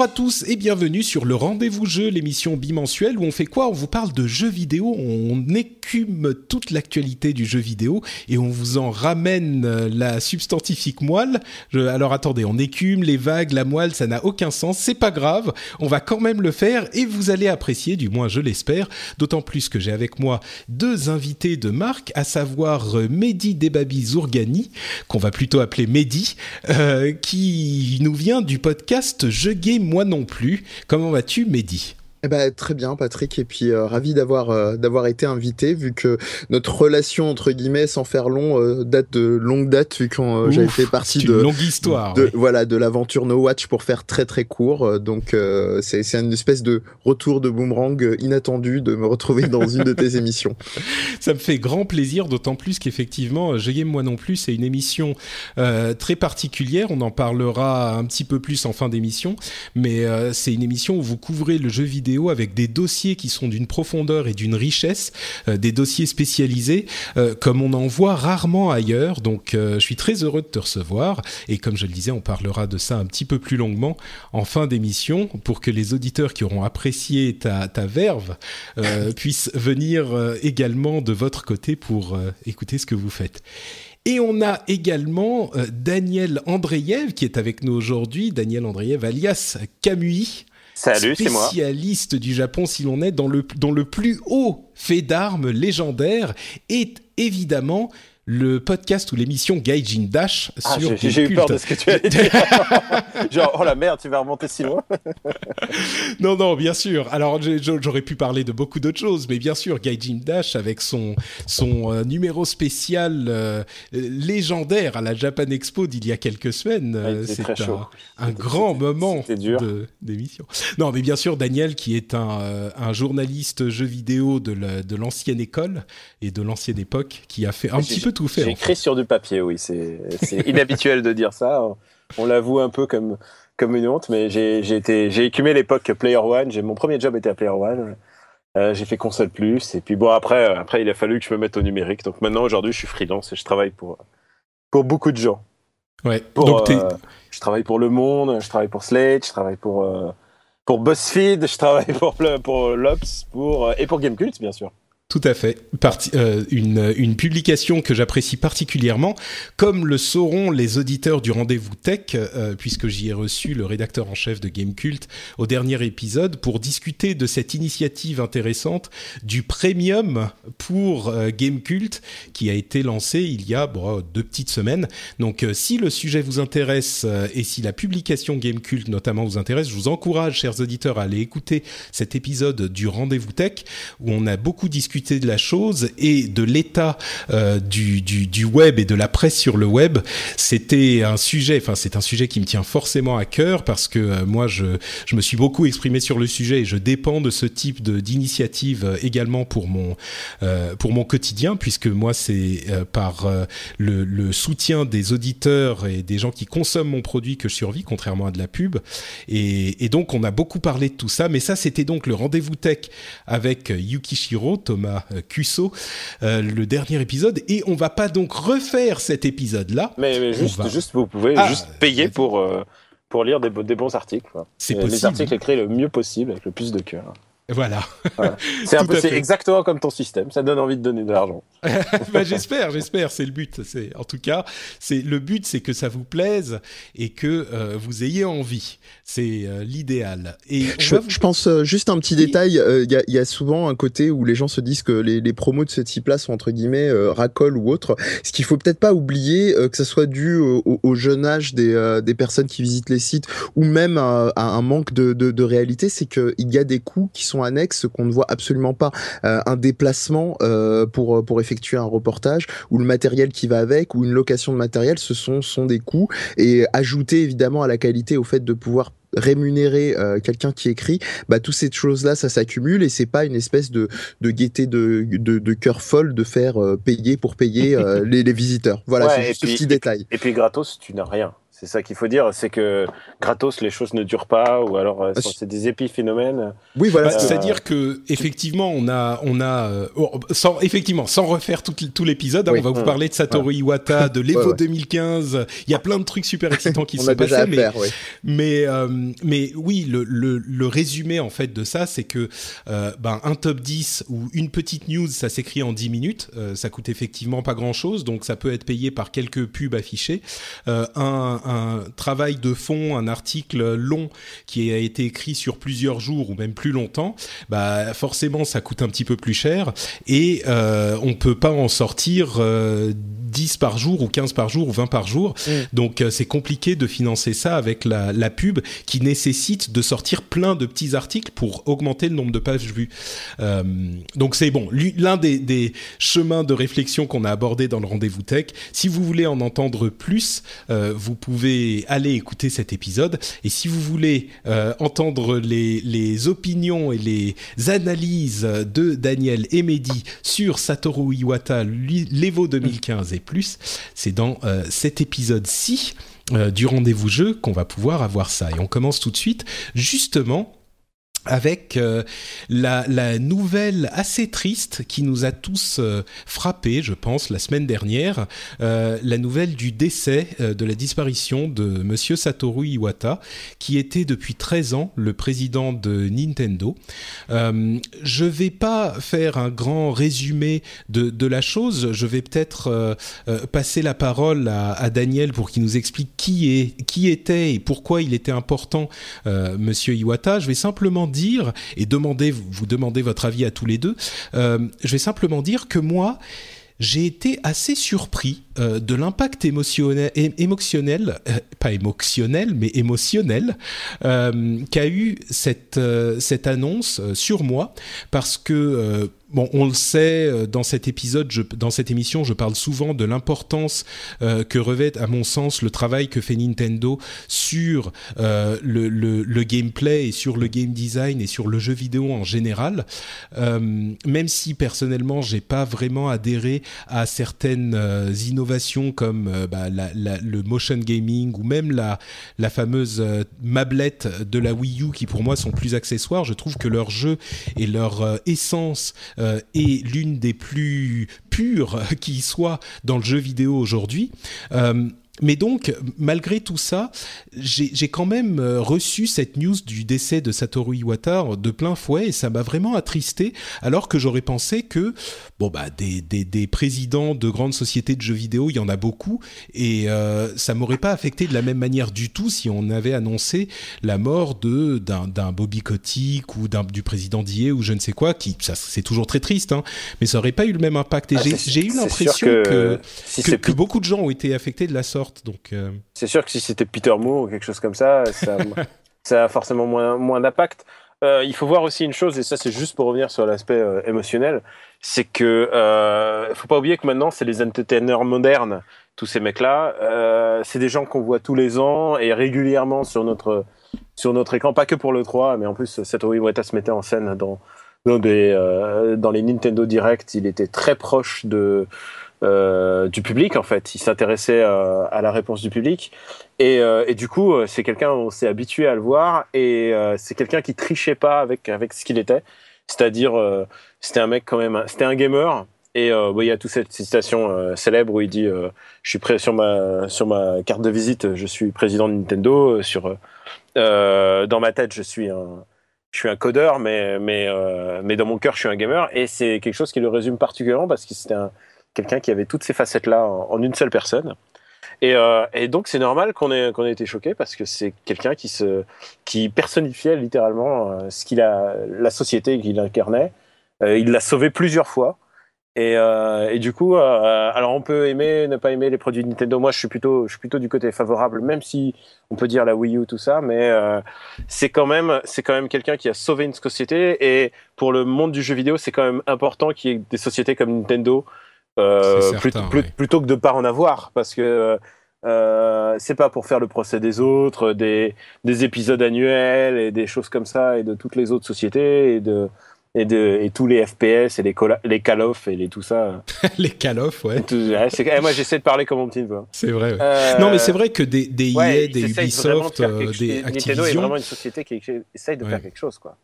Bonjour à tous et bienvenue sur le Rendez-vous Jeu, l'émission bimensuelle où on fait quoi? On vous parle de jeux vidéo, on écume toute l'actualité du jeu vidéo et on vous en ramène euh, la substantifique moelle. Alors attendez, on écume les vagues, la moelle, ça n'a aucun sens, c'est pas grave, on va quand même le faire et vous allez apprécier, du moins je l'espère, d'autant plus que j'ai avec moi deux invités de marque, à savoir euh, Mehdi Debabi Zourgani, qu'on va plutôt appeler Mehdi, euh, qui nous vient du podcast Je Gay Moi Non Plus. Comment vas-tu Mehdi? Eh ben, très bien, Patrick, et puis euh, ravi d'avoir euh, d'avoir été invité, vu que notre relation entre guillemets, sans faire long, euh, date de longue date, vu quand euh, j'avais fait partie de une longue histoire. de oui. voilà de l'aventure No Watch pour faire très très court. Euh, donc euh, c'est c'est une espèce de retour de boomerang inattendu de me retrouver dans une de tes émissions. Ça me fait grand plaisir, d'autant plus qu'effectivement, Je Game Moi Non Plus, c'est une émission euh, très particulière. On en parlera un petit peu plus en fin d'émission, mais euh, c'est une émission où vous couvrez le jeu vidéo avec des dossiers qui sont d'une profondeur et d'une richesse, euh, des dossiers spécialisés, euh, comme on en voit rarement ailleurs. Donc, euh, je suis très heureux de te recevoir. Et comme je le disais, on parlera de ça un petit peu plus longuement en fin d'émission pour que les auditeurs qui auront apprécié ta, ta verve puissent venir également de votre côté pour écouter ce que vous faites. Et on a également euh, Daniel Andreyev qui est avec nous aujourd'hui. Daniel Andreyev alias Kamui. Salut, c'est moi. Spécialiste du Japon, si l'on est, dans le, dans le plus haut fait d'armes légendaire, est évidemment le podcast ou l'émission Gaijin Dash Ah, sur j'ai j'ai eu peur de ce que tu allais dire. Genre, oh la merde, tu vas remonter si loin. Non, non, bien sûr. Alors, j'aurais pu parler de beaucoup d'autres choses, mais bien sûr, Gaijin Dash avec son son euh, numéro spécial euh, légendaire à la Japan Expo d'il y a quelques semaines. Ouais, c'était c'est un, un grand moment d'émission. Non, mais bien sûr, Daniel, qui est un, euh, un journaliste jeu vidéo de la- de l'ancienne école et de l'ancienne époque, qui a fait un petit peu tout fait. écrit sur du papier, oui. C'est inhabituel de dire ça. On l'avoue un peu comme, comme une honte, mais j'ai écumé l'époque Player One. Mon premier job était à Player One. Euh, j'ai fait console plus. Et puis bon, après, euh, après, il a fallu que je me mette au numérique. Donc maintenant, aujourd'hui, je suis freelance et je travaille pour, pour beaucoup de gens. Ouais. Pour, Donc, euh, je travaille pour Le Monde, je travaille pour Slate, je travaille pour, pour BuzzFeed, je travaille pour, le- pour l'Ops pour, et pour Gamecult, bien sûr. Tout à fait. Euh, une, publication que j'apprécie particulièrement, comme le sauront les auditeurs du rendez-vous tech, euh, puisque j'y ai reçu le rédacteur en chef de Gamecult au dernier épisode pour discuter de cette initiative intéressante du premium pour euh, Gamecult qui a été lancé il y a deux petites semaines. Donc euh, si le sujet vous intéresse et si la publication Gamecult notamment vous intéresse, je vous encourage, chers auditeurs, à aller écouter cet épisode du rendez-vous tech où on a beaucoup discuté de la chose et de l'état euh, du, du, web et de la presse sur le web. C'était un sujet, enfin c'est un sujet qui me tient forcément à cœur parce que euh, moi je, je me suis beaucoup exprimé sur le sujet et je dépends de ce type d'initiative euh, également pour mon pour mon quotidien puisque moi c'est par le, le soutien des auditeurs et des gens qui consomment mon produit que je survis contrairement à de la pub et, et donc on a beaucoup parlé de tout ça mais ça c'était donc le rendez-vous tech avec Yukishiro Thomas euh, Kuso euh, le dernier épisode et on va pas donc refaire cet épisode là Mais, juste, va- juste, vous pouvez Ah, juste payer pour, euh, pour lire des, des bons articles. c'est Et Les possible articles écrits le mieux possible, avec le plus de cœur. Voilà. C'est un peu, c'est exactement comme ton système. Ça donne envie de donner de l'argent. bah, j'espère, j'espère. C'est le but. C'est en tout cas, c'est le but, c'est que ça vous plaise et que euh, vous ayez envie. C'est euh, l'idéal. Et je, je, pense euh, juste un petit détail. Il y, y, a souvent un côté où les gens se disent que les, les promos de ce type-là sont entre guillemets racole ou autre. Ce qu'il faut peut-être pas oublier, que ce soit dû au, au, jeune âge des, des personnes qui visitent les sites ou même à, à un manque de, de, de réalité, c'est qu'il y a des coûts qui sont annexes qu'on ne voit absolument pas. un déplacement pour pour effectuer un reportage ou le matériel qui va avec ou une location de matériel, ce sont, sont des coûts et ajouter évidemment à la qualité au fait de pouvoir rémunérer euh, quelqu'un qui écrit, bah toutes ces choses-là, ça s'accumule et c'est pas une espèce de, de gaieté de, de, de cœur folle de faire euh, payer pour payer euh, les, les, visiteurs. Voilà, c'est juste ce petit détail. Et puis gratos, tu n'as rien. C'est ça qu'il faut dire, c'est que gratos les choses ne durent pas ou alors euh, c'est des épiphénomènes. Oui, voilà. Bah, C'est-à-dire que effectivement, on a, on a, euh, sans effectivement, sans refaire tout, tout l'épisode, hein, on va vous mmh. parler de Satoru Iwata, de l'Evo ouais, ouais. 2015. Il y a plein de trucs super excitants qui se sont passés, mais, faire, oui. mais, euh, mais oui, le, le, le, résumé en fait de ça, c'est que euh, ben un top 10 ou une petite news, ça s'écrit en 10 minutes, euh, ça coûte effectivement pas grand chose, donc ça peut être payé par quelques pubs affichées. un, un un travail de fond, un article long qui a été écrit sur plusieurs jours ou même plus longtemps, bah forcément ça coûte un petit peu plus cher et euh, on peut pas en sortir euh, 10 par jour ou 15 par jour ou 20 par jour. Mm. Donc euh, c'est compliqué de financer ça avec la, la, pub qui nécessite de sortir plein de petits articles pour augmenter le nombre de pages vues. Euh, donc c'est bon, l'un des, des, chemins de réflexion qu'on a abordé dans le rendez-vous tech. Si vous voulez en entendre plus, euh, vous pouvez aller écouter cet épisode. Et si vous voulez euh, entendre les, les opinions et les analyses de Daniel et Mehdi sur Satoru Iwata, l'Evo 2015 et plus, c'est dans euh, cet épisode-ci euh, du rendez-vous jeu qu'on va pouvoir avoir ça. Et on commence tout de suite justement avec euh, la, nouvelle assez triste qui nous a tous euh, frappés, je pense, la semaine dernière, euh, la nouvelle du décès, euh, de la disparition de Monsieur Satoru Iwata, qui était depuis 13 ans le président de Nintendo. Je vais pas faire un grand résumé de, la chose, je vais peut-être passer la parole à, à, Daniel pour qu'il nous explique qui, est, qui était et pourquoi il était important Monsieur Iwata. Je vais simplement dire et demander, vous demandez votre avis à tous les deux. Euh, je vais simplement dire que moi, j'ai été assez surpris euh, de l'impact émotionnel, euh, pas émotionnel, mais émotionnel, qu'a eu cette, cette annonce sur moi, parce que bon, on le sait dans cet épisode, je, dans cette émission, je parle souvent de l'importance euh, que revêt, à mon sens, le travail que fait Nintendo sur euh, le, gameplay et sur le game design et sur le jeu vidéo en général. Euh, même si personnellement, j'ai pas vraiment adhéré à certaines euh, innovations comme euh, bah, la, la, le motion gaming ou même la, la fameuse mablette de la Wii U qui pour moi sont plus accessoires. Je trouve que leur jeu et leur essence euh, est l'une des plus pures qui soit dans le jeu vidéo aujourd'hui. Euh, mais donc, malgré tout ça, j'ai quand même euh, reçu cette news du décès de Satoru Iwata de plein fouet et ça m'a vraiment attristé, alors que j'aurais pensé que, bon, bah, des, des, des, présidents de grandes sociétés de jeux vidéo, il y en a beaucoup et euh, ça m'aurait pas affecté de la même manière du tout si on avait annoncé la mort de d'un Bobby Kotick ou du président d'IE ou je ne sais quoi, qui, ça c'est toujours très triste, hein, mais ça aurait pas eu le même impact. Et ah, j'ai eu l'impression que, que, si que, que beaucoup de gens ont été affectés de la sorte donc, euh... c'est sûr que si c'était Peter Moore ou quelque chose comme ça, ça, ça a forcément moins, moins d'impact. Euh, il faut voir aussi une chose, et ça c'est juste pour revenir sur l'aspect euh, émotionnel, c'est que euh, faut pas oublier que maintenant c'est les entertainers modernes, tous ces mecs-là, c'est des gens qu'on voit tous les ans et régulièrement sur notre sur notre écran, pas que pour le 3, mais en plus Satoru Iwata se mettait en scène dans dans des dans les Nintendo Direct, il était très proche de euh, du public en fait. Il s'intéressait euh, à la réponse du public et, euh, et du coup euh, c'est quelqu'un on s'est habitué à le voir et euh, c'est quelqu'un qui trichait pas avec avec ce qu'il était. C'est-à-dire c'était un mec quand même, c'était un gamer et euh, bon, il y a toute cette citation euh, célèbre où il dit euh, je suis prêt sur ma sur ma carte de visite je suis président de Nintendo sur dans ma tête je suis un je suis un codeur, mais mais euh, mais dans mon cœur, je suis un gamer. Et c'est quelque chose qui le résume particulièrement parce que c'était quelqu'un qui avait toutes ces facettes là en, une seule personne. Et, euh, et donc c'est normal qu'on ait qu'on ait été choqué parce que c'est quelqu'un qui qui personnifiait littéralement euh, ce qu'il a la société qu'il incarnait. Euh, il l'a sauvé plusieurs fois. Et, du coup, alors on peut aimer, ne pas aimer les produits Nintendo. Moi, je suis plutôt, je suis plutôt du côté favorable, même si on peut dire la Wii U tout ça, mais c'est quand même, c'est quand même quelqu'un qui a sauvé une société. Et pour le monde du jeu vidéo, c'est quand même important qu'il y ait des sociétés comme Nintendo euh, certain, plutôt, ouais. plutôt, que de pas en avoir, parce que euh, c'est pas pour faire le procès des autres, des, des épisodes annuels et des choses comme ça, et de toutes les autres sociétés et de et, de, et tous les FPS et les, les Call et les tout ça. les Call ouais. Tout, ouais eh, moi, j'essaie de parler comme mon petit peu. C'est vrai. Ouais. Euh, non, mais c'est vrai que des, des ouais, EA, des Ubisoft, euh, des Activision. Nintendo est vraiment une société qui essaye de faire quelque chose, quoi.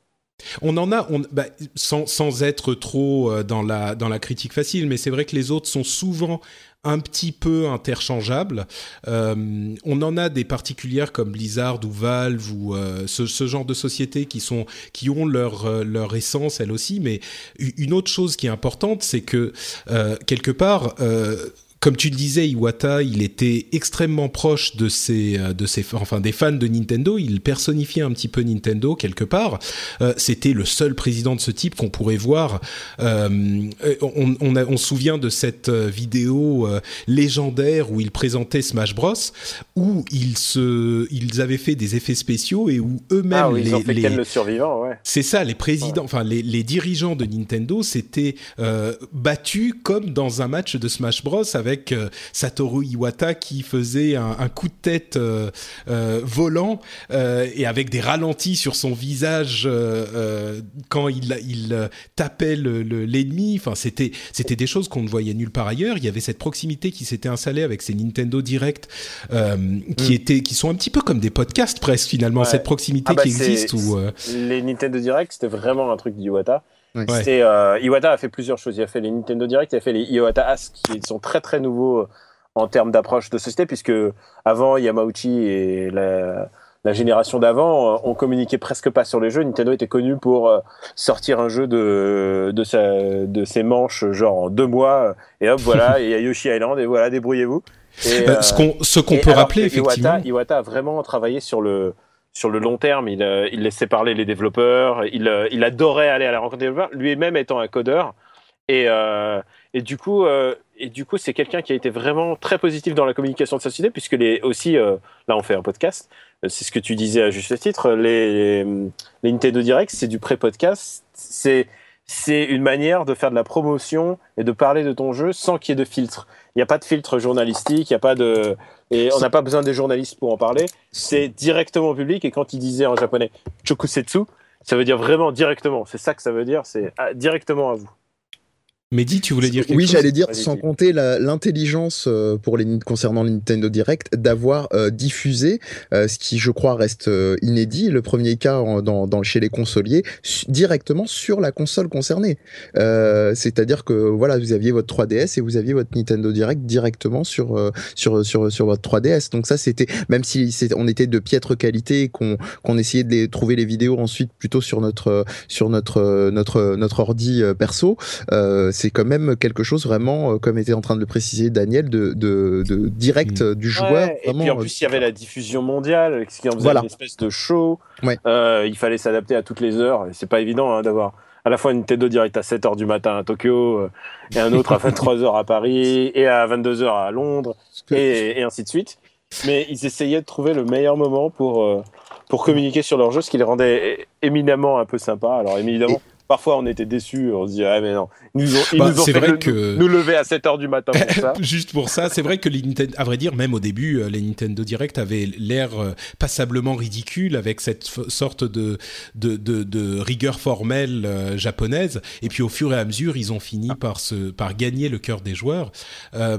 On en a, on, bah, sans, sans, être trop euh, dans la, dans la critique facile, mais c'est vrai que les autres sont souvent un petit peu interchangeables. Euh, on en a des particulières comme Blizzard ou Valve ou euh, ce, genre de sociétés qui sont qui ont leur leur essence elles aussi. Mais une autre chose qui est importante, c'est que quelque part comme tu le disais, Iwata, il était extrêmement proche de ses, euh, de ses, enfin des fans de Nintendo. Il personnifiait un petit peu Nintendo quelque part. Euh, C'était le seul président de ce type qu'on pourrait voir. Euh, on, on, a, on, se souvient de cette vidéo euh, légendaire où il présentait Smash Bros, où ils se, ils avaient fait des effets spéciaux et où eux-mêmes ah oui, les, ils ont fait les le survivant, ouais. C'est ça, les présidents, ouais. enfin les, les, dirigeants de Nintendo s'étaient battus comme dans un match de Smash Bros avec euh, Satoru Iwata qui faisait un, un coup de tête euh, euh, volant et avec des ralentis sur son visage quand il, il tapait l'ennemi. Le, enfin, c'était c'était des choses qu'on ne voyait nulle part ailleurs. Il y avait cette proximité qui s'était installée avec ces Nintendo Direct qui mm. étaient qui sont un petit peu comme des podcasts presque finalement. Ouais. Cette proximité ah bah qui existe les Nintendo Direct c'était vraiment un truc d'Iwata. Ouais. Euh, Iwata a fait plusieurs choses. Il a fait les Nintendo Direct, il a fait les Iwata Ask qui sont très très nouveaux euh, en termes d'approche de société, puisque avant Yamauchi et la, la génération d'avant, euh, on communiquait presque pas sur les jeux. Nintendo était connu pour sortir un jeu de de, sa, de ses manches genre en deux mois et hop voilà il y a Yoshi Island et voilà débrouillez-vous. Et, euh, ce qu'on ce qu'on peut rappeler effectivement. Iwata, Iwata a vraiment travaillé sur le sur le long terme, il, euh, laissait parler les développeurs, il, euh, il adorait aller à la rencontre des développeurs, lui-même étant un codeur. Et, euh, et du coup, c'est quelqu'un qui a été vraiment très positif dans la communication de sa société, puisque aussi, là, on fait un podcast. C'est ce que tu disais à juste titre. Les, les Nintendo Direct, c'est du pré-podcast. C'est c'est une manière de faire de la promotion et de parler de ton jeu sans qu'il y ait de filtre. Il n'y a pas de filtre journalistique, il n'y a pas de et on n'a pas besoin des journalistes pour en parler. C'est directement au public et quand il disait en japonais chokusetsu, ça veut dire vraiment directement. C'est ça que ça veut dire, c'est directement à vous. Mehdi, tu voulais dire quelque oui, chose Oui, j'allais dire, sans compter l'intelligence euh, pour les concernant le Nintendo Direct, d'avoir euh, diffusé, euh, ce qui je crois reste euh, inédit, le premier cas en, dans, dans, chez les consoliers, directement sur la console concernée. Euh, C'est-à-dire que voilà, vous aviez votre 3DS et vous aviez votre Nintendo Direct directement sur sur sur sur votre 3DS. Donc ça, c'était même si on était de piètre qualité et qu'on qu'on essayait de les, trouver les vidéos ensuite plutôt sur notre sur notre notre notre ordi perso. Euh, c'est quand même quelque chose vraiment, euh, comme était en train de le préciser Daniel, de, de, de direct mmh. du joueur. Ouais, vraiment, et puis en plus, il y avait la diffusion mondiale, ce qui en faisait voilà. une espèce de show. Ouais. Euh, il fallait s'adapter à toutes les heures. C'est pas évident hein, d'avoir à la fois une Nintendo Direct à 7h du matin à Tokyo, euh, et un autre à 23h à Paris, et à 22h à Londres, et, et, ainsi de suite. Mais ils essayaient de trouver le meilleur moment pour, euh, pour communiquer sur leur jeu, ce qui les rendait éminemment un peu sympa. Alors évidemment, et parfois on était déçus, on se dit ah mais non, ils nous ont, ils bah, nous ont fait vrai le, que... nous lever à 7h du matin pour ça. Juste pour ça, c'est vrai que les Nintendo, à vrai dire, même au début, les Nintendo Direct avaient l'air passablement ridicule avec cette sorte de de, de, de rigueur formelle euh, japonaise. Et puis au fur et à mesure, ils ont fini par se par gagner le cœur des joueurs. Euh,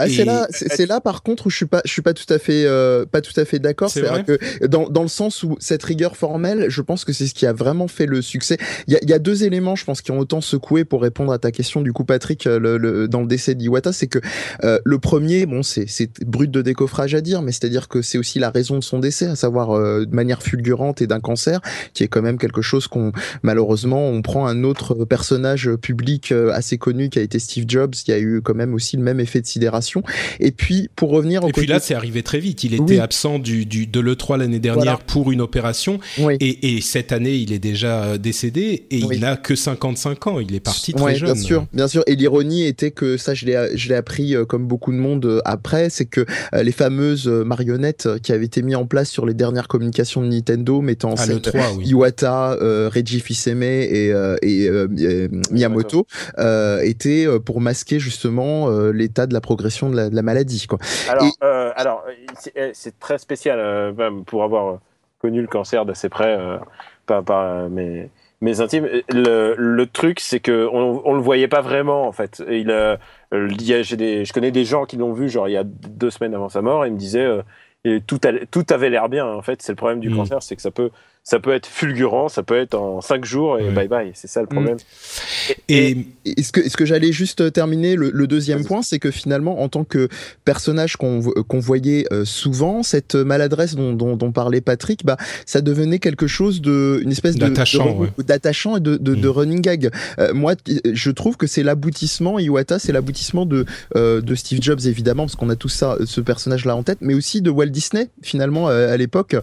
Ah, c'est là, c'est là par contre où je suis pas, je suis pas tout à fait, euh, pas tout à fait d'accord. C'est vrai que dans, dans le sens où cette rigueur formelle, je pense que c'est ce qui a vraiment fait le succès. Il y a, y a, deux éléments, je pense, qui ont autant secoué pour répondre à ta question du coup, Patrick, euh, le, le, dans le décès d'Iwata, c'est que euh, le premier, bon, c'est c'est brut de décoffrage à dire, mais c'est-à-dire que c'est aussi la raison de son décès, à savoir euh, de manière fulgurante et d'un cancer, qui est quand même quelque chose qu'on malheureusement on prend un autre personnage public assez connu qui a été Steve Jobs, qui a eu quand même aussi le même effet de sidération et puis, pour revenir au Et puis là, c'est arrivé très vite. Il était absent du, du, de l'E3 l'année dernière pour une opération. Et, et, cette année, il est déjà euh, décédé et il n'a que 55 ans. Il est parti très jeune. Bien sûr, bien sûr. Et l'ironie était que ça, je l'ai appris euh, comme beaucoup de monde euh, après, c'est que les fameuses marionnettes qui avaient été mises en place sur les dernières communications de Nintendo, mettant en ah, scène Iwata, Reggie Fils-Aimé et, et, Miyamoto, étaient pour masquer justement l'état de la progression de la, maladie. Quoi. Alors, euh, alors eh, c'est très spécial euh, pour avoir connu le cancer d'assez près euh, par, par mes, mes intimes. Le, le truc, c'est que on, on le voyait pas vraiment en fait. Il, j'ai des, je connais des gens qui l'ont vu genre il y a deux semaines avant sa mort et ils me disaient et tout, tout avait l'air bien en fait. C'est le problème du mm. cancer, c'est que ça peut ça peut être fulgurant, ça peut être en cinq jours et bye bye. C'est ça le problème. Mm. Et, et, ce que, ce que j'allais juste terminer, le, le deuxième point, c'est que finalement, en tant que personnage qu'on qu'on voyait euh, souvent, cette maladresse dont, dont, dont, parlait Patrick, bah, ça devenait quelque chose de, une espèce d'attachant, d'attachant et de, de, de, mm. running gag. Euh, moi, je trouve que c'est l'aboutissement, Iwata, c'est l'aboutissement de, euh, de Steve Jobs évidemment, parce qu'on a tout ça, ce personnage-là en tête, mais aussi de Walt Disney finalement à l'époque,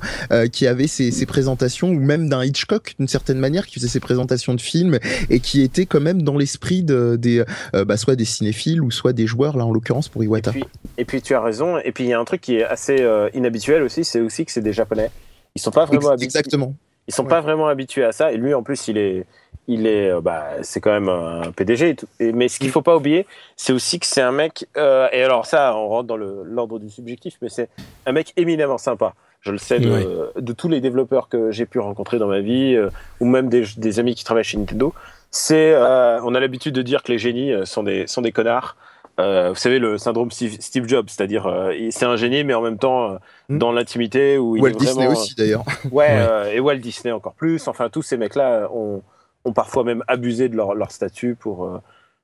qui avait ses, ses présentations ou même d'un Hitchcock d'une certaine manière qui faisait ses présentations de films et qui était quand même dans l'esprit de, des euh, bah, soit des cinéphiles ou soit des joueurs là en l'occurrence pour Iwata. Et puis, tu as raison et puis il y a un truc qui est assez euh, inhabituel aussi c'est aussi que c'est des japonais. Ils sont pas vraiment habitués. Exactement. Ils sont pas vraiment habitués à ça et lui en plus il est il est euh, bah c'est quand même un PDG et tout. mais ce qu'il faut pas oublier c'est aussi que c'est un mec et alors ça on rentre dans l'ordre du subjectif mais c'est un mec éminemment sympa je le sais de, tous les développeurs que j'ai pu rencontrer dans ma vie, euh, ou même des, amis qui travaillent chez Nintendo. C'est, euh, on a l'habitude de dire que les génies euh, sont des, sont des connards. vous savez le syndrome Steve, Jobs, c'est-à-dire c'est un génie, mais en même temps hmm. dans l'intimité où il Walt Disney aussi d'ailleurs. Ouais, et Walt Disney encore plus. Enfin, tous ces mecs-là ont, ont parfois même abusé de leur, leur statut pour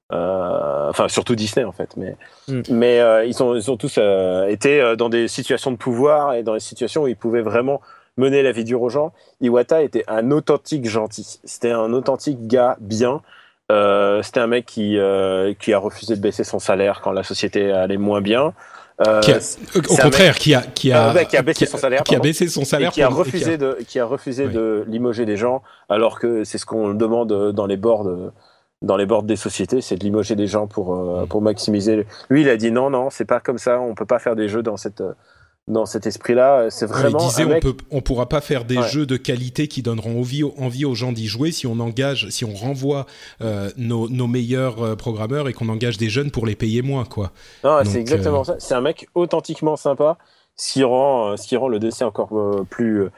enfin surtout Disney en fait, mais mm. mais euh, ils ont ils ont tous euh, été dans des situations de pouvoir et dans des situations où ils pouvaient vraiment mener la vie dure aux gens. Iwata était un authentique gentil. C'était un authentique gars bien. Euh, c'était un mec qui qui a refusé de baisser son salaire quand la société allait moins bien. Euh, au contraire, qui a qui a, qui a baissé son salaire, qui a baissé son salaire, qui a refusé de qui a refusé de limoger des gens, alors que c'est ce qu'on demande dans les bords de dans les bords des sociétés, c'est de limoger des gens pour euh, mm. pour maximiser. Lui, il a dit non, non, c'est pas comme ça. On peut pas faire des jeux dans cette dans cet esprit-là. C'est vraiment. il disait on peut on pourra pas faire des jeux de qualité qui donneront envie envie aux gens d'y jouer si on engage si on renvoie euh, nos, nos meilleurs euh, programmeurs et qu'on engage des jeunes pour les payer moins quoi. Non, c'est exactement ça. C'est un mec authentiquement sympa ce qui rend, euh, ce qui rend le dossier encore euh, plus, euh,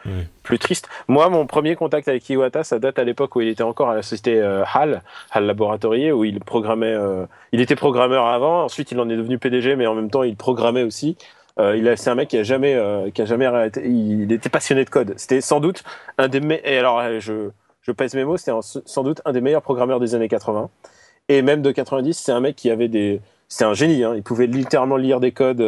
plus triste. Moi, mon premier contact avec Iwata, ça date à l'époque où il était encore à la société HAL, HAL Laboratorier, où il programmait, il était programmeur avant, ensuite il en est devenu PDG, mais en même temps il programmait aussi. Euh, il c'est un mec qui a jamais, qui a jamais arrêté. Il, était passionné de code. C'était sans doute un des, et alors je, je pèse mes mots, c'était sans doute un des meilleurs programmeurs des années 80 et même de 90. C'est un mec qui avait des, c'est un génie. Hein, il pouvait littéralement lire des codes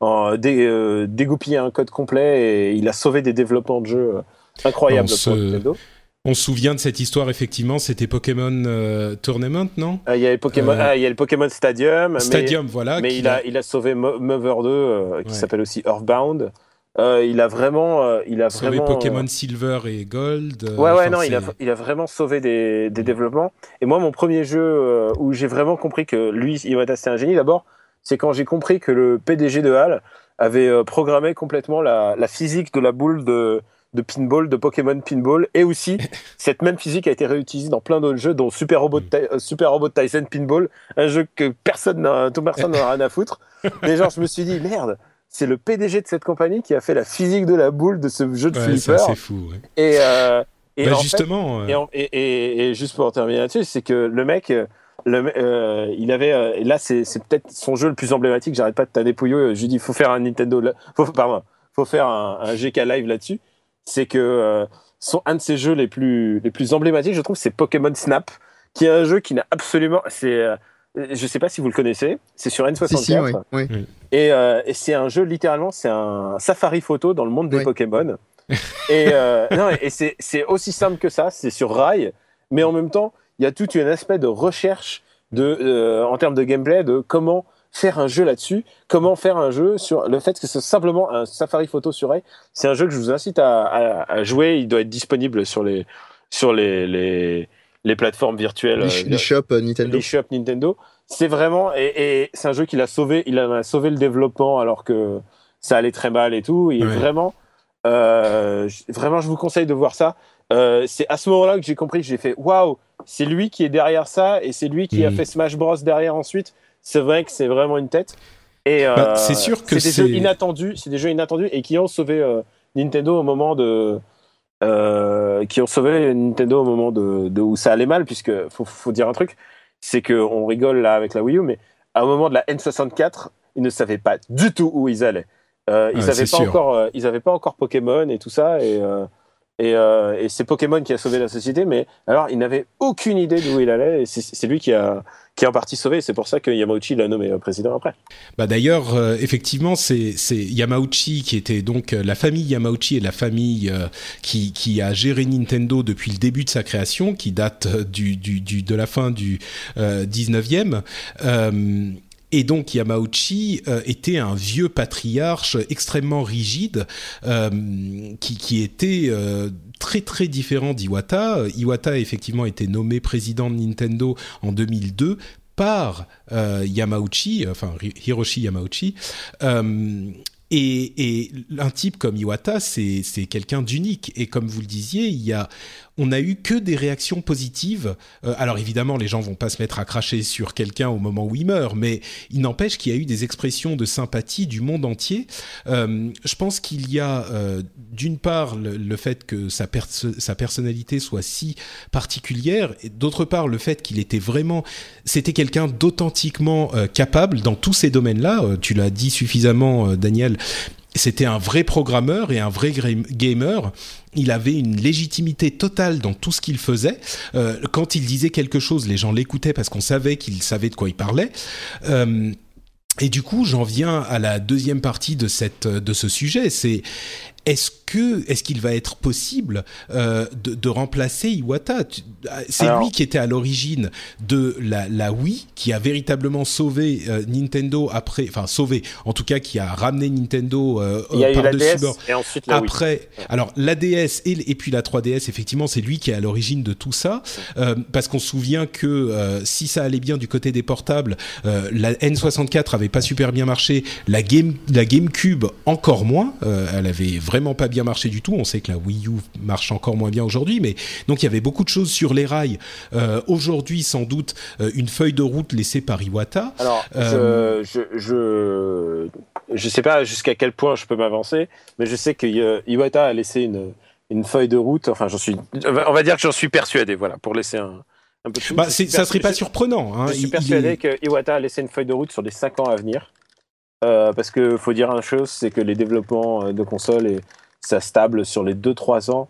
en dé, euh, dégoupiller un code complet et il a sauvé des développements de jeux euh, incroyables on pour Nintendo. On se souvient de cette histoire effectivement, c'était Pokémon euh, Tournament, non? Ah, Il y a le Pokémon, ah, il y a le Pokémon Stadium. Stadium, voilà. Mais il a, il a sauvé Mover 2, qui s'appelle aussi Earthbound. il a vraiment, il a sauvé vraiment, Pokémon Silver et Gold. ouais, ouais, non, il a, il a vraiment sauvé des, des développements. Et moi, mon premier jeu où j'ai vraiment compris que lui, Iwata, c'était un génie, d'abord, c'est quand j'ai compris que le PDG de HAL avait euh, programmé complètement la, physique de la boule de, pinball, de Pokémon Pinball, et aussi cette même physique a été réutilisée dans plein d'autres jeux, dont Super Robot, mm. euh, Super Robot Tyson Pinball, un jeu que personne n'a, tout personne n'a rien à foutre. Mais genre, je me suis dit merde, c'est le PDG de cette compagnie qui a fait la physique de la boule de ce jeu de flipper. C'est fou. Et, euh, bah, justement. et, et, juste pour terminer là-dessus, c'est que le mec le, il avait, là, c'est peut-être son jeu le plus emblématique. J'arrête pas de t'ader Pouillot. Je lui dis, faut faire un Nintendo, faut, pardon, faut faire un, un GK live là-dessus. C'est que son, un de ses jeux les plus, les plus emblématiques, je trouve, c'est Pokémon Snap, qui est un jeu qui n'a absolument, c'est je sais pas si vous le connaissez, c'est sur N64. Et, euh, et c'est un jeu, littéralement, c'est un safari photo dans le monde des Pokémon. et euh, et c'est aussi simple que ça, c'est sur rail, mais en même temps, il y a tout un aspect de recherche de, euh, en termes de gameplay, de comment faire un jeu là-dessus, comment faire un jeu sur le fait que c'est simplement un safari photo sur rail. C'est un jeu que je vous incite à, à, à, jouer, il doit être disponible sur les, sur les, les les plateformes virtuelles. Les, euh, shops euh, Nintendo. Les shops Nintendo. C'est vraiment, et, et c'est un jeu qui a sauvé, il a sauvé le développement alors que ça allait très mal et tout. Et vraiment, euh, vraiment, je vous conseille de voir ça. Euh, c'est à ce moment-là que j'ai compris que j'ai fait waouh, c'est lui qui est derrière ça et c'est lui qui a mm. fait Smash Bros derrière ensuite. C'est vrai que c'est vraiment une tête. Et euh, bah, c'est sûr que c'est des jeux inattendus, c'est des jeux inattendus et qui ont sauvé Nintendo au moment de euh, qui ont sauvé Nintendo au moment de, de, où ça allait mal, puisque faut, faut dire un truc, c'est qu'on rigole là avec la Wii U, mais à un moment de la N64, ils ne savaient pas du tout où ils allaient. Euh, ils n'avaient pas encore, euh, ils avaient pas encore Pokémon et tout ça, et euh, et, euh, et c'est Pokémon qui a sauvé la société, mais alors il n'avait aucune idée d'où il allait, et c'est lui qui a, qui a en partie sauvé. C'est pour ça que Yamauchi l'a nommé euh, président après. Bah d'ailleurs, euh, effectivement, c'est Yamauchi qui était donc la famille Yamauchi et la famille qui, qui a géré Nintendo depuis le début de sa création, qui date du, du, de la fin du 19e. Et donc Yamauchi euh, était un vieux patriarche extrêmement rigide euh, qui, était euh, très très différent d'Iwata. Iwata a effectivement été nommé président de Nintendo en 2002 par Yamauchi, enfin Hiroshi Yamauchi. Et, et, un type comme Iwata, c'est quelqu'un d'unique. Et comme vous le disiez, il y a, on a eu que des réactions positives. Euh, alors évidemment, les gens vont pas se mettre à cracher sur quelqu'un au moment où il meurt, mais il n'empêche qu'il y a eu des expressions de sympathie du monde entier. Euh, je pense qu'il y a euh, d'une part le, fait que sa, sa personnalité soit si particulière, et d'autre part le fait qu'il était vraiment, c'était quelqu'un d'authentiquement capable dans tous ces domaines-là. tu l'as dit suffisamment, Daniel c'était un vrai programmeur et un vrai gamer. Il avait une légitimité totale dans tout ce qu'il faisait. Euh, quand il disait quelque chose, les gens l'écoutaient parce qu'on savait qu'il savait de quoi il parlait. Euh, et du coup, j'en viens à la deuxième partie de de ce sujet. C'est est-ce que est-ce qu'il va être possible euh, de, de, remplacer Iwata? C'est lui qui était à l'origine de la, la, Wii, qui a véritablement sauvé euh, Nintendo après, enfin sauvé, en tout cas qui a ramené Nintendo euh, par-dessus bord. Et ensuite la après, Wii. alors la DS et, et puis la 3DS, effectivement, c'est lui qui est à l'origine de tout ça, parce qu'on se souvient que si ça allait bien du côté des portables, la N64 avait pas super bien marché, la Game la GameCube encore moins, elle avait vraiment pas bien marché du tout. On sait que la Wii U marche encore moins bien aujourd'hui, mais donc il y avait beaucoup de choses sur les rails. Euh, aujourd'hui, sans doute, euh, une feuille de route laissée par Iwata. Alors, euh... je, je, je, sais pas jusqu'à quel point je peux m'avancer, mais je sais que Iwata a laissé une, une feuille de route. Enfin, j'en suis, on va dire que j'en suis persuadé. Voilà, pour laisser un. Un peu bah, ça serait pas surprenant. Hein. Je suis persuadé que Iwata a laissé une feuille de route sur les 5 ans à venir. Euh, parce que faut dire une chose, c'est que les développements de consoles et ça stable sur les 2-3 ans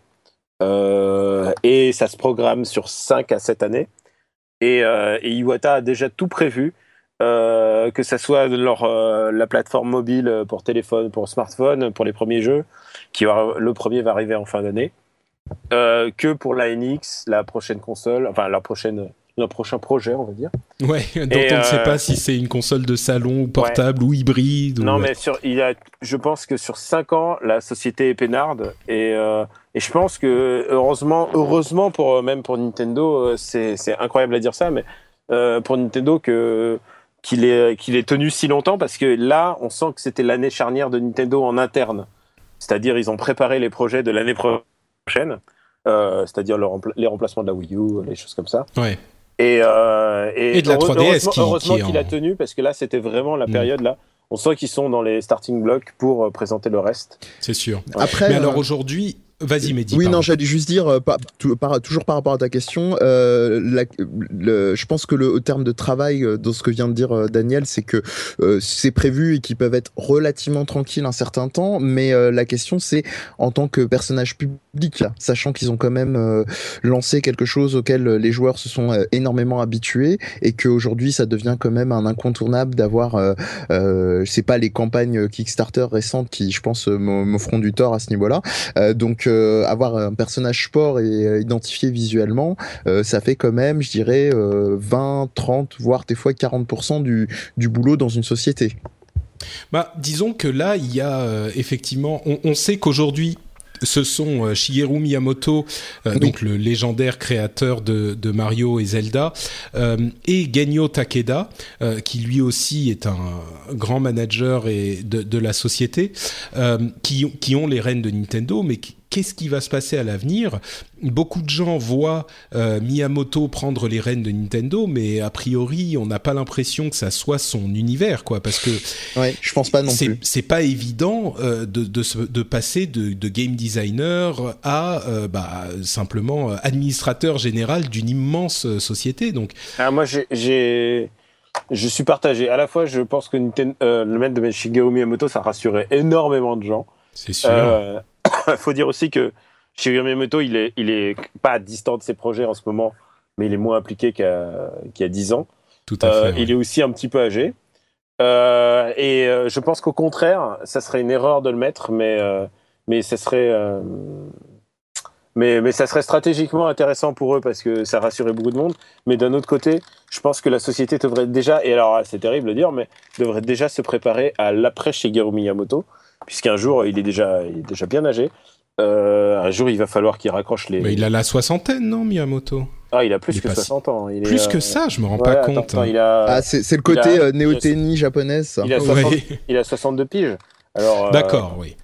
euh, et ça se programme sur 5 à 7 années. Et, euh, Iwata a déjà tout prévu, euh, que ça soit leur, euh, la plateforme mobile pour téléphone, pour smartphone, pour les premiers jeux, qui va, le premier va arriver en fin d'année, euh, que pour la NX, la prochaine console, enfin la prochaine un prochain projet, on va dire. Ouais, dont on ne sait pas si c'est une console de salon ou portable ou hybride. Non, ou... mais sur, il a, je pense que sur 5 ans, la société est peinarde et, euh, et je pense que heureusement, heureusement pour même pour Nintendo, c'est incroyable à dire ça, mais euh, pour Nintendo que qu'il est qu'il est tenu si longtemps parce que là, on sent que c'était l'année charnière de Nintendo en interne. C'est-à-dire, ils ont préparé les projets de l'année prochaine. Euh, c'est-à-dire le rempla les remplacements de la Wii U, les choses comme ça. Ouais. Et, euh, et, et, de la 3DS heureusement, qui, heureusement qui qu'il en... a tenu parce que là c'était vraiment la période là. On sent qu'ils sont dans les starting blocks pour euh, présenter le reste. C'est sûr. Après, Mais euh, alors aujourd'hui, Vas-y, Mehdi. Oui, non, j'allais juste dire, toujours par rapport à ta question, je pense que le au terme de travail, dans ce que vient de dire Daniel, c'est que c'est prévu et qu'ils peuvent être relativement tranquilles un certain temps, mais la question c'est en tant que personnage public, sachant qu'ils ont quand même lancé quelque chose auquel les joueurs se sont énormément habitués et qu'aujourd'hui ça devient quand même un incontournable d'avoir, euh, c'est pas les campagnes Kickstarter récentes qui, je pense, me feront du tort à ce niveau-là. donc avoir un personnage sport et euh, identifié visuellement, euh, ça fait quand même, je dirais, 20, euh, 30, voire des fois 40% du, du boulot dans une société. Bah, disons que là, il y a effectivement, on, on sait qu'aujourd'hui, ce sont Shigeru Miyamoto, donc le légendaire créateur de, de Mario et Zelda, euh, et Genyo Takeda, euh, qui lui aussi est un grand manager et de, de la société, euh, qui, qui ont les rênes de Nintendo, mais qui, qu'est-ce qui va se passer à l'avenir Beaucoup de gens voient euh, Miyamoto prendre les rênes de Nintendo, mais a priori, on n'a pas l'impression que ça soit son univers, quoi, parce que ouais, je pense pas non plus. C'est pas évident euh, de, de, de, passer de, de, game designer à euh, bah, simplement administrateur général d'une immense société. Donc, ah, moi, j'ai je suis partagé. À la fois, je pense que Nintendo, le maître de Shigeru Miyamoto, ça rassurait énormément de gens. C'est sûr. Il faut dire aussi que Shigeru Miyamoto, il est, il est pas distant de ses projets en ce moment, mais il est moins impliqué qu'il y a 10 ans. Tout à fait. Euh, il est aussi un petit peu âgé. Euh, et euh, je pense qu'au contraire, ça serait une erreur de le mettre, mais, mais ça serait. mais, mais ça serait stratégiquement intéressant pour eux parce que ça rassurait beaucoup de monde. Mais d'un autre côté, je pense que la société devrait déjà, et alors c'est terrible de dire, mais devrait déjà se préparer à l'après Shigeru Miyamoto puisqu'un jour, il est déjà, il est déjà bien âgé. Euh, un jour, il va falloir qu'il raccroche les. Mais il a la soixantaine, non, Miyamoto? Ah, il a plus que 60 ans. Il plus que euh, ça, je me rends pas compte. il a... Ah, c'est le côté a... euh, japonaise. Il a, 60... il a 62 piges. Euh, D'accord, oui.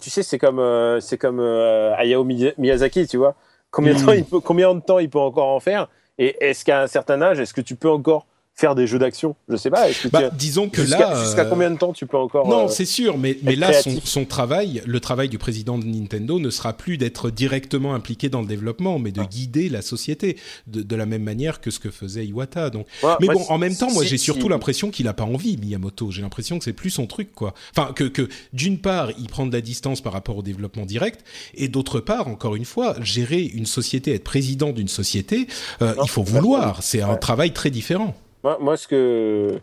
tu sais, c'est comme, c'est comme Hayao Miyazaki, tu vois. Combien, de hmm. temps il peut, combien de temps il peut encore en faire? Et est-ce qu'à un certain âge, est-ce que tu peux encore faire des jeux d'action Je sais pas. Bah, disons que là, jusqu'à euh, combien de temps tu peux encore Non, euh, c'est sûr, mais mais là, son, son, travail, le travail du président de Nintendo, ne sera plus d'être directement impliqué dans le développement, mais de ah. guider la société de, de, la même manière que ce que faisait Iwata. Donc, mais bon, en même temps, moi, j'ai surtout l'impression qu'il a pas envie, Miyamoto. J'ai l'impression que c'est plus son truc, quoi. Enfin, que que d'une part, il prend de la distance par rapport au développement direct, et d'autre part, encore une fois, gérer une société, être président d'une société, euh, il faut vouloir. C'est un travail très différent. Moi, ce, que,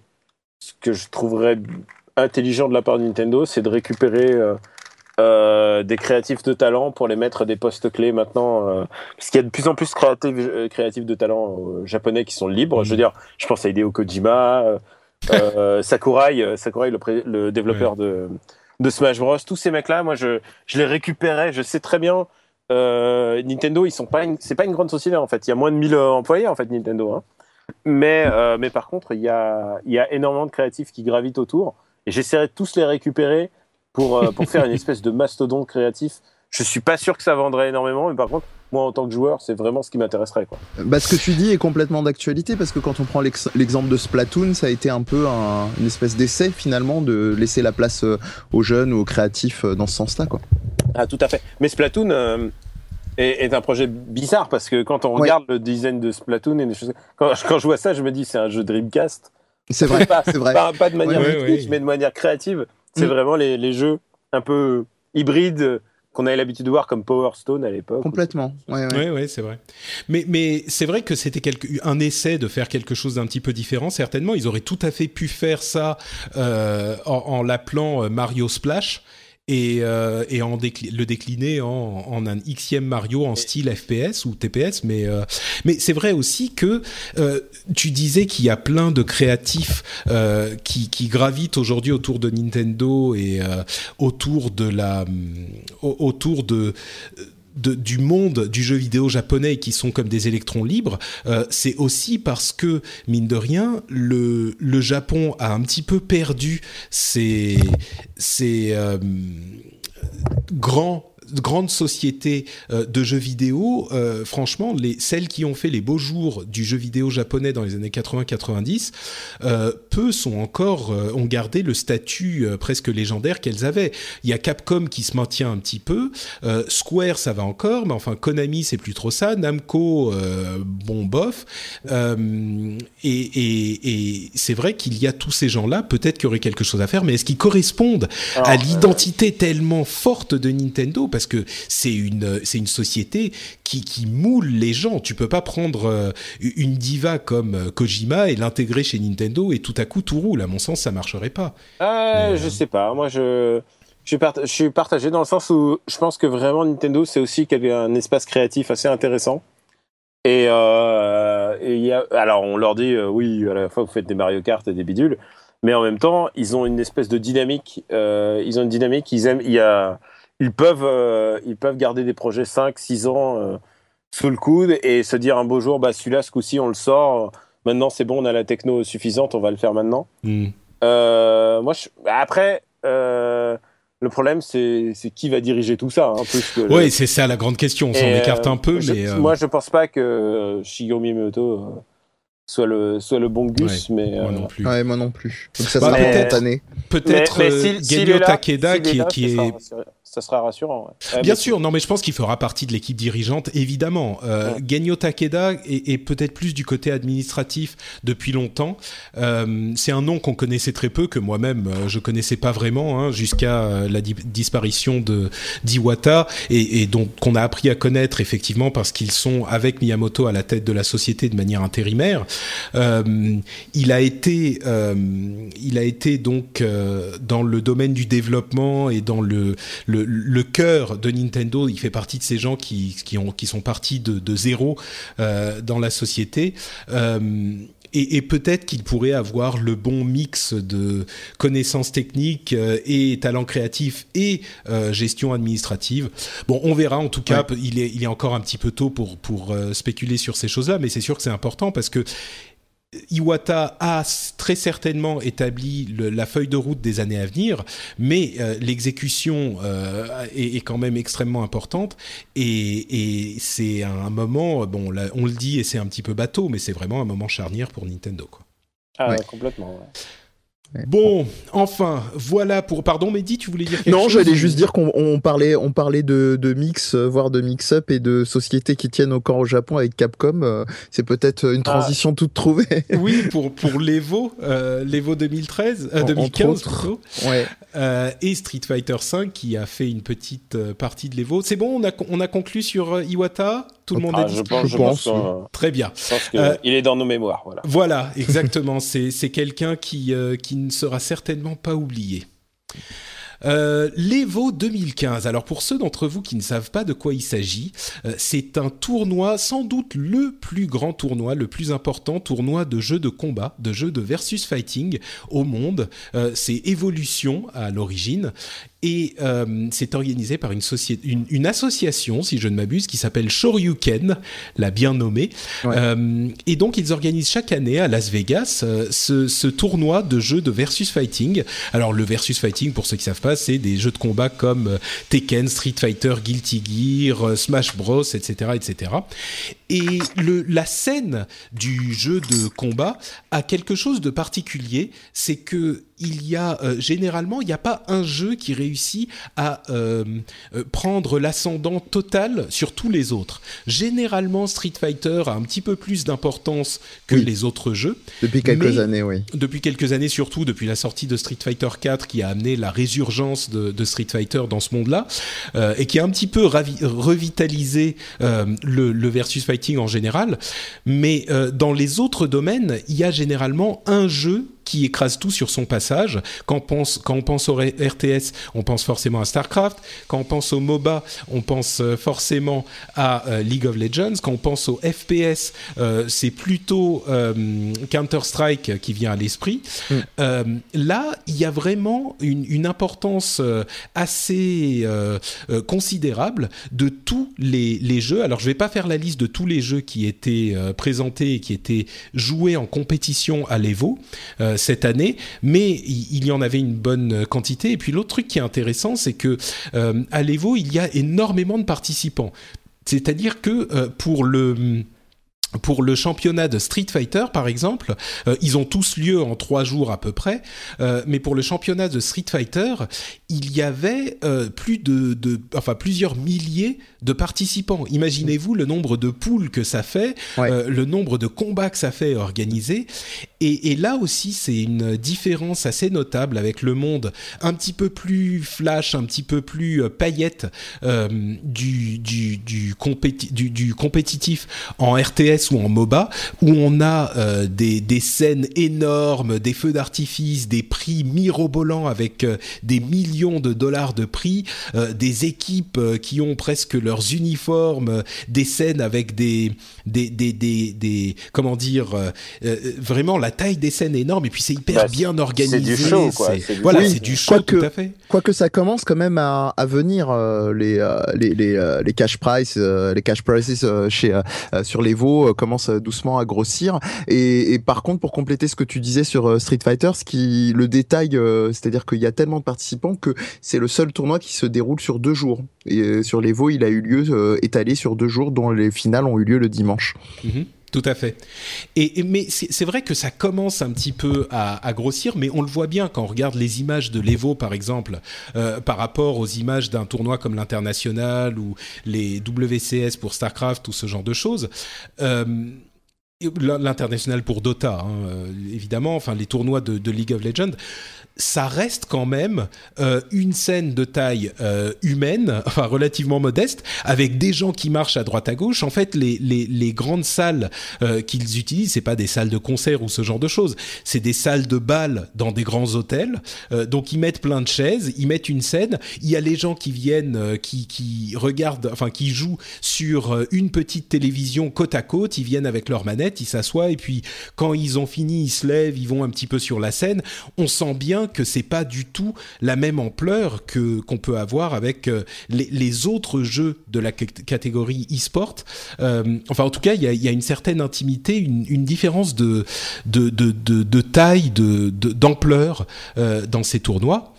ce que je trouverais intelligent de la part de Nintendo, c'est de récupérer euh, euh, des créatifs de talent pour les mettre à des postes clés maintenant. Euh, parce qu'il y a de plus en plus de créatifs, créatifs de talent japonais qui sont libres. Je veux dire, je pense à Hideo Kojima, Sakurai, Sakurai le, le développeur de, de Smash Bros. Tous ces mecs-là, moi, je, je les récupérais. Je sais très bien. Nintendo, ils sont pas, c'est pas une grande société en fait. Il y a moins de 1000 employés en fait Nintendo. Hein. Mais, euh, mais par contre, il y a, y a énormément de créatifs qui gravitent autour. Et j'essaierai de tous les récupérer pour, euh, pour faire une espèce de mastodonte créatif. Je suis pas sûr que ça vendrait énormément, mais par contre, moi en tant que joueur, c'est vraiment ce qui m'intéresserait. Quoi. Bah, ce que tu dis est complètement d'actualité parce que quand on prend l'exemple de Splatoon, ça a été un peu un, une espèce d'essai finalement de laisser la place euh, aux jeunes ou aux créatifs dans ce sens-là. Quoi. Ah, tout à fait. Mais Splatoon, est, un projet bizarre parce que quand on regarde le design de Splatoon et des choses, quand, quand, je vois ça, je me dis c'est un jeu Dreamcast. C'est vrai, c'est vrai. Pas, de manière ouais, mais de manière créative. C'est mm. vraiment les, les, jeux un peu hybrides qu'on avait l'habitude de voir comme Power Stone à l'époque. Complètement. Oui, ouais, ouais, c'est vrai. Mais, mais c'est vrai que c'était un essai de faire quelque chose d'un petit peu différent. Certainement, ils auraient tout à fait pu faire ça euh, en, en l'appelant euh, Mario Splash et, euh, et en le décliner en, en, un xème Mario en style FPS ou TPS. Mais, euh, mais c'est vrai aussi que euh, tu disais qu'il y a plein de créatifs euh, qui, qui, gravitent aujourd'hui autour de Nintendo et euh, autour de la autour de du monde du jeu vidéo japonais qui sont comme des électrons libres, euh, c'est aussi parce que, mine de rien, le, le Japon a un petit peu perdu ses, ses euh, grands grandes sociétés euh, de jeux vidéo, euh, franchement, les, celles qui ont fait les beaux jours du jeu vidéo japonais dans les années 80-90, euh, peu sont encore, ont gardé le statut presque légendaire qu'elles avaient. Il y a Capcom qui se maintient un petit peu, Square ça va encore, mais enfin Konami c'est plus trop ça, Namco bon bof, et, et, et c'est vrai qu'il y a tous ces gens-là, peut-être qu'il y aurait quelque chose à faire, mais est-ce qu'ils correspondent à l'identité tellement forte de Nintendo? Parce que c'est une c'est une société qui qui moule les gens. Tu peux pas prendre euh, une diva comme euh, Kojima et l'intégrer chez Nintendo et tout à coup tout roule. À mon sens, ça marcherait pas. Ah, Mais, je euh, sais pas. Moi, je, je, suis part- je suis partagé dans le sens où je pense que vraiment Nintendo, c'est aussi un espace créatif assez intéressant. Et, euh, et y a, alors, on leur dit, euh, oui, à la fois, vous faites des Mario Kart et des bidules. Mais en même temps, ils ont une espèce de dynamique. euh, ils ont une dynamique. Ils aiment. Il y a, ils peuvent, euh, ils peuvent garder des projets 5, 6 ans euh, sous le coude et se dire un beau jour, bah celui-là, ce coup-ci, on le sort. Maintenant, c'est bon, on a la techno suffisante, on va le faire maintenant. Hmm. Euh, moi, je... après, euh, le problème, c'est qui va diriger tout ça, hein, plus que. le- Ouais, c'est ça la grande question. On s'en écarte un peu, je- mais euh, moi, je pense pas que Shigeru Miyamoto soit le soit le bon Gus, mais moi euh, non plus. Ouais, moi non plus. Donc ça Bah, sera peut-être-. Peut-être euh, là- Takeda qui, là, qui ça est ça sera rassurant. ouais. Bien mais- sûr, non, mais je pense qu'il fera partie de l'équipe dirigeante, évidemment. Euh, Ouais. Genyo Takeda est, est peut-être plus du côté administratif depuis longtemps. Euh, c'est un nom qu'on connaissait très peu, que moi-même euh, je connaissais pas vraiment, hein, jusqu'à euh, la di- disparition de d'Iwata, et, et donc qu'on a appris à connaître effectivement parce qu'ils sont avec Miyamoto à la tête de la société de manière intérimaire. Euh, il a été, il a été donc dans le domaine du développement et dans le le, le cœur de Nintendo. Il fait partie de ces gens qui qui ont qui sont partis de, de zéro euh, dans la société. Euh, et, et peut-être qu'il pourrait avoir le bon mix de connaissances techniques euh, et talent créatif et euh, gestion administrative. Bon, on verra. En tout cas, il est il est encore un petit peu tôt pour pour euh, spéculer sur ces choses-là, mais c'est sûr que c'est important parce que Iwata a très certainement établi le- la feuille de route des années à venir, mais euh, l'exécution euh, est, est quand même extrêmement importante et, et c'est un moment, bon, là, on le dit et c'est un petit peu bateau, mais c'est vraiment un moment charnière pour Nintendo. Quoi. Ah, Ouais. complètement. ouais. Bon, enfin, voilà pour. Pardon, Mehdi, tu voulais dire quelque Non, chose j'allais juste dire qu'on on parlait, on parlait de, de mix, euh, voire de mix-up et de sociétés qui tiennent encore au Japon avec Capcom. euh, C'est peut-être une Ah. transition toute trouvée. Oui, pour pour l'Evo, euh, l'Evo 2013, euh, En- entre 2015 autres. plutôt. ouais. Euh, et Street Fighter V qui a fait une petite partie de l'Evo. C'est bon, on a, on a conclu sur Iwata? Tout le monde Ah, a dit je pense, je je pense, Très bien. je pense que Euh, il est dans nos mémoires. Voilà. Voilà, exactement. c'est c'est quelqu'un qui, euh, qui ne sera certainement pas oublié. Euh, L'Evo 2015. Alors pour ceux d'entre vous qui ne savent pas de quoi il s'agit, euh, c'est un tournoi, sans doute le plus grand tournoi, le plus important tournoi de jeux de combat, de jeux de versus fighting au monde. Euh, c'est Evolution à l'origine et euh, c'est organisé par une, une, une association, si je ne m'abuse, qui s'appelle Shoryuken, la bien nommée. Ouais. Euh, et donc ils organisent chaque année à Las Vegas euh, ce, ce tournoi de jeux de versus fighting. Alors le versus fighting, pour ceux qui savent pas, c'est des jeux de combat comme euh, Tekken, Street Fighter, Guilty Gear, Smash Bros, etc., etc. Et le, la scène du jeu de combat a quelque chose de particulier, c'est que il y a euh, généralement il n'y a pas un jeu qui réussit à euh, euh, prendre l'ascendant total sur tous les autres. Généralement Street Fighter a un petit peu plus d'importance que Oui. les autres jeux Depuis quelques années, oui. depuis quelques années, surtout depuis la sortie de Street Fighter 4 qui a amené la résurgence de, de Street Fighter dans ce monde-là euh, et qui a un petit peu ravi- revitalisé le, le versus fighting en général. Mais dans les autres domaines, il y a généralement un jeu qui écrase tout sur son passage. Quand on pense, quand on pense au RTS, on pense forcément à StarCraft. Quand on pense au MOBA, on pense euh, forcément à euh, League of Legends. Quand on pense au FPS, euh, c'est plutôt euh, Counter-Strike qui vient à l'esprit. Euh, là, il y a vraiment une, une importance assez considérable de tous les, les jeux. Alors, je vais pas faire la liste de tous les jeux qui étaient présentés et qui étaient joués en compétition à l'Evo. Euh, cette année, mais il, y en avait une bonne quantité. Et puis l'autre truc qui est intéressant, c'est que à l'Evo, il y a énormément de participants. C'est-à-dire que pour le pour le championnat de Street Fighter, par exemple, euh, ils ont tous lieu en trois jours à peu près, euh, mais pour le championnat de Street Fighter, il y avait euh, plus de, de, enfin plusieurs milliers de participants. Imaginez-vous le nombre de poules que ça fait, le nombre de combats que ça fait organiser, et, et là aussi c'est une différence assez notable avec le monde un petit peu plus flash, un petit peu plus paillette du du du, du, du compétitif en RTS ou en MOBA, où on a euh, des, des, scènes énormes, des feux d'artifice, des prix mirobolants avec euh, des millions de dollars de prix, euh, des équipes qui ont presque leurs uniformes, des scènes avec des, des, des, des, comment dire, vraiment la taille des scènes énorme, et puis c'est hyper bah, bien organisé. C'est du show, quoi. Voilà, c'est du show, tout à fait. Quoique ça commence quand même à, à venir les, les, les, les, cash price, les cash prices chez, sur les veaux commence doucement à grossir. Et, par contre, pour compléter ce que tu disais sur euh, Street Fighter, ce qui le détail, euh, c'est-à-dire qu'il y a tellement de participants que c'est le seul tournoi qui se déroule sur deux jours. Et euh, sur les il a eu lieu étalé sur deux jours, dont les finales ont eu lieu le dimanche. Mhm. Tout à fait. Et, mais c'est vrai que ça commence un petit peu à, grossir, mais on le voit bien quand on regarde les images de l'Evo, par exemple, euh, par rapport aux images d'un tournoi comme l'international ou les WCS pour Starcraft ou ce genre de choses. Euh, l'international pour Dota, hein, euh, évidemment, enfin les tournois de League of Legends ça reste quand même euh, une scène de taille euh, humaine, enfin relativement modeste, avec des gens qui marchent à droite à gauche. En fait, les, les, grandes salles euh, qu'ils utilisent, c'est pas des salles de concert ou ce genre de choses, c'est des salles de bal dans des grands hôtels. Donc ils mettent plein de chaises, ils mettent une scène. Il y a les gens qui viennent, qui, qui regardent, enfin qui jouent sur une petite télévision côte à côte. Ils viennent avec leur manette, ils s'assoient et puis quand ils ont fini, ils se lèvent, ils vont un petit peu sur la scène. On sent bien que c'est pas du tout la même ampleur que qu'on peut avoir avec euh, les, autres jeux de la catégorie e-sport. Euh, enfin, en tout cas, il y a, une certaine intimité, une, différence de taille, d'ampleur euh, dans ces tournois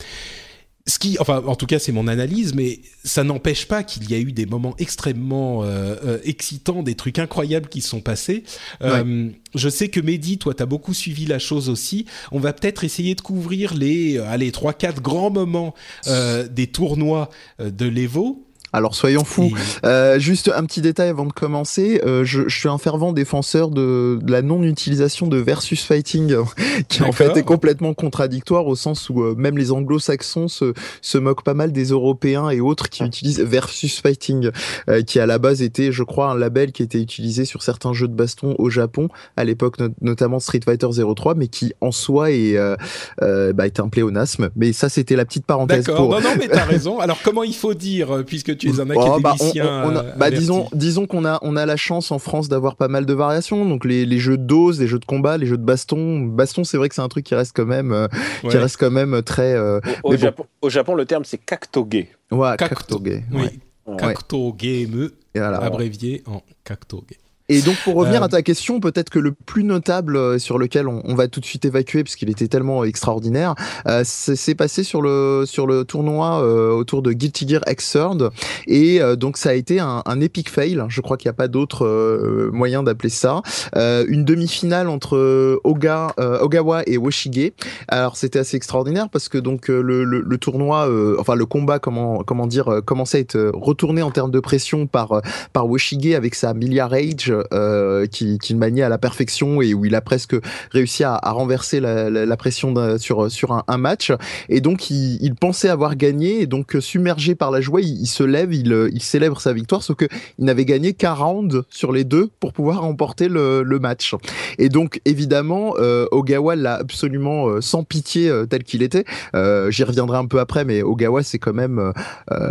ce qui, enfin, en tout cas, c'est mon analyse, mais ça n'empêche pas qu'il y a eu des moments extrêmement euh, euh, excitants, des trucs incroyables qui se sont passés. Euh, je sais que Mehdi, toi, t'as beaucoup suivi la chose aussi. On va peut-être essayer de couvrir les, allez, trois, quatre grands moments des tournois de l'Evo. Alors soyons fous. Euh, juste un petit détail avant de commencer. Euh, je, je, suis un fervent défenseur de, de la non-utilisation de versus fighting, qui en fait est complètement contradictoire au sens où euh, même les anglo-saxons se, se moquent pas mal des Européens et autres qui utilisent versus fighting, euh, qui à la base était, je crois, un label qui était utilisé sur certains jeux de baston au Japon à l'époque, notamment Street Fighter 03, mais qui en soi est, bah, était un pléonasme. Mais ça, c'était la petite parenthèse. D'accord. Non, non, mais t'as raison. Alors comment il faut dire, puisque tu Oh, bah, euh, bah, disons, disons qu'on a, on a la chance en France d'avoir pas mal de variations. Donc les, les, jeux de dose, les jeux de combat, les jeux de baston. Baston, c'est vrai que c'est un truc qui reste quand même, euh, qui reste quand même très. Euh, au, Japon, au, Japon, le terme c'est kaktoge. Ouais, kaktoge. Oui. Kaktoge, abrévié en kaktoge. Et donc pour revenir euh, à ta question, peut-être que le plus notable euh, sur lequel on, on va tout de suite évacuer puisqu'il était tellement extraordinaire, euh, c'est passé sur le sur le tournoi euh, autour de Guilty Gear Xrd et euh, donc ça a été un, un epic fail. Je crois qu'il n'y a pas d'autre moyen d'appeler ça. une demi-finale entre Oga, Ogawa et Woshige. Alors c'était assez extraordinaire parce que donc le, le, le tournoi, enfin le combat, comment comment dire, commençait à être retourné en termes de pression par par Woshige avec sa milliard rage euh, qui, qui, maniait à la perfection et où il a presque réussi à, renverser la, pression sur un, match. Et donc il, pensait avoir gagné et donc submergé par la joie, il, se lève, il, célèbre sa victoire, sauf que il n'avait gagné qu'un round sur les deux pour pouvoir remporter le, match. Et donc évidemment, euh, Ogawa l'a absolument euh, sans pitié euh, tel qu'il était. Euh, j'y reviendrai un peu après, mais Ogawa c'est quand même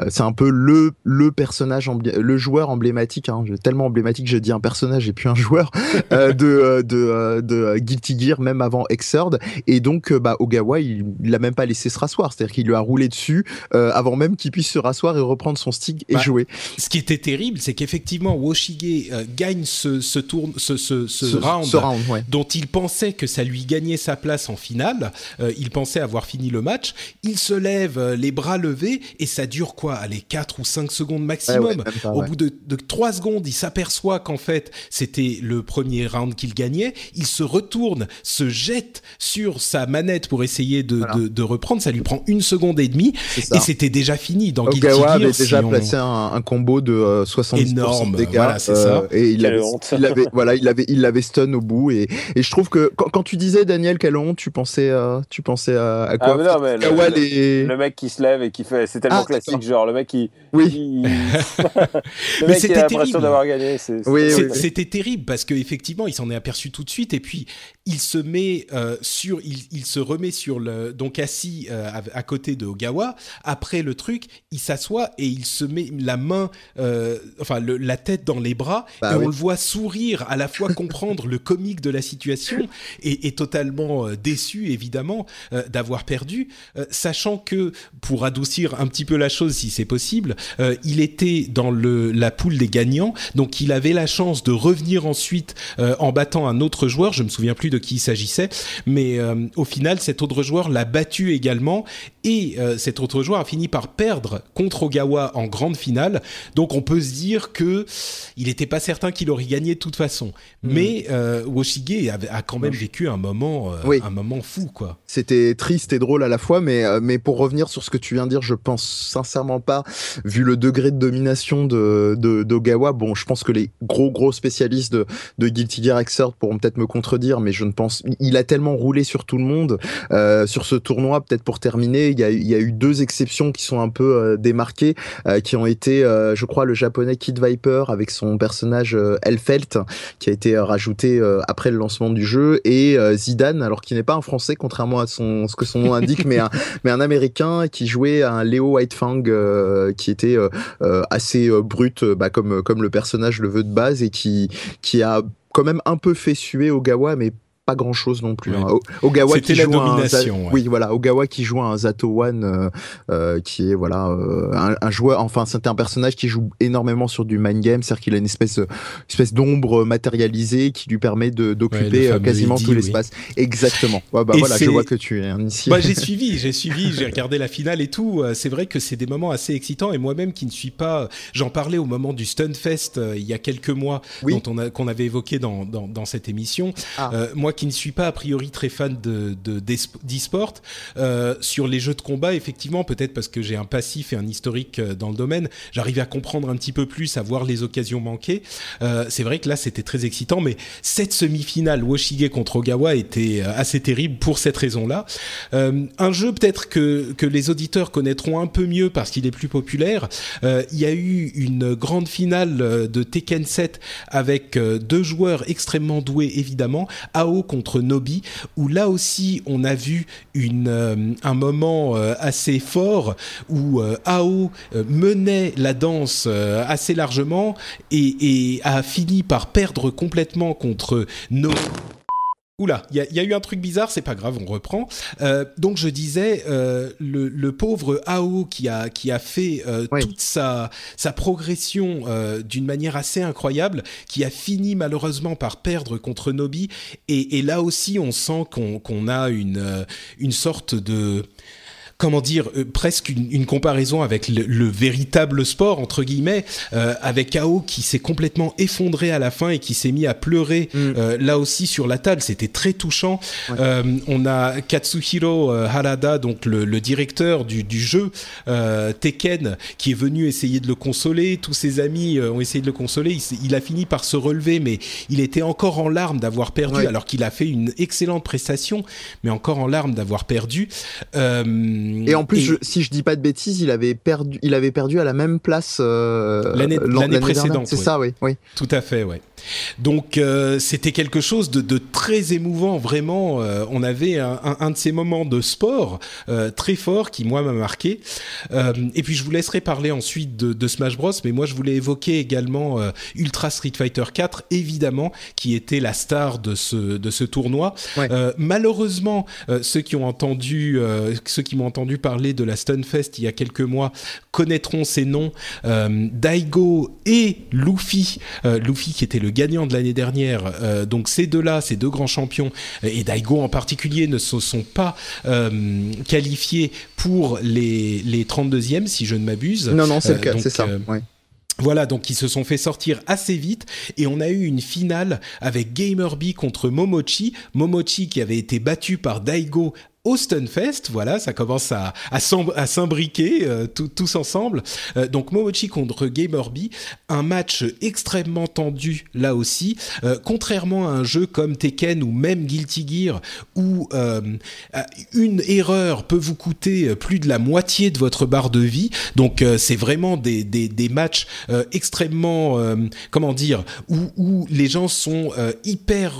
c'est un peu le le personnage le joueur emblématique, hein, tellement emblématique, je dis un personnage personnage et puis un joueur de, de, de Guilty Gear, même avant Xrd. Et donc, bah, Ogawa, il l'a même pas laissé se rasseoir. C'est-à-dire qu'il lui a roulé dessus avant même qu'il puisse se rasseoir et reprendre son stick et bah, jouer. Ce qui était terrible, c'est qu'effectivement, Woshige gagne ce, ce, tour, ce, ce, ce, round, dont il pensait que ça lui gagnait sa place en finale. il pensait avoir fini le match. Il se lève, les bras levés, et ça dure quoi? Allez, 4 ou 5 secondes maximum. Au bout de, de 3 secondes, il s'aperçoit qu'en fait, c'était le premier round qu'il gagnait. Il se retourne, se jette sur sa manette pour essayer de, de, de reprendre. Ça lui prend une seconde et demie, et c'était déjà fini. Dans Guilty Gear, avait déjà placé un, un, combo de euh, 70% Énorme, dégâts. Voilà, c'est ça. Euh, et il avait, il avait, voilà, il avait, il l'avait stun au bout. Et, et je trouve que quand, quand, tu disais Daniel, quelle honte, tu pensais, euh, tu pensais à, à quoi? Ah, non, mais le, le, le, mec qui se lève et qui fait, c'est tellement ah, classique, genre le mec qui, oui. Qui... le mec qui a l'impression d'avoir gagné. C'est, oui, oui, C'était terrible parce qu'effectivement, il s'en est aperçu tout de suite et puis il se met euh, sur, il, il, se remet sur le, donc assis euh, à, côté de Ogawa. Après le truc, il s'assoit et il se met la main, euh, enfin le, la tête dans les bras bah, et oui. on le voit sourire, à la fois comprendre le comique de la situation et, et totalement euh, déçu évidemment euh, d'avoir perdu, sachant que pour adoucir un petit peu la chose si c'est possible, il était dans le, la poule des gagnants, donc il avait la chance de revenir ensuite en battant un autre joueur. Je me souviens plus de qui il s'agissait, mais euh, au final, cet autre joueur l'a battu également et euh, cet autre joueur a fini par perdre contre Ogawa en grande finale. Donc on peut se dire que il n'était pas certain qu'il aurait gagné de toute façon. Mmh. Mais euh, Woshige a, a, quand même vécu un moment, euh, oui. un moment fou, quoi. C'était triste et drôle à la fois, mais euh, mais pour revenir sur ce que tu viens de dire, je pense sincèrement pas, vu le degré de domination de d'Ogawa. Bon, je pense que les gros gros spécialistes de, de Guilty Gear Xrd pourront peut-être me contredire, mais je ne pense, il a tellement roulé sur tout le monde euh, sur ce tournoi. Peut-être pour terminer, il y, a, il y a, eu deux exceptions qui sont un peu euh, démarquées, euh, qui ont été, euh, je crois, le japonais Kid Viper avec son personnage Elfelt, qui a été rajouté après le lancement du jeu, et Zidane, alors qui n'est pas un français, contrairement à son, ce que son nom indique, mais, un, mais un américain qui jouait un Léo Whitefang, qui était assez brut, bah, comme, comme le personnage le veut de base, et qui, qui a quand même un peu fait suer Ogawa, mais pas grand chose non plus. Ouais. Hein. Ogawa qui joue domination, un, ouais. oui voilà, Ogawa qui joue un Zato One euh, euh, qui est voilà euh, un, un, joueur. Enfin, c'était un personnage qui joue énormément sur du mind game, c'est-à-dire qu'il a une espèce espèce d'ombre matérialisée qui lui permet de d'occuper ouais, quasiment tout l'espace. Oui. Exactement. Bah, voilà, je vois que tu es un initié. Bah, j'ai suivi, j'ai suivi, j'ai regardé la finale et tout. C'est vrai que c'est des moments assez excitants et moi-même qui ne suis pas, j'en parlais au moment du Stunfest euh, il y a quelques mois, oui. dont on a qu'on avait évoqué dans, dans, dans cette émission. Ah. Euh, moi qui ne suis pas a priori très fan de d'e-sport euh, sur les jeux de combat effectivement peut-être parce que j'ai un passif et un historique euh, dans le domaine j'arrive à comprendre un petit peu plus à voir les occasions manquées. Euh, c'est vrai que là c'était très excitant mais cette semi-finale Woshige contre Ogawa était assez terrible pour cette raison là euh, un jeu peut-être que que les auditeurs connaîtront un peu mieux parce qu'il est plus populaire. Il y a eu une grande finale de Tekken 7 avec deux joueurs extrêmement doués évidemment. AO contre Nobi, où là aussi on a vu euh, un moment euh, assez fort où euh, Ao menait la danse assez largement et, et, a fini par perdre complètement contre Nobi. Oula, il y, y, a eu un truc bizarre, c'est pas grave, on reprend. Euh, donc je disais, euh, le, le, pauvre Ao qui a qui a fait euh, oui. toute sa sa progression d'une manière assez incroyable, qui a fini malheureusement par perdre contre Nobi, et, et là aussi on sent qu'on a une une sorte de comment dire, euh, presque une, une, comparaison avec le, le, véritable sport entre guillemets, euh, avec Ao qui s'est complètement effondré à la fin et qui s'est mis à pleurer mm. euh, là aussi sur la table. C'était très touchant. Ouais. On a Katsuhiro Harada, donc le, le directeur du, du jeu Tekken, qui est venu essayer de le consoler. Tous ses amis ont essayé de le consoler. Il, il, a fini par se relever, mais il était encore en larmes d'avoir perdu, ouais. alors qu'il a fait une excellente prestation, mais encore en larmes d'avoir perdu. Euh, et en plus, si je dis pas de bêtises, il avait perdu, il avait perdu à la même place l'année précédente. C'est ça, oui, oui. Tout à fait, ouais. Donc c'était quelque chose de, de, très émouvant, vraiment. on avait un, un, de ces moments de sport très fort qui moi m'a marqué. et puis je vous laisserai parler ensuite de, de, Smash Bros, mais moi je voulais évoquer également Ultra Street Fighter 4, évidemment, qui était la star de ce de ce tournoi. malheureusement, ceux qui ont entendu, ceux qui m'ont entendu parler de la Stunfest il y a quelques mois connaîtront ces noms. Daigo et Luffy, Luffy qui était le gagnant de l'année dernière. donc ces deux-là, ces deux grands champions, et Daigo en particulier, ne se sont pas qualifiés pour les, les 32e, si je ne m'abuse. Non, non, c'est le cas, c'est ça. Voilà, donc ils se sont fait sortir assez vite et on a eu une finale avec Gamerby contre Momochi. Momochi qui avait été battu par Daigo au Stunfest, voilà, ça commence à, s'imbriquer euh, tous ensemble. Euh, donc Momochi contre Gamerby, un match extrêmement tendu là aussi, euh, contrairement à un jeu comme Tekken ou même Guilty Gear, où une erreur peut vous coûter plus de la moitié de votre barre de vie. Donc c'est vraiment des matchs extrêmement, comment dire, où, où, les gens sont hyper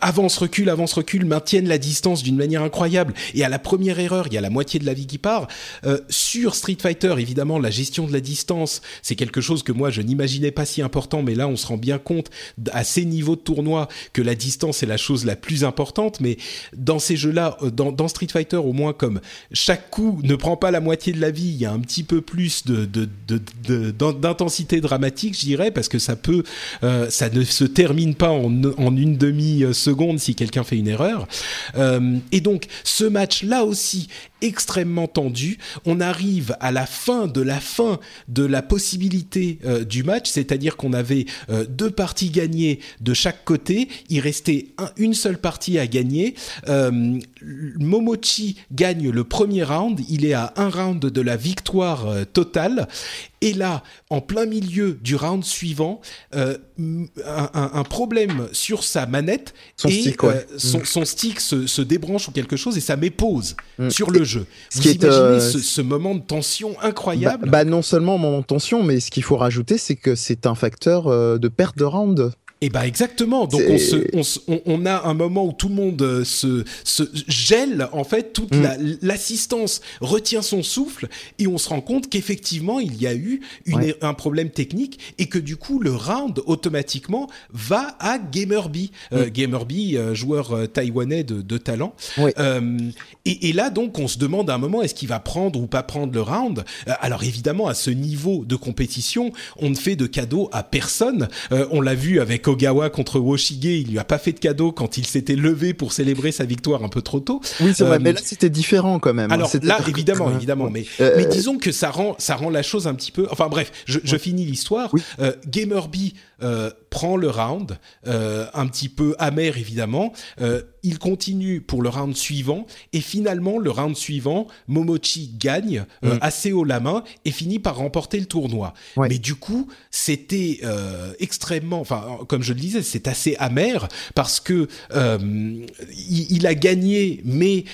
avance-recul, avance-recul, maintiennent la distance d'une manière incroyable. Et à la première erreur, il y a la moitié de la vie qui part. Euh, sur Street Fighter, évidemment, la gestion de la distance, c'est quelque chose que moi je n'imaginais pas si important, mais là on se rend bien compte à ces niveaux de tournoi que la distance est la chose la plus importante. Mais dans ces jeux-là, euh, dans, Street Fighter, au moins comme chaque coup ne prend pas la moitié de la vie, il y a un petit peu plus de, d'intensité dramatique, je dirais, parce que ça peut, euh, ça ne se termine pas en, en une demi seconde si quelqu'un fait une erreur. Euh, et donc ce match là aussi extrêmement tendu. On arrive à la fin de la fin de la possibilité euh, du match, c'est-à-dire qu'on avait euh, deux parties gagnées de chaque côté. Il restait une seule partie à gagner. Euh, Momochi gagne le premier round. Il est à un round de la victoire totale. Et là, en plein milieu du round suivant, un, problème sur sa manette son et stick, son, stick se, débranche ou quelque chose et ça met pause mm. sur le jeu. Ce Vous qui imaginez est, ce, ce, moment de tension incroyable bah, bah, non seulement moment de tension, mais ce qu'il faut rajouter, c'est que c'est un facteur euh, de perte de round. Et eh bah exactement. Donc on, se, on, on, a un moment où tout le monde euh, se, se gèle en fait, toute mm. l'assistance retient son souffle et on se rend compte qu'effectivement il y a eu une, un problème technique et que du coup le round automatiquement va à Gamerby. Euh, mm. Gamerby, euh, joueur taïwanais de, de talent. et, et, là donc on se demande à un moment est-ce qu'il va prendre ou pas prendre le round? alors évidemment à ce niveau de compétition on ne fait de cadeau à personne. on l'a vu avec Ogawa contre Woshige, il lui a pas fait de cadeau quand il s'était levé pour célébrer sa victoire un peu trop tôt. Oui, c'est vrai, euh, mais là c'était différent quand même. Alors là, évidemment, évidemment, mais, euh, mais disons que ça rend ça rend la chose un petit peu. Enfin bref, je, je finis l'histoire. Oui. Euh, Gamerby euh, prend le round, euh, un petit peu amer évidemment. Euh, il continue pour le round suivant et finalement le round suivant, Momochi gagne mm. assez haut la main et finit par remporter le tournoi. Mais du coup, c'était extrêmement, enfin comme je le disais, c'est assez amer parce que il, a gagné, mais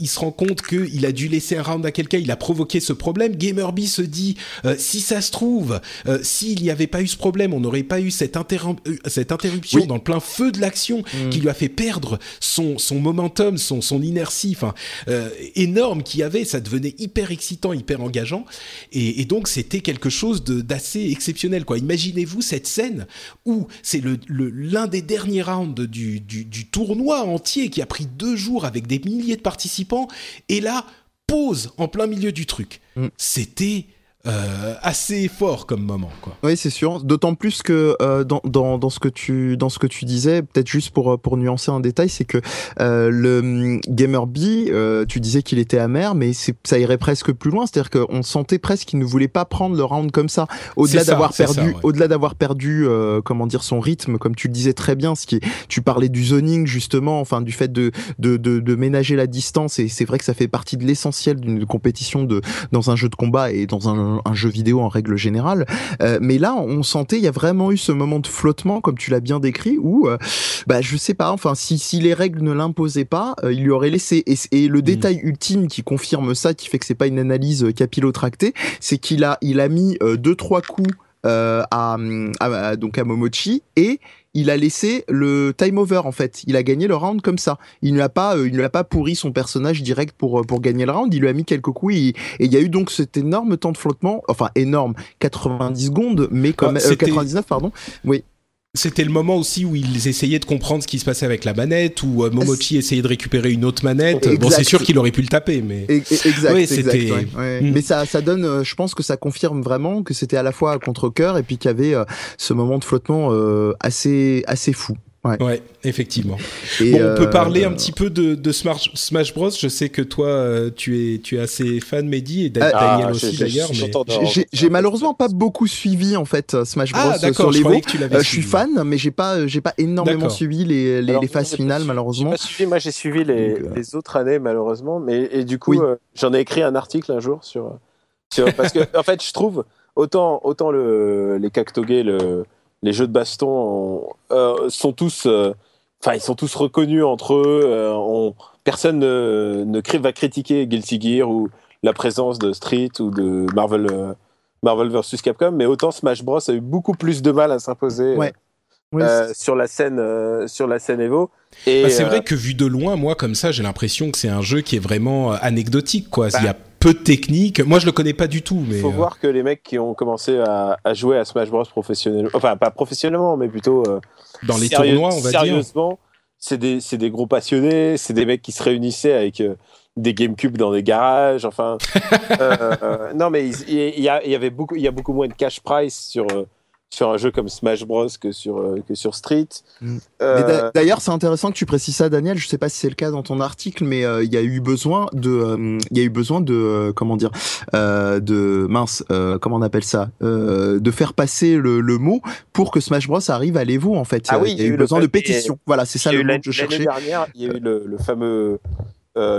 il se rend compte qu'il a dû laisser un round à quelqu'un, il a provoqué ce problème. Gamerby se dit, si ça se trouve, s'il n'y avait pas eu ce problème, on n'aurait pas eu cette, euh, cette interruption dans le plein feu de l'action mm. qui lui a fait perdre son, son momentum, son, son inertie, enfin euh, énorme qu'il avait. Ça devenait hyper excitant, hyper engageant, et, donc c'était quelque chose d'assez exceptionnel. Quoi. Imaginez-vous cette scène où c'est l'un le, l'un des derniers rounds du, du, du tournoi entier qui a pris deux jours avec des milliers de participants, et là pause en plein milieu du truc. Mm. C'était euh, assez fort comme moment quoi. Oui, c'est sûr, d'autant plus que euh, dans, dans, dans, ce que tu dans ce que tu disais, peut-être juste pour pour nuancer un détail, c'est que euh, le mm, Gamer B, euh, tu disais qu'il était amer, mais ça irait presque plus loin, c'est-à-dire qu'on sentait presque qu'il ne voulait pas prendre le round comme ça, au-delà d'avoir perdu au-delà d'avoir perdu comment dire son rythme comme tu le disais très bien, ce qui est, tu parlais du zoning justement, enfin du fait de de, de, de ménager la distance et c'est vrai que ça fait partie de l'essentiel d'une compétition de dans un jeu de combat et dans un un, un, jeu vidéo en règle générale. Euh, mais là, on sentait, il y a vraiment eu ce moment de flottement, comme tu l'as bien décrit, où, euh, bah, je sais pas, enfin, si, si les règles ne l'imposaient pas, euh, il lui aurait laissé. Et, et le mmh. détail ultime qui confirme ça, qui fait que c'est pas une analyse capillotractée, c'est qu'il a, il a mis deux trois coups euh, à, à, donc à Momochi et il a laissé le time over en fait. Il a gagné le round comme ça. Il ne l'a pas, euh, il ne l'a pas pourri son personnage direct pour pour gagner le round. Il lui a mis quelques coups et, il y a eu donc cet énorme temps de flottement, enfin énorme, 90 secondes, mais comme ah, 99 pardon. Oui. C'était le moment aussi où ils essayaient de comprendre ce qui se passait avec la manette, où euh, Momochi essayait de récupérer une autre manette. Bon, c'est sûr qu'il aurait pu le taper, mais exact, oui, c'était. Hmm. Mais ça, ça donne, euh, je pense que ça confirme vraiment que c'était à la fois contre cœur et puis qu'il y avait euh, ce moment de flottement assez, assez fou. Ouais, effectivement. bon, on peut parler un petit peu de, de Smash, Smash, Bros. Je sais que toi, euh, tu es, tu es assez fan, Mehdi, et Daniel ah, aussi d'ailleurs. J'ai malheureusement pas beaucoup suivi en fait Smash Bros. Ah, sur les je, je suis fan, mais j'ai pas, j'ai pas énormément suivi les, les, les phases finales malheureusement. Pas suivi, moi, j'ai suivi les, euh, les, autres années malheureusement, mais et du coup, euh, j'en ai écrit un article un jour sur, sur parce que en fait, je trouve autant, autant le, les Cactoge, le les jeux de baston euh, sont tous, euh, enfin ils sont tous reconnus entre eux. Euh, on, personne ne, ne va critiquer Guilty Gear ou la présence de Street ou de Marvel, Marvel vs Capcom, mais autant Smash Bros a eu beaucoup plus de mal à s'imposer. sur la scène sur la scène Evo et bah, c'est vrai que vu de loin moi comme ça j'ai l'impression que c'est un jeu qui est vraiment anecdotique quoi bah, il y a peu de technique. Moi, je le connais pas du tout. Mais il faut euh, voir que les mecs qui ont commencé à, jouer à Smash Bros professionnellement, enfin pas professionnellement, mais plutôt euh, dans les tournois, on va sérieusement, c'est des c'est des gros passionnés, c'est des mecs qui se réunissaient avec euh, des GameCube dans des garages. Enfin, non, mais il y, avait beaucoup, il y a beaucoup moins de cash price sur sur un jeu comme Smash Bros que sur euh, que sur Street. Mm. Euh, d'ailleurs, c'est intéressant que tu précises ça, Daniel. Je sais pas si c'est le cas dans ton article, mais euh, il y a eu besoin de, il y a eu besoin de, comment dire, de mince, comment on appelle ça, de faire passer le, le, mot pour que Smash Bros arrive à l'Evo en fait. Ah oui, il y a eu, besoin de pétition. Voilà, c'est ça le mot que je cherchais. L'année dernière, il y a eu le, le fameux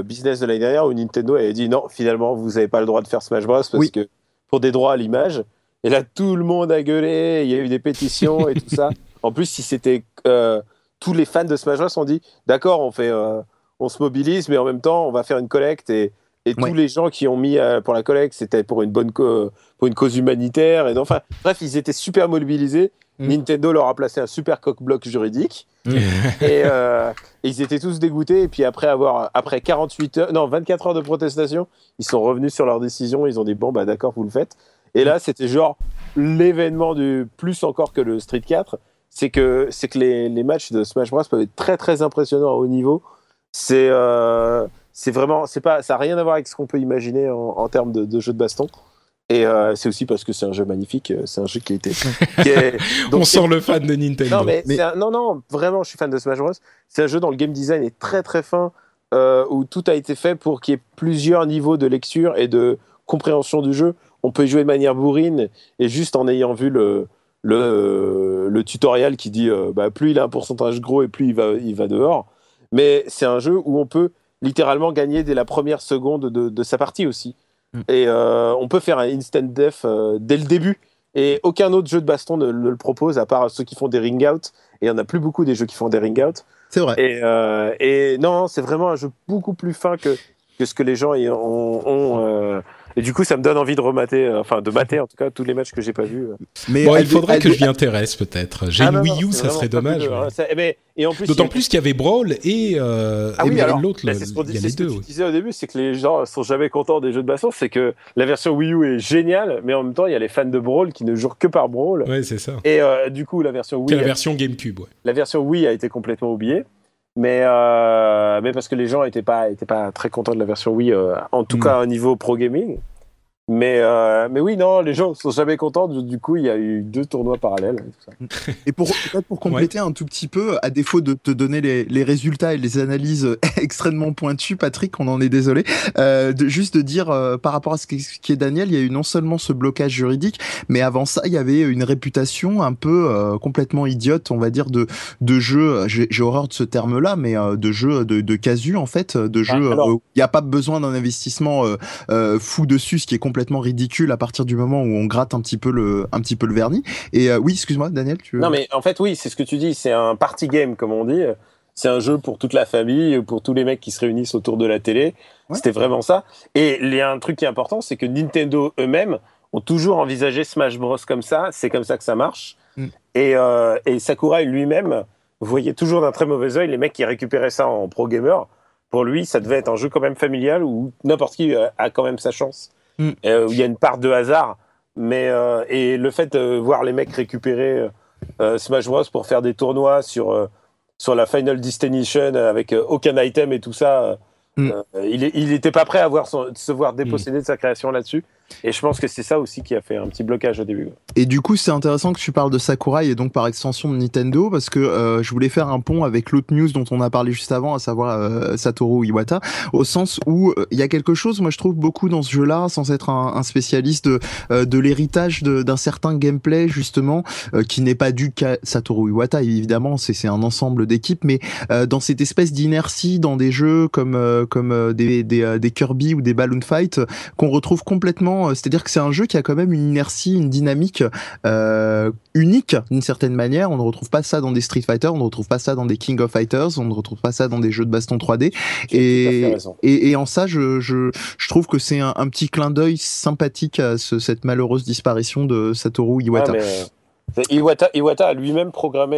business de l'année dernière où Nintendo avait dit non, finalement, vous n'avez pas le droit de faire Smash Bros parce que pour des droits à l'image. Et là, tout le monde a gueulé, il y a eu des pétitions et tout ça. En plus, si c'était euh, tous les fans de Smash Bros ont dit, d'accord, on fait, euh, on se mobilise, mais en même temps, on va faire une collecte et, et tous les gens qui ont mis euh, pour la collecte, c'était pour une bonne pour une cause humanitaire. Et enfin, bref, ils étaient super mobilisés. Mm. Nintendo leur a placé un super coq-bloc juridique. Mm. et, ils étaient tous dégoûtés. Et puis après avoir, après 48 heures, non, 24 heures de protestation, ils sont revenus sur leur décision. Ils ont dit bon bah d'accord, vous le faites. Et là, c'était genre l'événement du plus encore que le Street 4, c'est que c'est que les, les, matchs de Smash Bros peuvent être très très impressionnants à haut niveau. C'est euh, c'est vraiment c'est pas ça a rien à voir avec ce qu'on peut imaginer en, en termes de, de jeu de baston. Et euh, c'est aussi parce que c'est un jeu magnifique, euh, c'est un jeu qui a été. Qui est, donc, On sent le fan de Nintendo. Non, mais, Un, non, non, vraiment, je suis fan de Smash Bros. C'est un jeu dont le game design est très très fin, euh, où tout a été fait pour qu'il y ait plusieurs niveaux de lecture et de compréhension du jeu on peut jouer de manière bourrine et juste en ayant vu le, le, euh, le tutoriel qui dit euh, bah, plus il a un pourcentage gros et plus il va, il va dehors. Mais c'est un jeu où on peut littéralement gagner dès la première seconde de, de sa partie aussi. Mm. Et euh, on peut faire un instant death dès le début. Et aucun autre jeu de baston ne, le propose, à part ceux qui font des ring out. Et il n'y en a plus beaucoup des jeux qui font des ring out. C'est vrai. Et, et non, c'est vraiment un jeu beaucoup plus fin que, que ce que les gens ont, ont et du coup, ça me donne envie de remater, euh, enfin de mater en tout cas tous les matchs que j'ai pas vus. Euh. Mais bon, il faudrait que je m'y intéresse peut-être. J'ai ah, une Wii U, ça serait dommage. mais... et en plus, D'autant plus qu'il y avait Brawl et, euh, ah, oui, l'autre. Bah, c'est ce, il y a les deux, que tu disais au début, c'est que les gens sont jamais contents des jeux de baston. C'est que la version Wii U est géniale, mais en même temps, il y a les fans de Brawl qui ne jouent que par Brawl. Ouais, c'est ça. Et euh, du coup, la version Wii. la version GameCube. Ouais. La version Wii a été complètement oubliée mais euh, mais parce que les gens étaient pas étaient pas très contents de la version Wii euh, en tout mm. cas au niveau pro gaming mais, euh, mais oui, non, les gens sont jamais contents. Du, coup, il y a eu deux tournois parallèles. Et, pour peut-être pour compléter un tout petit peu, à défaut de te donner les, les, résultats et les analyses extrêmement pointues, Patrick, on en est désolé. Euh, de, juste de dire euh, par rapport à ce qui, est Daniel, il y a eu non seulement ce blocage juridique, mais avant ça, il y avait une réputation un peu euh, complètement idiote, on va dire, de, de jeux. J'ai horreur de ce terme-là, mais euh, de jeux de, de casu en fait, de ah, jeux. Il n'y a pas besoin d'un investissement fou dessus, ce qui est complètement complètement ridicule à partir du moment où on gratte un petit peu le, un petit peu le vernis. Et oui, excuse-moi, Daniel, tu Non, mais en fait, oui, c'est ce que tu dis. C'est un party game, comme on dit. C'est un jeu pour toute la famille, pour tous les mecs qui se réunissent autour de la télé. C'était vraiment ça. Et il y a un truc qui est important, c'est que Nintendo eux-mêmes ont toujours envisagé Smash Bros comme ça. C'est comme ça que ça marche. Mm. Et, euh, et, Sakurai lui-même voyait toujours d'un très mauvais œil les mecs qui récupéraient ça en pro gamer. Pour lui, ça devait être un jeu quand même familial où n'importe qui euh, a quand même sa chance. Mm. Euh, il y a une part de hasard. Mais euh, et le fait de voir les mecs récupérer euh, Smash Bros pour faire des tournois sur sur la Final Destination avec aucun item et tout ça Mm. Euh, il n'était pas prêt à voir se voir déposséder de sa création là-dessus. Et je pense que c'est ça aussi qui a fait un petit blocage au début. Et du coup, c'est intéressant que tu parles de Sakurai et donc par extension de Nintendo parce que euh, je voulais faire un pont avec l'autre news dont on a parlé juste avant, à savoir euh, Satoru Iwata, au sens où il y a quelque chose, moi je trouve beaucoup dans ce jeu-là, sans être un, spécialiste de, l'héritage d'un certain gameplay justement, qui n'est pas dû qu'à Satoru Iwata, évidemment, c'est un ensemble d'équipes, mais dans cette espèce d'inertie dans des jeux comme comme euh, des, euh, des, Kirby ou des Balloon Fight qu'on retrouve complètement. Euh, c'est-à-dire que c'est un jeu qui a quand même une inertie, une dynamique euh, unique d'une certaine manière. On ne retrouve pas ça dans des Street Fighter, on ne retrouve pas ça dans des King of Fighters, on ne retrouve pas ça dans des jeux de baston 3D. Et, et, et, en ça, je, je, je trouve que c'est un, un, petit clin d'œil sympathique à ce, cette malheureuse disparition de Satoru Iwata. Ah, Iwata, Iwata a lui-même programmé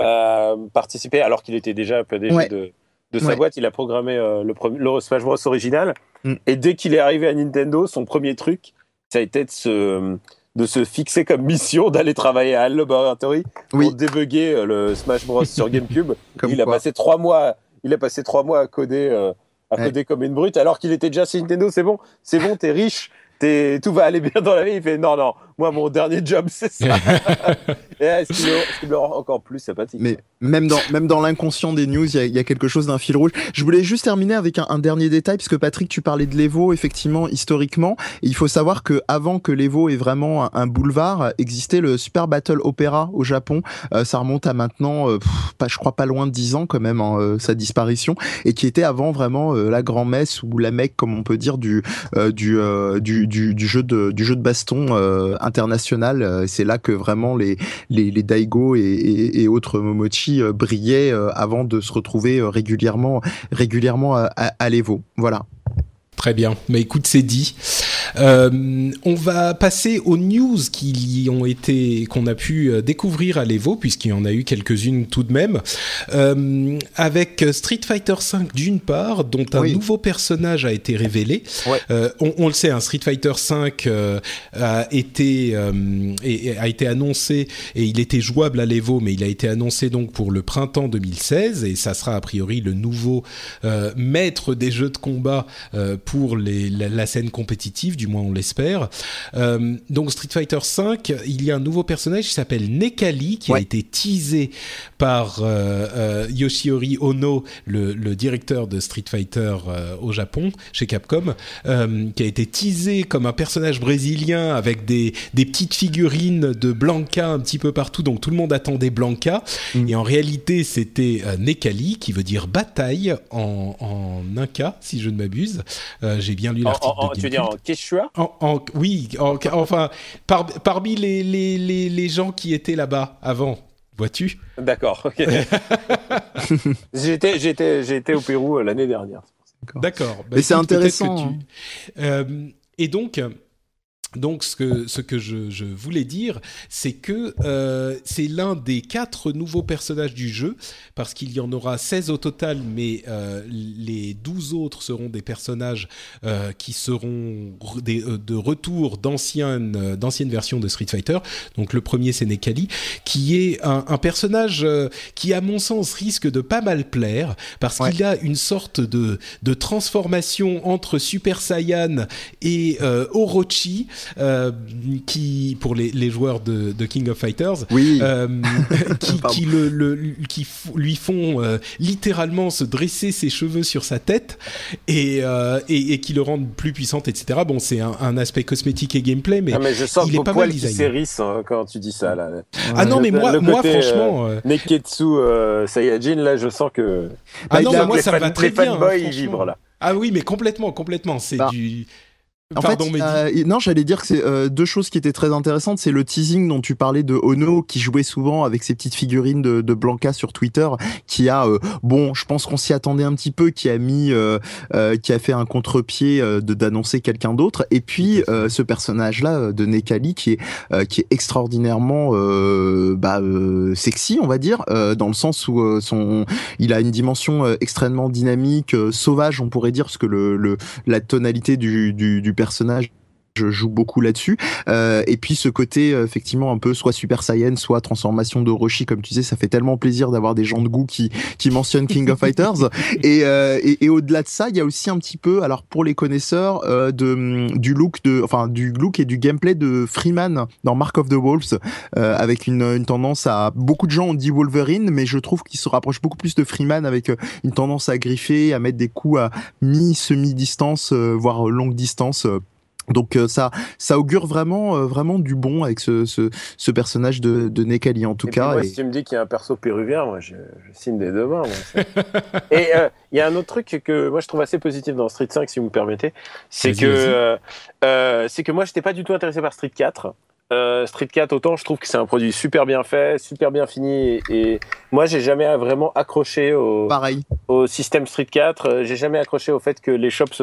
euh, participer alors qu'il était déjà un peu déjà de de sa boîte, il a programmé euh, le, le, Smash Bros original. Mm. Et dès qu'il est arrivé à Nintendo, son premier truc, ça a été de se, de se fixer comme mission d'aller travailler à Hall Laboratory pour débugger euh, le Smash Bros sur GameCube. il a passé trois mois, il a passé trois mois à coder, euh, à coder comme une brute, alors qu'il était déjà chez Nintendo. C'est bon, c'est bon, t'es riche tout va aller bien dans la vie. Il fait non, non, moi, mon dernier job, c'est ça. et ce qui le, rend encore plus sympathique. Mais même dans, même dans l'inconscient des news, il y, y a, quelque chose d'un fil rouge. Je voulais juste terminer avec un, un dernier détail, puisque Patrick, tu parlais de l'Evo, effectivement, historiquement. il faut savoir que avant que l'Evo ait vraiment un, boulevard, existait le Super Battle Opera au Japon. Euh, ça remonte à maintenant, euh, pas, je crois pas loin de 10 ans quand même, hein, euh, sa disparition, et qui était avant vraiment la grand-messe ou la mecque, comme on peut dire, du, du, du du, du, jeu de du jeu de baston euh, international. Euh, c'est là que vraiment les les, les Daigo et, et, et autres Momochi euh, brillaient avant de se retrouver régulièrement régulièrement à, à, à l'Evo. Voilà. Très bien. Mais écoute, c'est dit. Euh, on va passer aux news qui ont été qu'on a pu euh, découvrir à l'Evo puisqu'il y en a eu quelques-unes tout de même. Euh, avec Street Fighter V d'une part, dont un nouveau personnage a été révélé. Euh, on, on, le sait, un Street Fighter V a été et, a été annoncé et il était jouable à l'Evo, mais il a été annoncé donc pour le printemps 2016 et ça sera a priori le nouveau maître des jeux de combat pour les, la, la scène compétitive du moins on l'espère. Euh, donc Street Fighter V, il y a un nouveau personnage qui s'appelle Nekali, qui a été teasé par euh, euh, Yoshihori Ono, le, directeur de Street Fighter au Japon, chez Capcom, qui a été teasé comme un personnage brésilien avec des, des petites figurines de Blanca un petit peu partout, donc tout le monde attendait Blanca, mm. et en réalité c'était Nekali, qui veut dire bataille en, en inca, si je ne m'abuse. J'ai bien lu l'article. Tu veux dire en oui, enfin, parmi les, les, les, gens qui étaient là-bas avant, vois-tu? D'accord, ok. j'ai été au Pérou euh, l'année dernière. D'accord. Bah, Mais c'est intéressant. Hein. Euh, et donc, donc, ce que, ce que je, je voulais dire, c'est que euh, c'est l'un des quatre nouveaux personnages du jeu, parce qu'il y en aura 16 au total, mais euh, les 12 autres seront des personnages euh, qui seront des, euh, de retour d'anciennes, euh, d'anciennes versions de Street Fighter. Donc, le premier, c'est Nekali, qui est un, un personnage euh, qui, à mon sens, risque de pas mal plaire, parce ouais. qu'il a une sorte de, de transformation entre Super Saiyan et Orochi. Euh, qui pour les, les joueurs de, de, King of Fighters, oui. euh, qui, qui, le, le, qui lui font euh, littéralement se dresser ses cheveux sur sa tête et, euh, et, et, qui le rendent plus puissante, etc. Bon, c'est un, un, aspect cosmétique et gameplay, mais, ah, mais je sens il est pas mal designé. Hein, quand tu dis ça là. Ah non, mais moi, moi franchement, Neketsu Saiyajin, là, je sens que ah non, moi ça va très bien. Fanboys, hein, ils vibrent là. Ah oui, mais complètement, complètement. C'est bah. du En fait, euh, non, j'allais dire que c'est euh, deux choses qui étaient très intéressantes. C'est le teasing dont tu parlais de Ono, qui jouait souvent avec ses petites figurines de, de Blanca sur Twitter, qui a, euh, bon, je pense qu'on s'y attendait un petit peu, qui a mis, qui a fait un contre-pied de d'annoncer quelqu'un d'autre. Et puis ce personnage-là de Nekali, qui est qui est extraordinairement bah, sexy, on va dire, dans le sens où son, il a une dimension extrêmement dynamique, sauvage, on pourrait dire, parce que le, le la tonalité du, du, du personnage personnage je joue beaucoup là-dessus. Euh, et puis ce côté euh, effectivement un peu soit Super Saiyan, soit transformation de Roshi, comme tu disais, ça fait tellement plaisir d'avoir des gens de goût qui qui mentionnent King of Fighters. Et, euh, et, et au-delà de ça, il y a aussi un petit peu, alors pour les connaisseurs, euh, de du look de, enfin du look et du gameplay de Freeman dans Mark of the Wolves, euh, avec une, une tendance à beaucoup de gens ont dit Wolverine, mais je trouve qu'il se rapproche beaucoup plus de Freeman avec une tendance à griffer, à mettre des coups à mi semi distance, voire longue distance donc euh, ça, ça augure vraiment, euh, vraiment du bon avec ce, ce, ce personnage de, de Nekali en tout cas. Moi, Si tu me dis qu'il y a un perso péruvien, moi je, je signe des deux mains. et euh, il y a un autre truc que moi je trouve assez positif dans Street 5, si vous me permettez, c'est que c'est que moi j'étais pas du tout intéressé par Street 4. Street 4, autant je trouve que c'est un produit super bien fait, super bien fini, et, et moi j'ai jamais vraiment accroché au, Pareil. au système Street 4. J'ai jamais accroché au fait que les shops se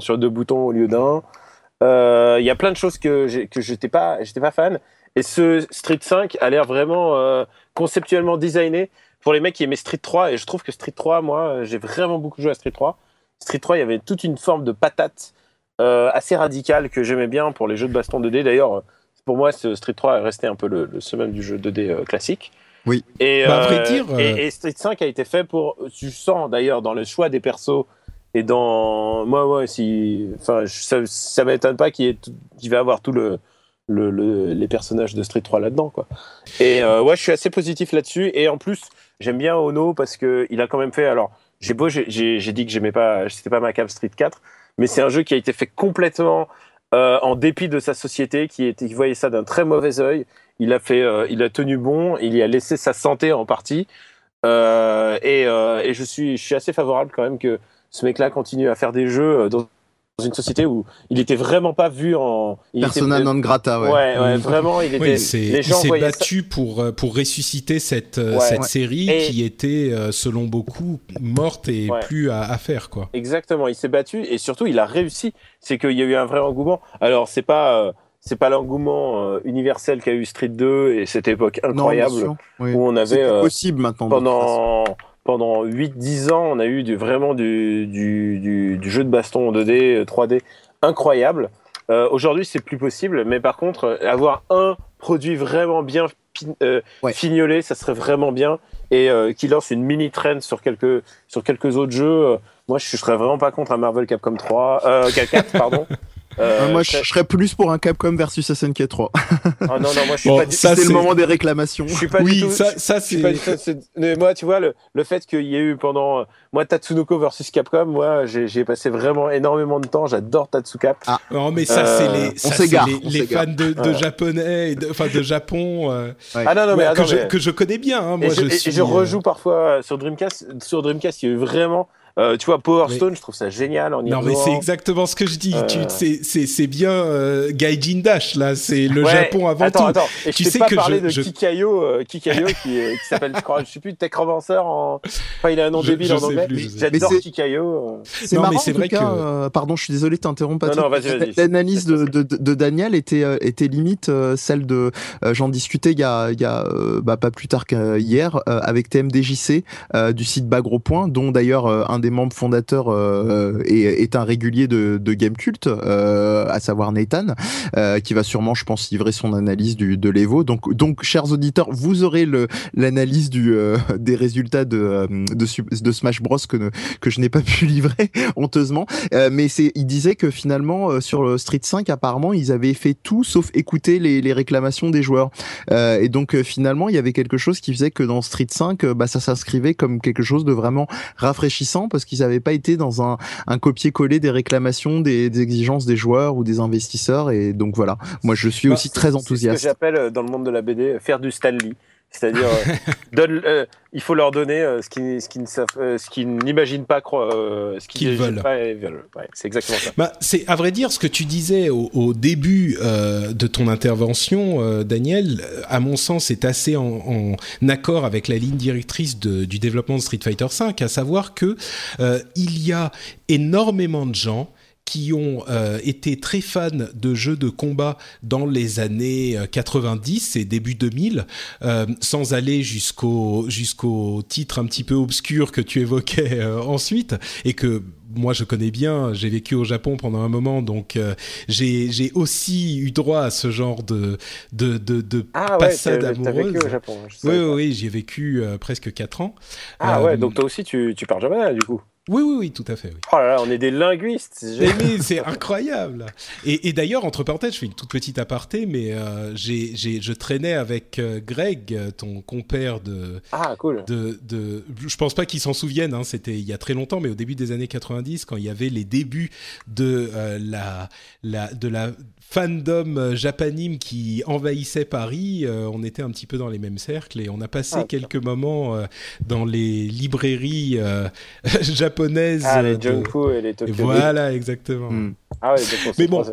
Sur deux boutons au lieu d'un. Il euh, y a plein de choses que j'étais pas j'étais pas fan. Et ce Street 5 a l'air vraiment euh, conceptuellement designé pour les mecs qui aimaient Street 3. Et je trouve que Street 3, moi, j'ai vraiment beaucoup joué à Street 3. Street 3, il y avait toute une forme de patate euh, assez radicale que j'aimais bien pour les jeux de baston 2D. D'ailleurs, euh, pour moi, ce Street 3 est resté un peu le, le summum du jeu 2D euh, classique. Oui. Et, Bah, à euh, vrai dire, euh, et, et Street 5 a été fait pour. Tu sens d'ailleurs dans le choix des persos et dans. Moi, moi, si. Enfin, ça, ça m'étonne pas qu'il va avoir tout le. Le, le- les personnages de Street 3 là-dedans quoi. Et euh, ouais, je suis assez positif là-dessus et en plus, j'aime bien Ono parce que il a quand même fait alors j'ai beau j'ai- dit que j'aimais pas c'était pas ma cam Street 4, mais c'est un jeu qui a été fait complètement euh, en dépit de sa société qui voyait ça d'un très mauvais œil. Il a fait euh, il a tenu bon, il y a laissé sa santé en partie. Euh, et, et je suis je suis assez favorable quand même que ce mec-là continue à faire des jeux euh, dans une société où il était vraiment pas vu en il Persona était, non grata, ouais. ouais, ouais, Mm. vraiment il était Oui, c'est- les il gens s'est voyaient ça- battu pour, euh, pour ressusciter cette, euh, Ouais. cette Ouais. série Et- qui était, selon beaucoup, morte et Ouais. plus à, à faire. quoi. Exactement, il s'est battu et surtout il a réussi. C'est qu'il y a eu un vrai engouement. Alors c'est pas euh, c'est pas l'engouement euh, universel qu'a eu Street 2 et cette époque incroyable. Oui. où on avait euh, possible maintenant. pendant pendant 8-10 ans, on a eu du, vraiment du, du, du, du jeu de baston en 2D, euh, 3D incroyable. Euh, Aujourd'hui, c'est plus possible, mais par contre, euh, avoir un produit vraiment bien euh, Ouais. fignolé, ça serait vraiment bien. Et euh, qui lance une mini trend sur quelques sur quelques autres jeux. euh, moi, je serais vraiment pas contre un Marvel Capcom 3, euh, 4, pardon. Euh, Euh, moi, je serais plus pour un Capcom versus SNK 3. Ah non, non, moi, je suis Bon, pas du ça, c'est le moment des réclamations. je suis pas du oui, tout. ça, ça c'est. du tout- moi, tu vois, le, le fait qu'il y ait eu pendant. euh, Moi, Tatsunoko versus Capcom, moi, j'ai j'ai passé vraiment énormément de temps. J'adore Tatsukap. Non, mais ça, Euh, c'est les, on ça, les, on les fans de, de Ouais. japonais, de- enfin de Japon, euh, Ouais. Ah non, non, mais ouais, attends, que, je, que je connais bien. hein, et moi, je, je, et je euh, rejoue parfois sur Dreamcast. Sur Dreamcast, il y a eu vraiment. Euh, tu vois, Power Mais- Stone, je trouve ça génial en y Non, mais c'est exactement ce que je dis. Euh. Tu, c'est, c'est, c'est bien euh, Gaijin Dash là. C'est le Ouais, Japon avant attends, tout. Attends, et Tu je sais pas que parlé je- de je- Kikayo, euh, Kikayo qui, qui s'appelle, je crois, je sais plus, Techromancer en. Enfin, il a un nom Je- débile je en sais anglais. J'adore. Mais Kikayo. euh. C'est Non, mais marrant c'est vrai cas. que- euh, pardon, je suis désolé de t'interrompre. Non, Patrick. non, vas-y, vas-y. L'analyse de, de, de Daniel était euh, était limite euh, celle de. euh, J'en discutais il y a il y a bah, pas plus tard qu'hier avec TMDJC du site Bas Gros Point, dont d'ailleurs un des membres fondateurs et est un régulier de, de Gamecult, à savoir Nathan, qui va sûrement, je pense, livrer son analyse du, de l'Evo. Donc, donc, chers auditeurs, vous aurez le l'analyse du des résultats de, de, de Smash Bros que que je n'ai pas pu livrer honteusement. mais c'est, il disait que finalement sur Street 5, apparemment, ils avaient fait tout sauf écouter les, les réclamations des joueurs. et donc finalement, il y avait quelque chose qui faisait que dans Street 5, bah, ça s'inscrivait comme quelque chose de vraiment rafraîchissant parce qu'ils n'avaient pas été dans un, un copier-coller des réclamations, des, des, exigences des joueurs ou des investisseurs. Et donc voilà, moi je suis bah, aussi très enthousiaste. C'est ce que j'appelle dans le monde de la BD faire du Stanley. C'est-à-dire, euh, euh, il faut leur donner euh, ce qu'ils ce qu'ils n'imaginent pas, ce qu'ils veulent. Ouais, c'est exactement ça. Bah, c'est à vrai dire ce que tu disais au, au début de ton intervention, Daniel. À mon sens, est assez en, en, accord avec la ligne directrice de, du développement de Street Fighter V, à savoir que il y a énormément de gens qui ont euh, été très fans de jeux de combat dans les années 90 euh, et début 2000, euh, sans aller jusqu'au jusqu'au titre un petit peu obscur que tu évoquais ensuite et que moi je connais bien, j'ai vécu au Japon pendant un moment, donc j'ai aussi eu droit à ce genre de de de, de ah passade amoureuse. Vécu au Japon, oui oui, oui j'y ai vécu presque 4 ans. Ah ouais, donc toi aussi tu tu parles japonais du coup? Oui, oui, oui, tout à fait. Oui. Oh là là, on est des linguistes. c'est incroyable. Et, et d'ailleurs, entre parenthèses, je fais une toute petite aparté, mais euh, j'ai, je traînais avec euh, Greg, ton compère de. Ah, cool. De, de, je pense pas qu'il s'en souvienne. Hein, c'était il y a très longtemps, mais au début des années 90, quand il y avait les débuts de euh, la, la, de la fandom euh, japanime qui envahissait Paris, euh, on était un petit peu dans les mêmes cercles et on a passé ah, quelques moments euh, dans les librairies japonaises. Ah, les et les Tokyo. Voilà, exactement. Ah ouais, Mais bon,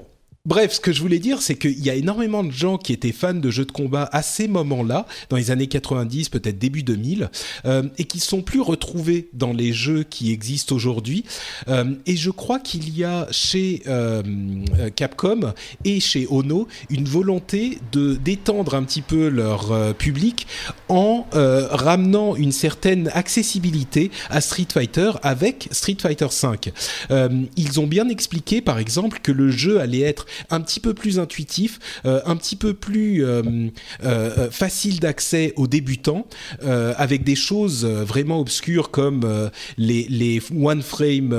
Bref, ce que je voulais dire, c'est qu'il y a énormément de gens qui étaient fans de jeux de combat à ces moments-là, dans les années 90, peut-être début 2000, euh, et qui sont plus retrouvés dans les jeux qui existent aujourd'hui. Euh, et je crois qu'il y a chez euh, Capcom et chez Ono une volonté de d'étendre un petit peu leur public en ramenant une certaine accessibilité à Street Fighter avec Street Fighter V. Euh, ils ont bien expliqué, par exemple, que le jeu allait être un petit peu plus intuitif, euh, un petit peu plus euh, euh, facile d'accès aux débutants, avec des choses vraiment obscures comme les, les one frame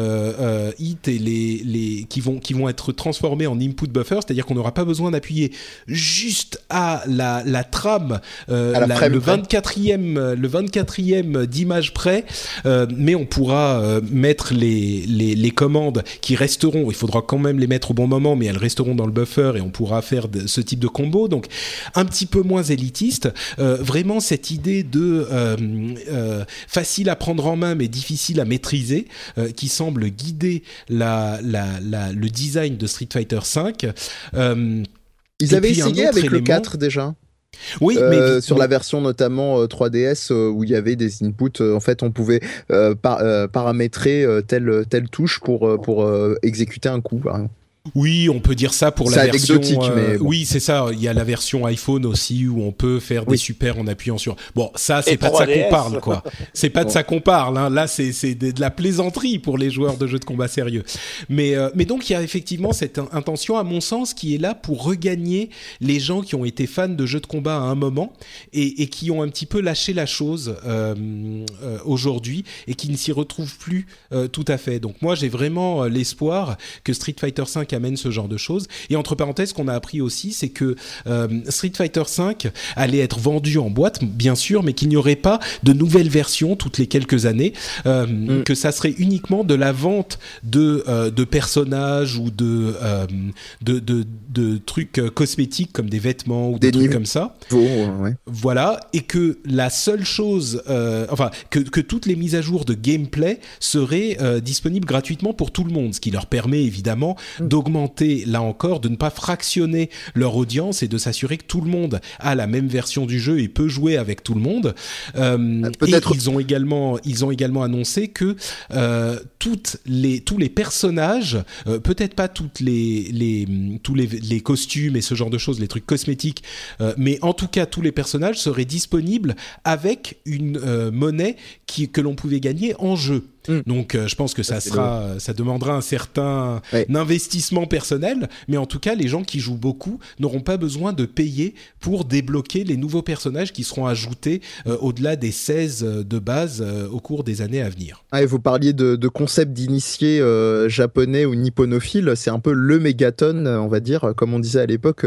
hit et les, les qui vont qui vont être transformés en input buffer, c'est-à-dire qu'on n'aura pas besoin d'appuyer juste à la, la trame, la, le 24e le 24e d'image près, mais on pourra mettre les, les, les commandes qui resteront. Il faudra quand même les mettre au bon moment, mais elles resteront dans le buffer et on pourra faire ce type de combo. Donc un petit peu moins élitiste. Euh, vraiment cette idée de euh, euh, facile à prendre en main mais difficile à maîtriser qui semble guider la, la, le design de Street Fighter V. Ils avaient essayé avec le 4 déjà. Oui, mais sur la version notamment 3DS où il y avait des inputs, en fait, on pouvait paramétrer telle telle touche pour pour exécuter un coup. Oui, on peut dire ça pour la version. Euh, oui, c'est ça. Il y a la version iPhone aussi où on peut faire des super en appuyant sur. Bon, ça, c'est pas de ça qu'on parle, quoi. C'est pas de ça qu'on parle. Hein. Là, c'est de la plaisanterie pour les joueurs de jeux de combat sérieux. Mais euh, mais donc il y a effectivement cette intention, à mon sens, qui est là pour regagner les gens qui ont été fans de jeux de combat à un moment et, et qui ont un petit peu lâché la chose euh, euh aujourd'hui et qui ne s'y retrouvent plus tout à fait. Donc moi, j'ai vraiment l'espoir que Street Fighter 5 amène ce genre de choses. Et entre parenthèses, qu'on a appris aussi, c'est que euh, Street Fighter V allait être vendu en boîte, bien sûr, mais qu'il n'y aurait pas de nouvelles versions toutes les quelques années, euh, mm. que ça serait uniquement de la vente de, euh, de personnages ou de, de, de, de, trucs cosmétiques comme des vêtements ou des, trucs comme ça. Voilà, et que la seule chose, enfin, que, que toutes les mises à jour de gameplay seraient disponibles gratuitement pour tout le monde, ce qui leur permet évidemment mm. d'augmenter, là encore, de ne pas fractionner leur audience et de s'assurer que tout le monde a la même version du jeu et peut jouer avec tout le monde. Euh, et ils ont également, ils ont également annoncé que euh, toutes les, tous les personnages, euh, peut-être pas toutes les, les, tous les, les, costumes et ce genre de choses, les trucs cosmétiques, euh, mais en tout cas tous les personnages seraient disponibles avec une euh, monnaie que l'on pouvait gagner en jeu. Mm. Donc euh, je pense que ça, sera, ça demandera un certain investissement personnel, mais en tout cas les gens qui jouent beaucoup n'auront pas besoin de payer pour débloquer les nouveaux personnages qui seront ajoutés euh, au-delà des 16 euh, de base au cours des années à venir. Ah, et vous parliez de, de concept d'initié japonais ou nipponophile, c'est un peu le mégaton, on va dire, comme on disait à l'époque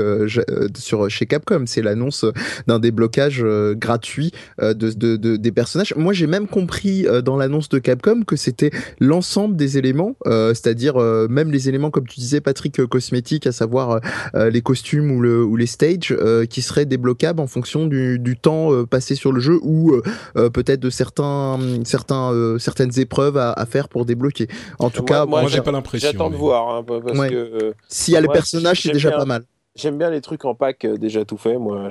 sur chez Capcom, c'est l'annonce d'un déblocage gratuit de, de, de, des personnages. Moi j'ai même compris dans l'annonce de Capcom que c'était l'ensemble des éléments, euh, c'est-à-dire euh, même les éléments, comme tu disais, Patrick, euh, cosmétiques, à savoir les costumes ou, le, ou les stages, qui seraient débloquables en fonction du, du temps passé sur le jeu ou peut-être de certains, certains, certaines épreuves à, à, faire pour débloquer. En tout cas, moi, j'ai pas l'impression. J'attends de voir, hein, parce que s'il y a les personnages, c'est déjà pas mal. J'aime bien les trucs en pack déjà tout fait. Moi,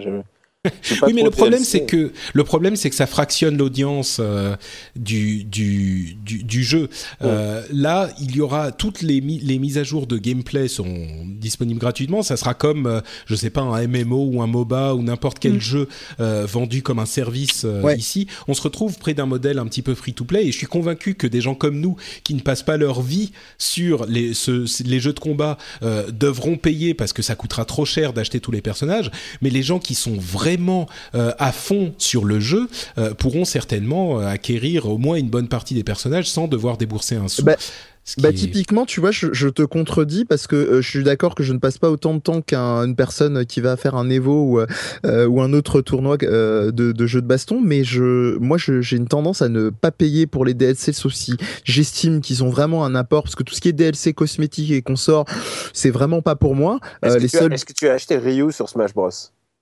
oui, mais le problème, c'est que le problème, c'est que ça fractionne l'audience euh, du, du, du, du, jeu. Euh, là, il y aura toutes les, les mises à jour de gameplay sont disponibles gratuitement. Ça sera comme, euh, je sais pas, un MMO ou un MOBA ou n'importe quel mm. jeu euh, vendu comme un service ici. On se retrouve près d'un modèle un petit peu free-to-play. Et je suis convaincu que des gens comme nous, qui ne passent pas leur vie sur les, ce, les jeux de combat, devront payer parce que ça coûtera trop cher d'acheter tous les personnages. Mais les gens qui sont vraiment vraiment euh, à fond sur le jeu euh, pourront certainement euh, acquérir au moins une bonne partie des personnages sans devoir débourser un sou. Bah, bah typiquement, tu vois, je, je, te contredis parce que euh, je suis d'accord que je ne passe pas autant de temps qu'une personne qui va faire un Evo ou, euh, ou un autre tournoi euh, de, de jeux de baston, mais je, moi, j'ai une tendance à ne pas payer pour les DLC, sauf si j'estime qu'ils ont vraiment un apport, parce que tout ce qui est DLC cosmétique et consorts, c'est vraiment pas pour moi. Est-ce que, seuls... que, tu as acheté Ryu sur Smash Bros?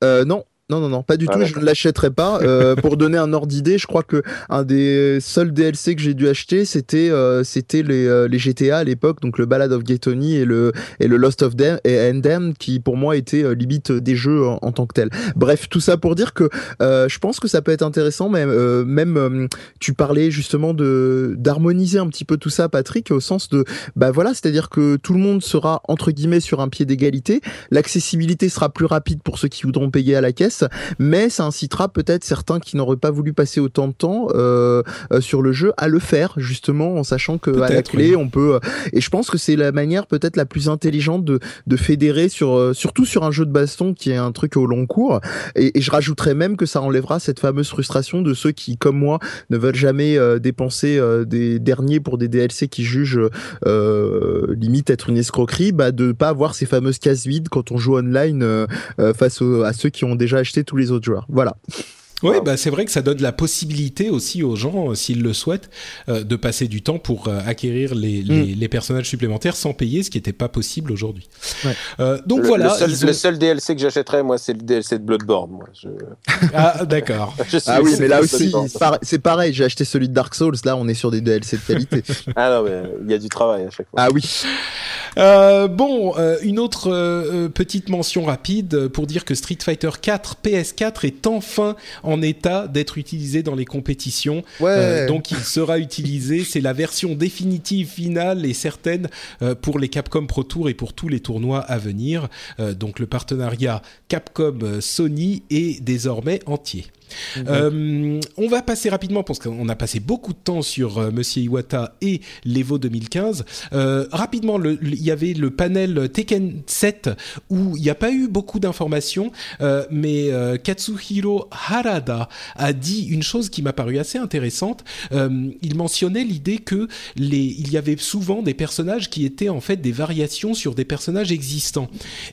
Non, non, non, non, pas du ah, tout. Je ne l'achèterai pas. Euh, pour donner un ordre d'idée, je crois que un des seuls DLC que j'ai dû acheter, c'était euh, c'était les, euh, les GTA à l'époque, donc le Ballad of Gay et le et le Lost of Them et Endem, qui pour moi étaient euh, limite des jeux en, tant que tels. Bref, tout ça pour dire que euh, je pense que ça peut être intéressant, mais même tu parlais justement de d'harmoniser un petit peu tout ça, Patrick, au sens de bah voilà, c'est-à-dire que tout le monde sera entre guillemets sur un pied d'égalité, l'accessibilité sera plus rapide pour ceux qui voudront payer à la caisse mais ça incitera peut-être certains qui n'auraient pas voulu passer autant de temps euh, euh, sur le jeu à le faire justement en sachant que à la clé on peut. Euh, et je pense que c'est la manière peut-être la plus intelligente de, de fédérer sur surtout sur un jeu de baston qui est un truc au long cours. Et, et je rajouterais même que ça enlèvera cette fameuse frustration de ceux qui comme moi ne veulent jamais dépenser des derniers pour des DLC qui jugent limite être une escroquerie, bah de pas avoir ces fameuses cases vides quand on joue online face à ceux qui ont déjà acheté tous les autres joueurs. Voilà. Oui, bah c'est vrai que ça donne la possibilité aussi aux gens, euh, s'ils le souhaitent, euh, de passer du temps pour euh, acquérir les, les, mm. les, personnages supplémentaires sans payer, ce qui n'était pas possible aujourd'hui. Ouais. donc voilà. Le seul, le seul, DLC que j'achèterais, moi, c'est le DLC de Bloodborne. Moi. Je... Ah, d'accord. ah oui, mais là aussi, c'est pareil. J'ai acheté celui de Dark Souls. Là, on est sur des DLC de qualité. ah non, mais il y a du travail à chaque fois. Ah oui. Euh, bon, euh, une autre euh, petite mention rapide pour dire que Street Fighter 4 PS4 est enfin en état d'être utilisé dans les compétitions. Ouais. donc il sera utilisé. C'est la version définitive, finale et certaine pour les Capcom Pro Tour et pour tous les tournois à venir. donc le partenariat Capcom-Sony est désormais entier. Euh, on va passer rapidement parce qu'on a passé beaucoup de temps sur euh, Monsieur Iwata et l'Evo 2015. Euh, rapidement, il y avait le panel Tekken 7 où il n'y a pas eu beaucoup d'informations, mais Katsuhiro Harada a dit une chose qui m'a paru assez intéressante. il mentionnait l'idée que les, il y avait souvent des personnages qui étaient en fait des variations sur des personnages existants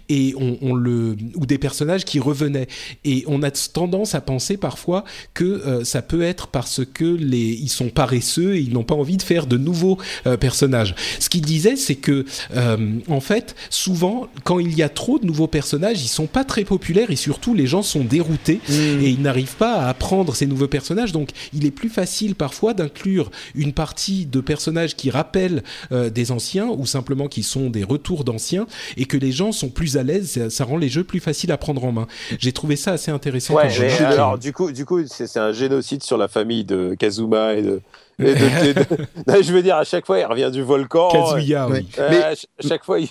et on, le ou des personnages qui revenaient et on a tendance à penser parfois que euh, ça peut être parce que les ils sont paresseux et ils n'ont pas envie de faire de nouveaux euh, personnages. Ce qu'il disait, c'est que euh, en fait, souvent, quand il y a trop de nouveaux personnages, ils sont pas très populaires et surtout les gens sont déroutés mmh. et ils n'arrivent pas à apprendre ces nouveaux personnages. Donc, il est plus facile parfois d'inclure une partie de personnages qui rappellent des anciens ou simplement qui sont des retours d'anciens et que les gens sont plus à l'aise. Ça, ça, rend les jeux plus faciles à prendre en main. J'ai trouvé ça assez intéressant. Ouais, mais alors, du coup, du coup, c'est un génocide sur la famille de Kazuma et de. Et de, de, je veux dire, à chaque fois, il revient du volcan. Kazuya, oui. Euh, mais à chaque fois, ils,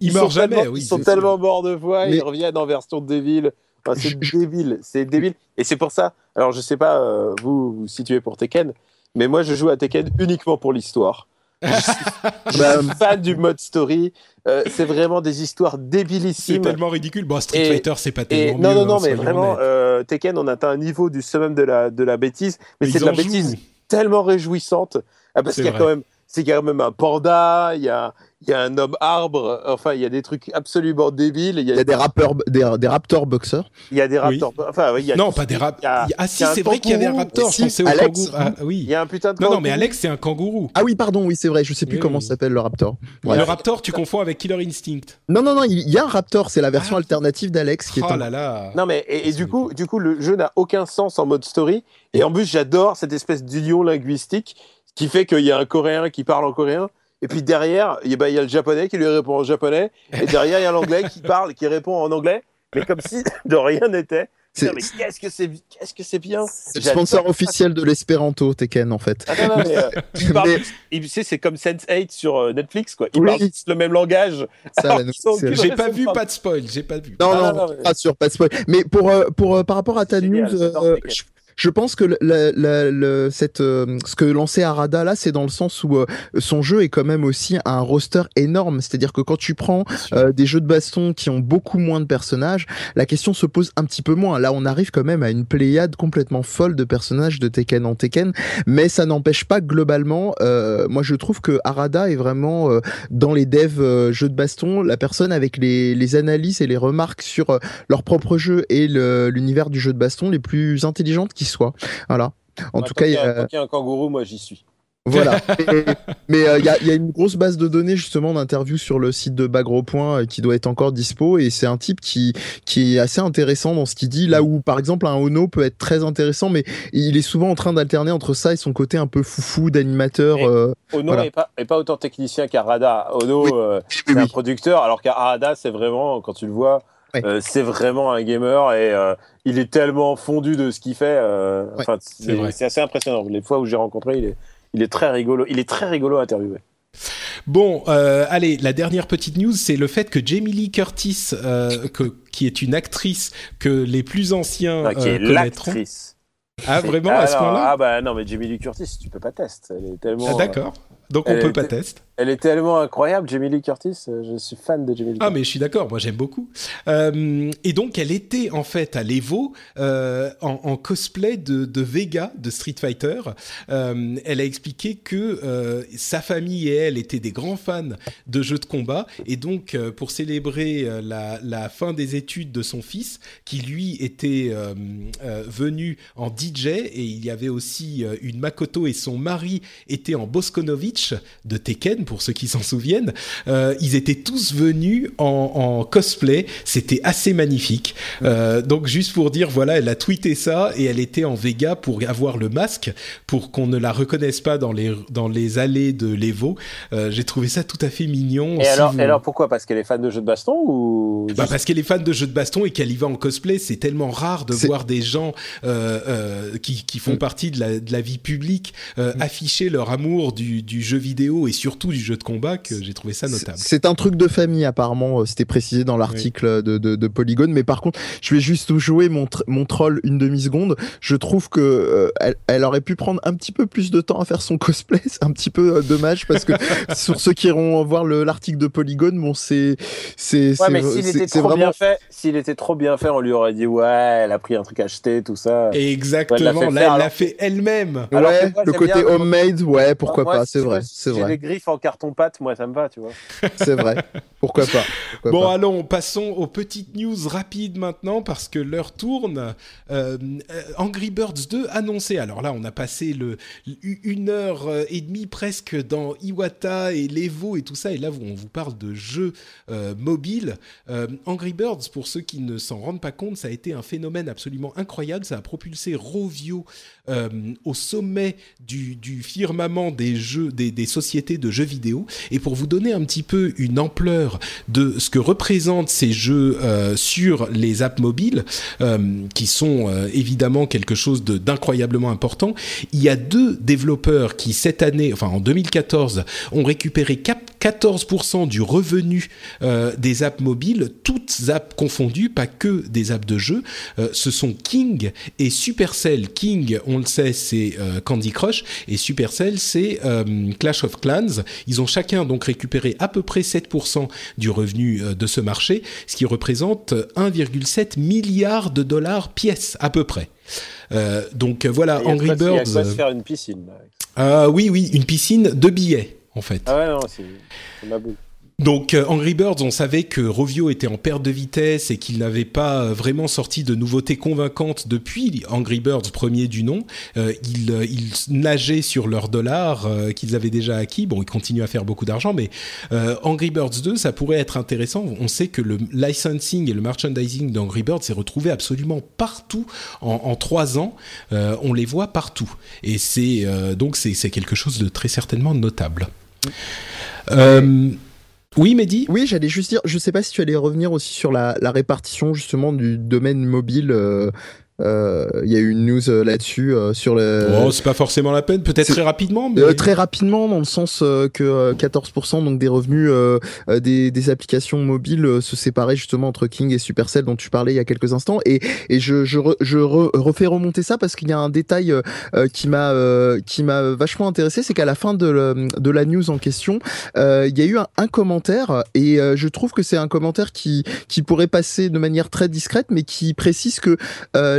il meurt jamais. Oui, ils sont tellement morts de mais... ils reviennent en version débile. Enfin, c'est débile, c'est débile. Et c'est pour ça. Alors, je sais pas, euh, vous vous situez pour Tekken, mais moi je joue à Tekken uniquement pour l'histoire. Je suis fan du mode story. Euh, c'est vraiment des histoires débilissimes. C'est tellement ridicule. Bon, Street Et- Fighter, c'est pas Et tellement non, mieux, non, hein, non, mais vraiment, euh, Tekken, on atteint un niveau du summum de la, de la bêtise, mais Mais c'est de la bêtise jouent. tellement réjouissante. Ah, parce qu'il y a vrai. quand même, c'est qu'il y a quand même un panda, il y a, il y a un homme arbre, enfin, il y a des trucs absolument débiles. Il y a, Il y a des rappeurs, des, des raptors boxeurs. il y a des Oui. raptors. Enfin, y a Non, pas des rap. il y a- Ah si, c'est vrai qu'il y avait un kangourou. raptor. Si, Je pensais au Alex. kangourou. Ah, Il oui. y a un putain de Non, non, kangourou. mais Alex, c'est un kangourou. Ah oui, pardon, oui, c'est vrai. Je sais plus Oui, comment oui. s'appelle le raptor. Ouais. Le raptor, tu confonds avec Killer Instinct. Non, non, non, il y a un raptor. C'est la version alternative d'Alex qui est Oh là là. Non mais et, du coup, du coup, le jeu n'a aucun sens en mode story. Et en plus, j'adore cette espèce d'union linguistique qui fait qu'il y a un Coréen qui parle en coréen. Et puis derrière, il y a- bah, il y a le japonais qui lui répond en japonais. Et derrière, il y a l'anglais qui parle, qui répond en anglais. Mais comme si de rien n'était. C'est- Mais qu'est-ce que c'est, qu'est-ce que c'est bien. C'est le sponsor officiel de l'espéranto Tekken en fait. Ah non, non, mais, euh, ils parlent- Mais- et tu sais, c'est comme Sense8 sur euh, Netflix, quoi. Ils Oui. parlent tous le même langage. Ça, J'ai pas vu, pas de spoil. J'ai pas vu. Non, Ah, non, non, non, non, mais- pas sûr, pas de spoil. Mais pour, euh, pour, euh, par rapport à ta Génial, news, euh, je, je pense que la- la- le- cette, euh, ce que lançait Arada là, c'est dans le sens où euh, son jeu est quand même aussi un roster énorme. C'est-à-dire que quand tu prends euh, des jeux de baston qui ont beaucoup moins de personnages, la question se pose un petit peu moins. Là, on arrive quand même à une pléiade complètement folle de personnages de Tekken en Tekken, mais ça n'empêche pas globalement. euh, moi, je trouve que Arada est vraiment dans les devs jeux de baston la personne avec les, les analyses et les remarques sur leur propre jeu et l'univers du jeu de baston les plus intelligentes qui soient. Voilà. En Bah, tout cas, il y a- y un kangourou, moi j'y suis. voilà. Mais euh, il y, a, il y a une grosse base de données justement d'interviews sur le site de Bagro Point euh, qui doit être encore dispo et c'est un type qui qui est assez intéressant dans ce qu'il dit là où par exemple un Ono peut être très intéressant mais il est souvent en train d'alterner entre ça et son côté un peu foufou d'animateur. Euh, Ono Voilà. n'est pas, est pas autant technicien qu'Arada. Ono, Oui. euh, oui, c'est un oui. producteur, alors qu'Arada, c'est vraiment, quand tu le vois, Ouais. euh, c'est vraiment un gamer et euh, il est tellement fondu de ce qu'il fait. euh, Ouais, c'est vrai. c'est c'est assez impressionnant. Les fois où j'ai rencontré, il est, il est très rigolo. Il est très rigolo à interviewer. Bon, euh, allez, la dernière petite news, c'est le fait que Jamie Lee Curtis, euh, que, qui est une actrice que les plus anciens Enfin, qui euh, est connaîtront. l'actrice. Ah, vraiment, ah, à ce non, point-là Ah bah non, mais Jamie Lee Curtis, tu peux pas tester. Elle est tellement. Ah, D'accord. Donc on elle peut était- pas tester. Elle est tellement incroyable, Jamie Lee Curtis. euh, Je suis fan de Jamie Lee Ah Curtis. mais je suis d'accord, moi j'aime beaucoup. Euh, et donc elle était en fait à l'Evo euh, en, en cosplay de, de Vega de Street Fighter. Euh, elle a expliqué que sa famille et elle étaient des grands fans de jeux de combat et donc pour célébrer la, la fin des études de son fils qui lui était venu en DJ et il y avait aussi une Makoto et son mari étaient en De Tekken pour ceux qui s'en souviennent. Euh, ils étaient tous venus en, en cosplay. C'était assez magnifique. Euh, donc juste pour dire, voilà, elle a tweeté ça et elle était en Vega pour avoir le masque pour qu'on ne la reconnaisse pas dans les dans les allées de l'Evo. Euh, J'ai trouvé ça tout à fait mignon. Et Si alors, vous- et alors pourquoi? Parce qu'elle est fan de jeux de baston ou bah parce qu'elle est fan de jeux de baston et qu'elle y va en cosplay, c'est tellement rare de voir des gens qui, qui font Mm. partie de la, de la vie publique euh, afficher leur amour du, du jeu vidéo et surtout du jeu de combat que j'ai trouvé ça notable. C'est un truc de famille apparemment, euh, c'était précisé dans l'article de, de, de Polygone. Mais par contre, je vais juste jouer mon, tr- mon troll une demi seconde. Je trouve que euh, elle, elle aurait pu prendre un petit peu plus de temps à faire son cosplay. C'est un petit peu euh, dommage parce que sur ceux qui iront voir le- l'article de Polygone, bon c'est c'est Ouais, mais s'il était trop vraiment bien fait, s'il était trop bien fait, on lui aurait dit ouais, elle a pris un truc acheté, tout ça. Exactement, Ouais, elle l'a fait là faire, elle l'a alors. fait elle-même. Ouais, moi, le côté bien- homemade, ouais, pourquoi Moi, pas, c'est tu vrai, c'est si J'ai vrai, les griffes en carton pâte, moi ça me va, tu vois. c'est vrai, pourquoi pas. pourquoi Bon, pas. allons, passons aux petites news rapides maintenant parce que l'heure tourne. Euh, Angry Birds 2 annoncé. Alors là, on a passé le, une heure euh, et demie presque dans Iwata et l'Evo et tout ça. Et là, on vous parle de jeux euh, mobiles. Euh, Angry Birds, pour ceux qui ne s'en rendent pas compte, ça a été un phénomène absolument incroyable. Ça a propulsé Rovio euh, au sommet du, firmament des jeux, des, sociétés de jeux vidéo. Et pour vous donner un petit peu une ampleur de ce que représentent ces jeux euh, sur les apps mobiles, euh, qui sont évidemment quelque chose d'incroyablement important, il y a deux développeurs qui cette année, enfin en 2014, ont récupéré cap- 14% du revenu des apps mobiles, toutes apps confondues, pas que des apps de jeu, ce sont King et Supercell. King, on le sait, c'est euh, Candy Crush et Supercell, c'est Clash of Clans. Ils ont chacun donc récupéré à peu près 7% du revenu de ce marché, ce qui représente 1,7 milliard de dollars pièce à peu près. donc voilà, Angry Birds. Il y a faire une piscine. oui, oui, une piscine de billets en fait. Ah ouais, non, c'est ma boule. Donc euh, Angry Birds, on savait que Rovio était en perte de vitesse et qu'il n'avait pas euh, vraiment sorti de nouveautés convaincantes depuis Angry Birds premier du nom. Euh, ils, nageaient sur leurs dollars qu'ils avaient déjà acquis. Bon, ils continuent à faire beaucoup d'argent, mais Angry Birds 2, ça pourrait être intéressant. On sait que le licensing et le merchandising d'Angry Birds s'est retrouvé absolument partout en, trois ans. on les voit partout, et c'est donc c'est quelque chose de très certainement notable. Euh, oui, Mehdi? Oui, j'allais juste dire, je sais pas si tu allais revenir aussi sur la, répartition justement du domaine mobile. Euh, euh, il y a eu une news euh, là-dessus euh, sur le. Oh, c'est pas forcément la peine, peut-être très rapidement. Mais... très rapidement, dans le sens que 14% donc des revenus des, des, applications mobiles se séparaient justement entre King et Supercell dont tu parlais il y a quelques instants. Et, et je, je, je refais remonter ça parce qu'il y a un détail qui m'a qui m'a vachement intéressé, c'est qu'à la fin de, de la news en question, il y a eu un, un commentaire et je trouve que c'est un commentaire qui qui pourrait passer de manière très discrète, mais qui précise que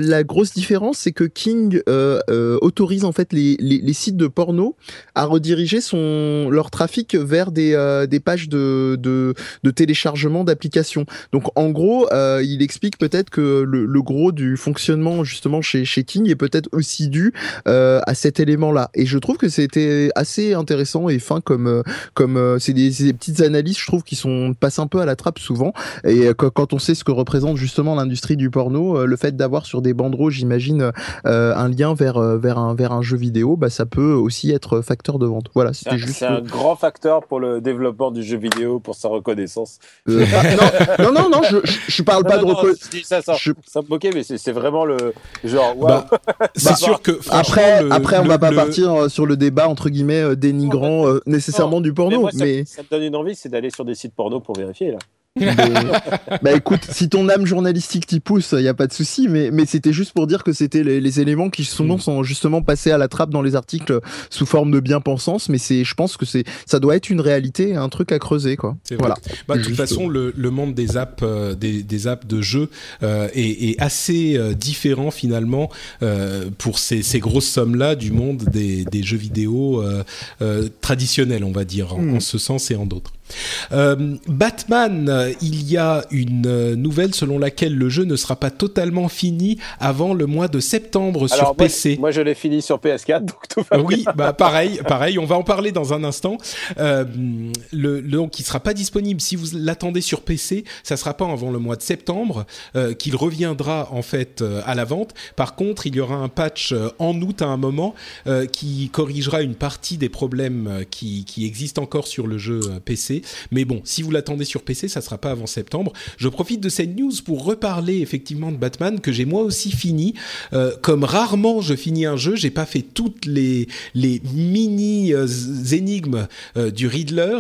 la grosse différence, c'est que King euh, euh, autorise en fait les, sites de porno à rediriger son leur trafic vers des, euh, pages de, téléchargement d'applications. Donc en gros, il explique peut-être que le, gros du fonctionnement justement chez, chez King est peut-être aussi dû à cet élément-là. Et je trouve que c'était assez intéressant et fin comme comme c'est des, des, petites analyses, je trouve, qui sont passent un peu à la trappe souvent. Et quand on sait ce que représente justement l'industrie du porno, le fait d'avoir sur des bandereaux, j'imagine, euh, un lien vers, euh, vers, un, vers un jeu vidéo, bah, ça peut aussi être facteur de vente. Voilà, c'était juste. C'est un grand facteur pour le développement du jeu vidéo, pour sa reconnaissance. Euh, non, non, non, je, je parle pas de reconnaissance. Ça, ça, je... ça ok, mais c'est vraiment le genre. Bah, c'est bah, sûr que. Après, après, on va pas partir sur le débat entre guillemets dénigrant nécessairement du porno, mais, ça, me donne une envie, c'est d'aller sur des sites porno pour vérifier là. Bah écoute, si ton âme journalistique t'y pousse, il y a pas de souci, mais mais c'était juste pour dire que c'était les, éléments qui souvent mm. sont justement passés à la trappe dans les articles sous forme de bien-pensance, mais c'est, je pense que c'est, ça doit être une réalité, un truc à creuser quoi. Voilà. Bah, de toute façon, le, le, monde des apps, euh, des, des, apps de jeux euh, est, est, assez euh, différent finalement pour ces, ces grosses sommes là du monde des, des jeux vidéo traditionnels, on va dire, en mm. ce sens et en d'autres. Euh, Batman, il y a une nouvelle selon laquelle le jeu ne sera pas totalement fini avant le mois de septembre sur PC. Moi, je l'ai fini sur PS4, donc tout va Oui, bah pareil, pareil. On va en parler dans un instant. Euh, le, donc, il sera pas disponible si vous l'attendez sur PC. Ça sera pas avant le mois de septembre euh, qu'il reviendra en fait à la vente. Par contre, il y aura un patch en août à un moment qui corrigera une partie des problèmes qui, qui existent encore sur le jeu PC mais bon, si vous l'attendez sur PC, ça sera pas avant septembre. Je profite de cette news pour reparler effectivement de Batman que j'ai moi aussi fini. Euh, comme rarement je finis un jeu, j'ai pas fait toutes les les mini euh, énigmes euh, du Riddler,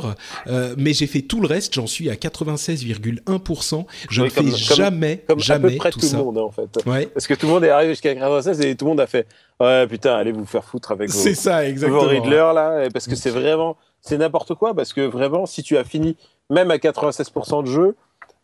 mais j'ai fait tout le reste. J'en suis à 96,1%. Je ne fais jamais, comme, jamais à peu près tout, le monde en fait. Parce que tout le monde est arrivé jusqu'à 96 et tout le monde a fait ouais putain allez vous faire foutre avec vos, ça, exactement. vos Riddler là parce que c'est vraiment c'est n'importe quoi parce que vraiment, si tu as fini même à 96% de jeu,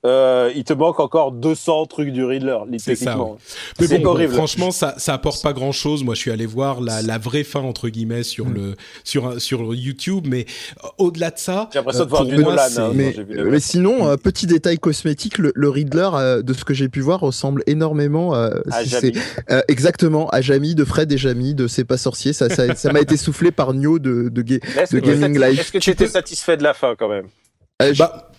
euh, il te manque encore 200 trucs du Riddler, techniquement. C'est horrible. franchement, ça, ça apporte pas grand chose. Moi, je suis allé voir la, la vraie fin entre guillemets sur mm. le sur sur YouTube, mais euh, au-delà de ça, j'ai l'impression de voir du Nolan. Hein, mais, mais, sinon, euh, petit détail cosmétique, le, le Riddler, euh, de ce que j'ai pu voir, ressemble énormément à Jamie. exactement à Jamie de Fred et Jamie de C'est pas sorcier. Ça, ça, ça m'a été soufflé par Nio de de, de Gaming Life. Est-ce que tu étais satisfait de la fin quand même? Bah,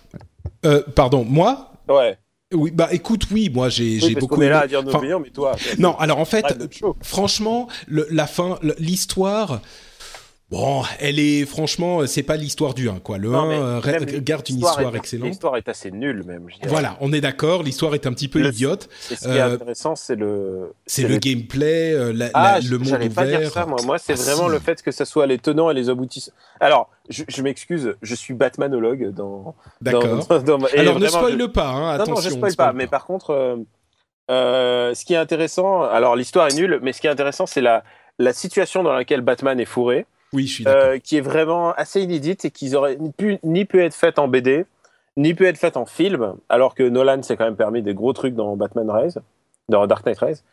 euh, pardon, moi? Ouais. Oui, bah écoute, oui, moi j'ai oui, beaucoup. On est là à dire nos enfin, mais toi. Non, alors en fait, franchement, le, la fin, l'histoire Bon, elle est franchement, c'est pas l'histoire du 1 quoi. Le 1 euh, garde une histoire excellente. L'histoire est assez nulle même. voilà, on est d'accord. L'histoire est un petit peu idiote. ce qui est euh, intéressant, c'est le. C'est le, gameplay, euh, la, ah, le monde ouvert. Pas dire ça, moi. moi c'est ah, vraiment le fait que ce soit les tenants et les aboutissants. Alors, je, m'excuse, je suis Batmanologue dans. D'accord. Alors ne spoil pas, hein, attention. Non, non, je spoil pas. Mais par contre, ce qui est intéressant, alors l'histoire est nulle, mais ce qui est intéressant, c'est la la situation dans laquelle Batman est fourré. Oui, je suis euh, qui est vraiment assez inédite et qui aurait pu, ni pu être faite en BD, ni pu être faite en film, alors que Nolan s'est quand même permis des gros trucs dans Batman Rise, dans Dark Knight Rise.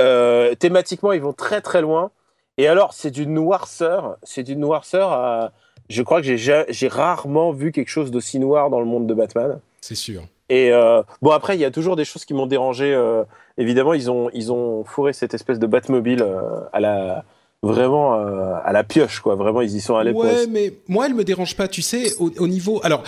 Euh, thématiquement, ils vont très très loin. Et alors, c'est d'une noirceur, c'est d'une noirceur à... Je crois que j'ai rarement vu quelque chose d'aussi noir dans le monde de Batman. C'est sûr. Et euh, bon, après, il y a toujours des choses qui m'ont dérangé. Euh, évidemment, ils ont, ils ont fourré cette espèce de Batmobile euh, à la, vraiment euh, à la pioche quoi. Vraiment ils y sont allés ouais mais moi elle me dérange pas tu sais au, au niveau alors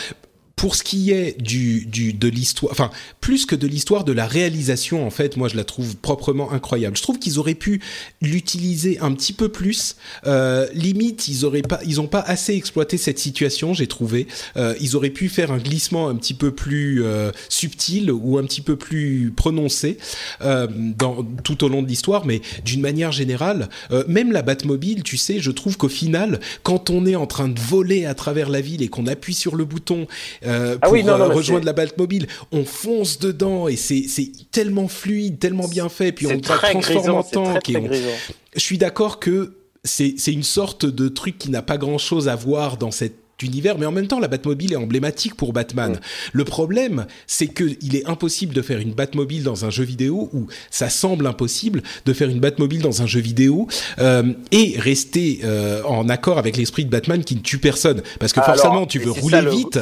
pour ce qui est du, du de l'histoire, enfin plus que de l'histoire de la réalisation en fait, moi je la trouve proprement incroyable. Je trouve qu'ils auraient pu l'utiliser un petit peu plus. Euh, limite, ils auraient pas, ils ont pas assez exploité cette situation, j'ai trouvé. Euh, ils auraient pu faire un glissement un petit peu plus euh, subtil ou un petit peu plus prononcé euh, dans tout au long de l'histoire, mais d'une manière générale, euh, même la Batmobile, tu sais, je trouve qu'au final, quand on est en train de voler à travers la ville et qu'on appuie sur le bouton euh, ah pour euh, rejoindre la Batmobile. On fonce dedans et c'est tellement fluide, tellement bien fait, puis on transforme en tank. Je suis d'accord que c'est une sorte de truc qui n'a pas grand chose à voir dans cette univers, mais en même temps, la Batmobile est emblématique pour Batman. Le problème, c'est qu'il est impossible de faire une Batmobile dans un jeu vidéo, ou ça semble impossible de faire une Batmobile dans un jeu vidéo, euh, et rester euh, en accord avec l'esprit de Batman qui ne tue personne. Parce que forcément, tu veux rouler vite,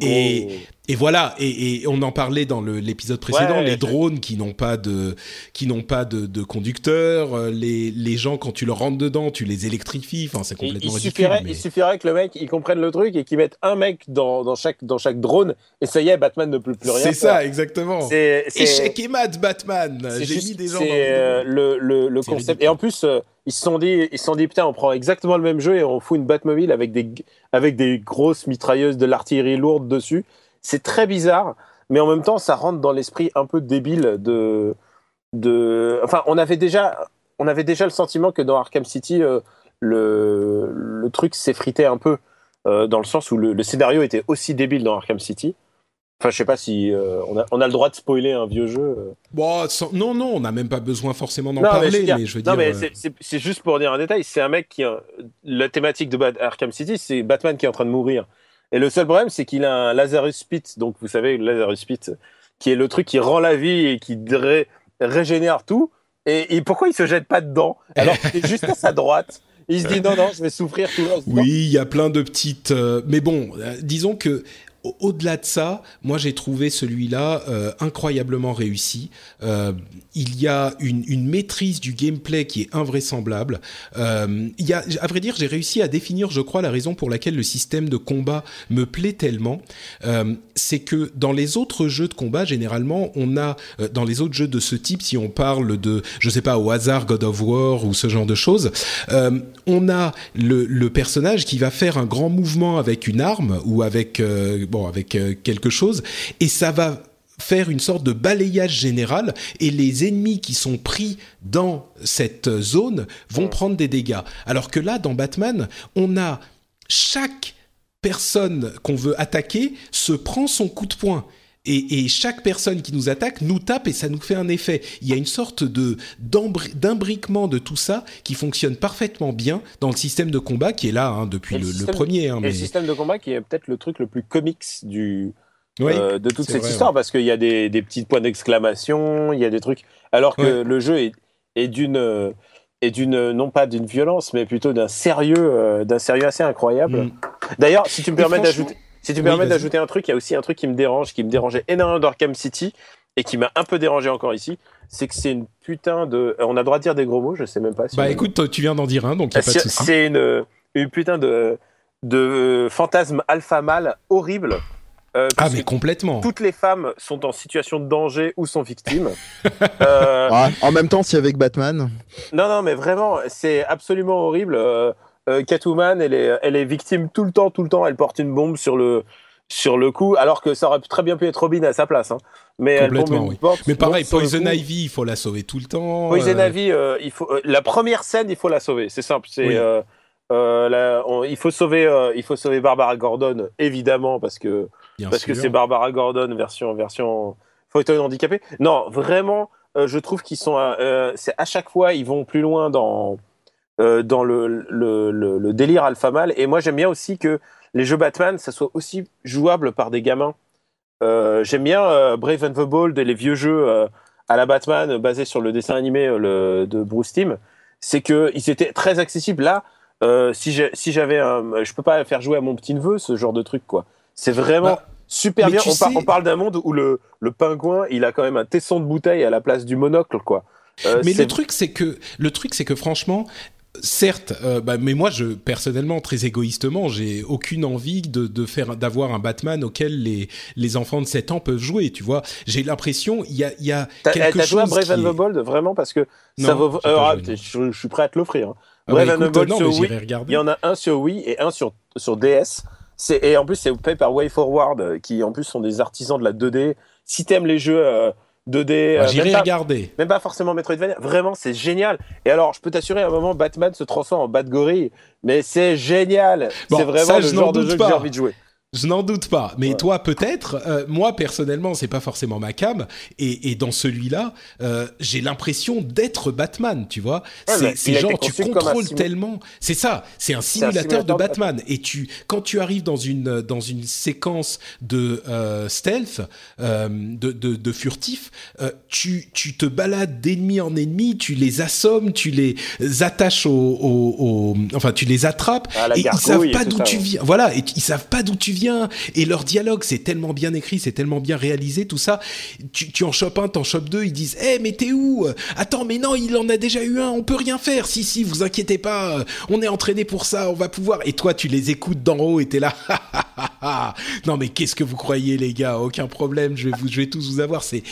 et et voilà, et, et, on en parlait dans l'épisode précédent, les drones qui n'ont pas de qui n'ont pas de, de conducteur, euh, les, les gens quand tu leur rentres dedans, tu les électrifies, enfin c'est complètement il, ridicule. Suffirait, Il suffirait que le mec il comprenne le truc et qu'il mette un mec dans, dans chaque dans chaque drone et ça y est, Batman ne peut plus rien. C'est ça exactement. C'est échec et mat Batman. J'ai mis des gens. C'est euh, le le, le concept et en plus. Euh, ils se sont dit, ils se sont dit putain, on prend exactement le même jeu et on fout une Batmobile avec des avec des grosses mitrailleuses de l'artillerie lourde dessus c'est très bizarre, mais en même temps, ça rentre dans l'esprit un peu débile de, de. Enfin, on avait déjà, on avait déjà le sentiment que dans Arkham City, euh, le, le truc s'effritait un peu, euh, dans le sens où le, scénario était aussi débile dans Arkham City. Enfin, je sais pas si euh, on, a, on, a, le droit de spoiler un vieux jeu. Bon, non, non, on n'a même pas besoin forcément d'en parler. Mais je veux dire, non, mais c'est juste pour dire un détail. C'est un mec qui, la thématique de Arkham City, c'est Batman qui est en train de mourir. Et le seul problème, c'est qu'il a un Lazarus Pit, donc vous savez, le Lazarus Pit, qui est le truc qui rend la vie et qui régénère tout. Et, pourquoi il se jette pas dedans alors qu'il est juste à sa droite? Il se dit non non je vais souffrir tout le. Oui, il y a plein de petites euh, mais bon, euh, disons que au-delà de ça, moi j'ai trouvé celui-là euh, incroyablement réussi. Euh, il y a une, maîtrise du gameplay qui est invraisemblable. Euh, il y a, à vrai dire, j'ai réussi à définir, je crois, la raison pour laquelle le système de combat me plaît tellement. C'est que dans les autres jeux de combat, généralement, on a dans les autres jeux de ce type, si on parle de, je sais pas, au hasard God of War ou ce genre de choses, on a le, personnage qui va faire un grand mouvement avec une arme ou avec avec quelque chose et ça va faire une sorte de balayage général et les ennemis qui sont pris dans cette zone vont prendre des dégâts. Alors que là, dans Batman, on a chaque personne qu'on veut attaquer se prend son coup de poing. Et, chaque personne qui nous attaque nous tape et ça nous fait un effet. Il y a une sorte de d'imbriquement de tout ça qui fonctionne parfaitement bien dans le système de combat qui est là hein, depuis le, premier. Hein, et le système de combat qui est peut-être le truc le plus comics du, euh, de toute cette histoire parce qu'il y a des, des petits points d'exclamation, il y a des trucs. Alors que le jeu est, est d'une et d'une non pas d'une violence mais plutôt d'un sérieux euh, d'un sérieux assez incroyable. Mm. D'ailleurs, si tu me permets d'ajouter si tu me permets d'ajouter un truc, il y a aussi un truc qui me dérange, qui me dérangeait énormément d'Arkham City et qui m'a un peu dérangé encore ici, c'est que c'est une putain de on a le droit de dire des gros mots, je sais même pas si Bah écoute, tu viens d'en dire un donc y a pas de souci. C'est une une putain de de fantasme alpha mâle horrible euh, ah mais complètement. Toutes les femmes sont en situation de danger ou sont victimes. euh... en même temps, si avec Batman. Non non mais vraiment, c'est absolument horrible. Euh, euh, Catwoman, elle est, elle est victime tout le temps, tout le temps. Elle porte une bombe sur le, sur le coup, alors que ça aurait très bien pu être Robin à sa place. Hein. Mais elle Complètement, oui. porte- Mais pareil, Poison. Ivy, il faut la sauver tout le temps. Poison euh, Ivy, euh, il faut, euh, la première scène, il faut la sauver. C'est simple. C'est, Oui. la- on- il faut sauver, il faut sauver Barbara Gordon, évidemment, parce que bien parce que c'est Barbara Gordon version version fauteuil handicapé. Non, vraiment, je trouve qu'ils sont, c'est à chaque fois ils vont plus loin dans euh, dans le, le, le, le délire alpha male. Et moi j'aime bien aussi que les jeux Batman, ça soit aussi jouable par des gamins. Euh, j'aime bien euh, Brave and the Bold et les vieux jeux à la Batman basés sur le dessin animé de Bruce Timm. C'est que ils étaient très accessibles. Là, si si j'avais un, je peux pas faire jouer à mon petit neveu ce genre de truc quoi. C'est vraiment Bah, super mais bien. On, par- sais- on parle d'un monde où le, le pingouin, il a quand même un tesson de bouteille à la place du monocle, quoi. Euh, Mais le truc, c'est que le truc, c'est que franchement, certes, euh, bah, mais moi, je personnellement, très égoïstement, j'ai aucune envie de, de faire d'avoir un Batman auquel les les enfants de 7 ans peuvent jouer. Tu vois, j'ai l'impression il y a y a T'as quelque t'as joué à Brave and the Bold, vraiment, parce que ça vaut. euh, ah, je, je suis prêt à te l'offrir. hein. Ah bah, Brave and the Bold non, sur Wii, regarder. Il y en a un sur Wii et un sur, sur DS. C'est- Et en plus, c'est fait par WayForward, euh, qui en plus sont des artisans de la 2D. Si t'aimes les jeux euh, 2D, Bah, euh, J'irai regarder. même pas forcément Metroidvania, vraiment, c'est génial. Et alors, je peux t'assurer, à un moment, Batman se transforme en Batgorille, mais c'est génial. Bon, c'est vraiment ça, le genre de jeu que j'ai envie de jouer. Je n'en doute pas, mais Ouais. toi peut-être. Euh, moi personnellement, c'est pas forcément ma cam. Et, et dans celui-là, euh, j'ai l'impression d'être Batman. Tu vois, Ouais, c'est genre tu contrôles tellement. C'est ça. C'est un un simulateur de Batman. Et tu, quand tu arrives dans une dans une séquence de euh, stealth, euh, de, de, de furtif, euh, tu tu te balades d'ennemi en ennemi, tu les assommes, tu les attaches au, au, au- enfin tu les attrapes Ah, et ils savent pas d'où tu viens. Voilà, et ils savent pas d'où tu viens. Et leur dialogue, c'est tellement bien écrit, c'est tellement bien réalisé, tout ça. Tu, tu en chopes un, t'en chopes deux, ils disent, eh mais t'es où? Attends, mais non, il en a déjà eu un, on peut rien faire. Si si, vous inquiétez pas, on est entraîné pour ça, on va pouvoir. Et toi, tu les écoutes d'en haut et t'es là. non mais qu'est-ce que vous croyez les gars? Aucun problème, je vais vous, je vais tous vous avoir. C'est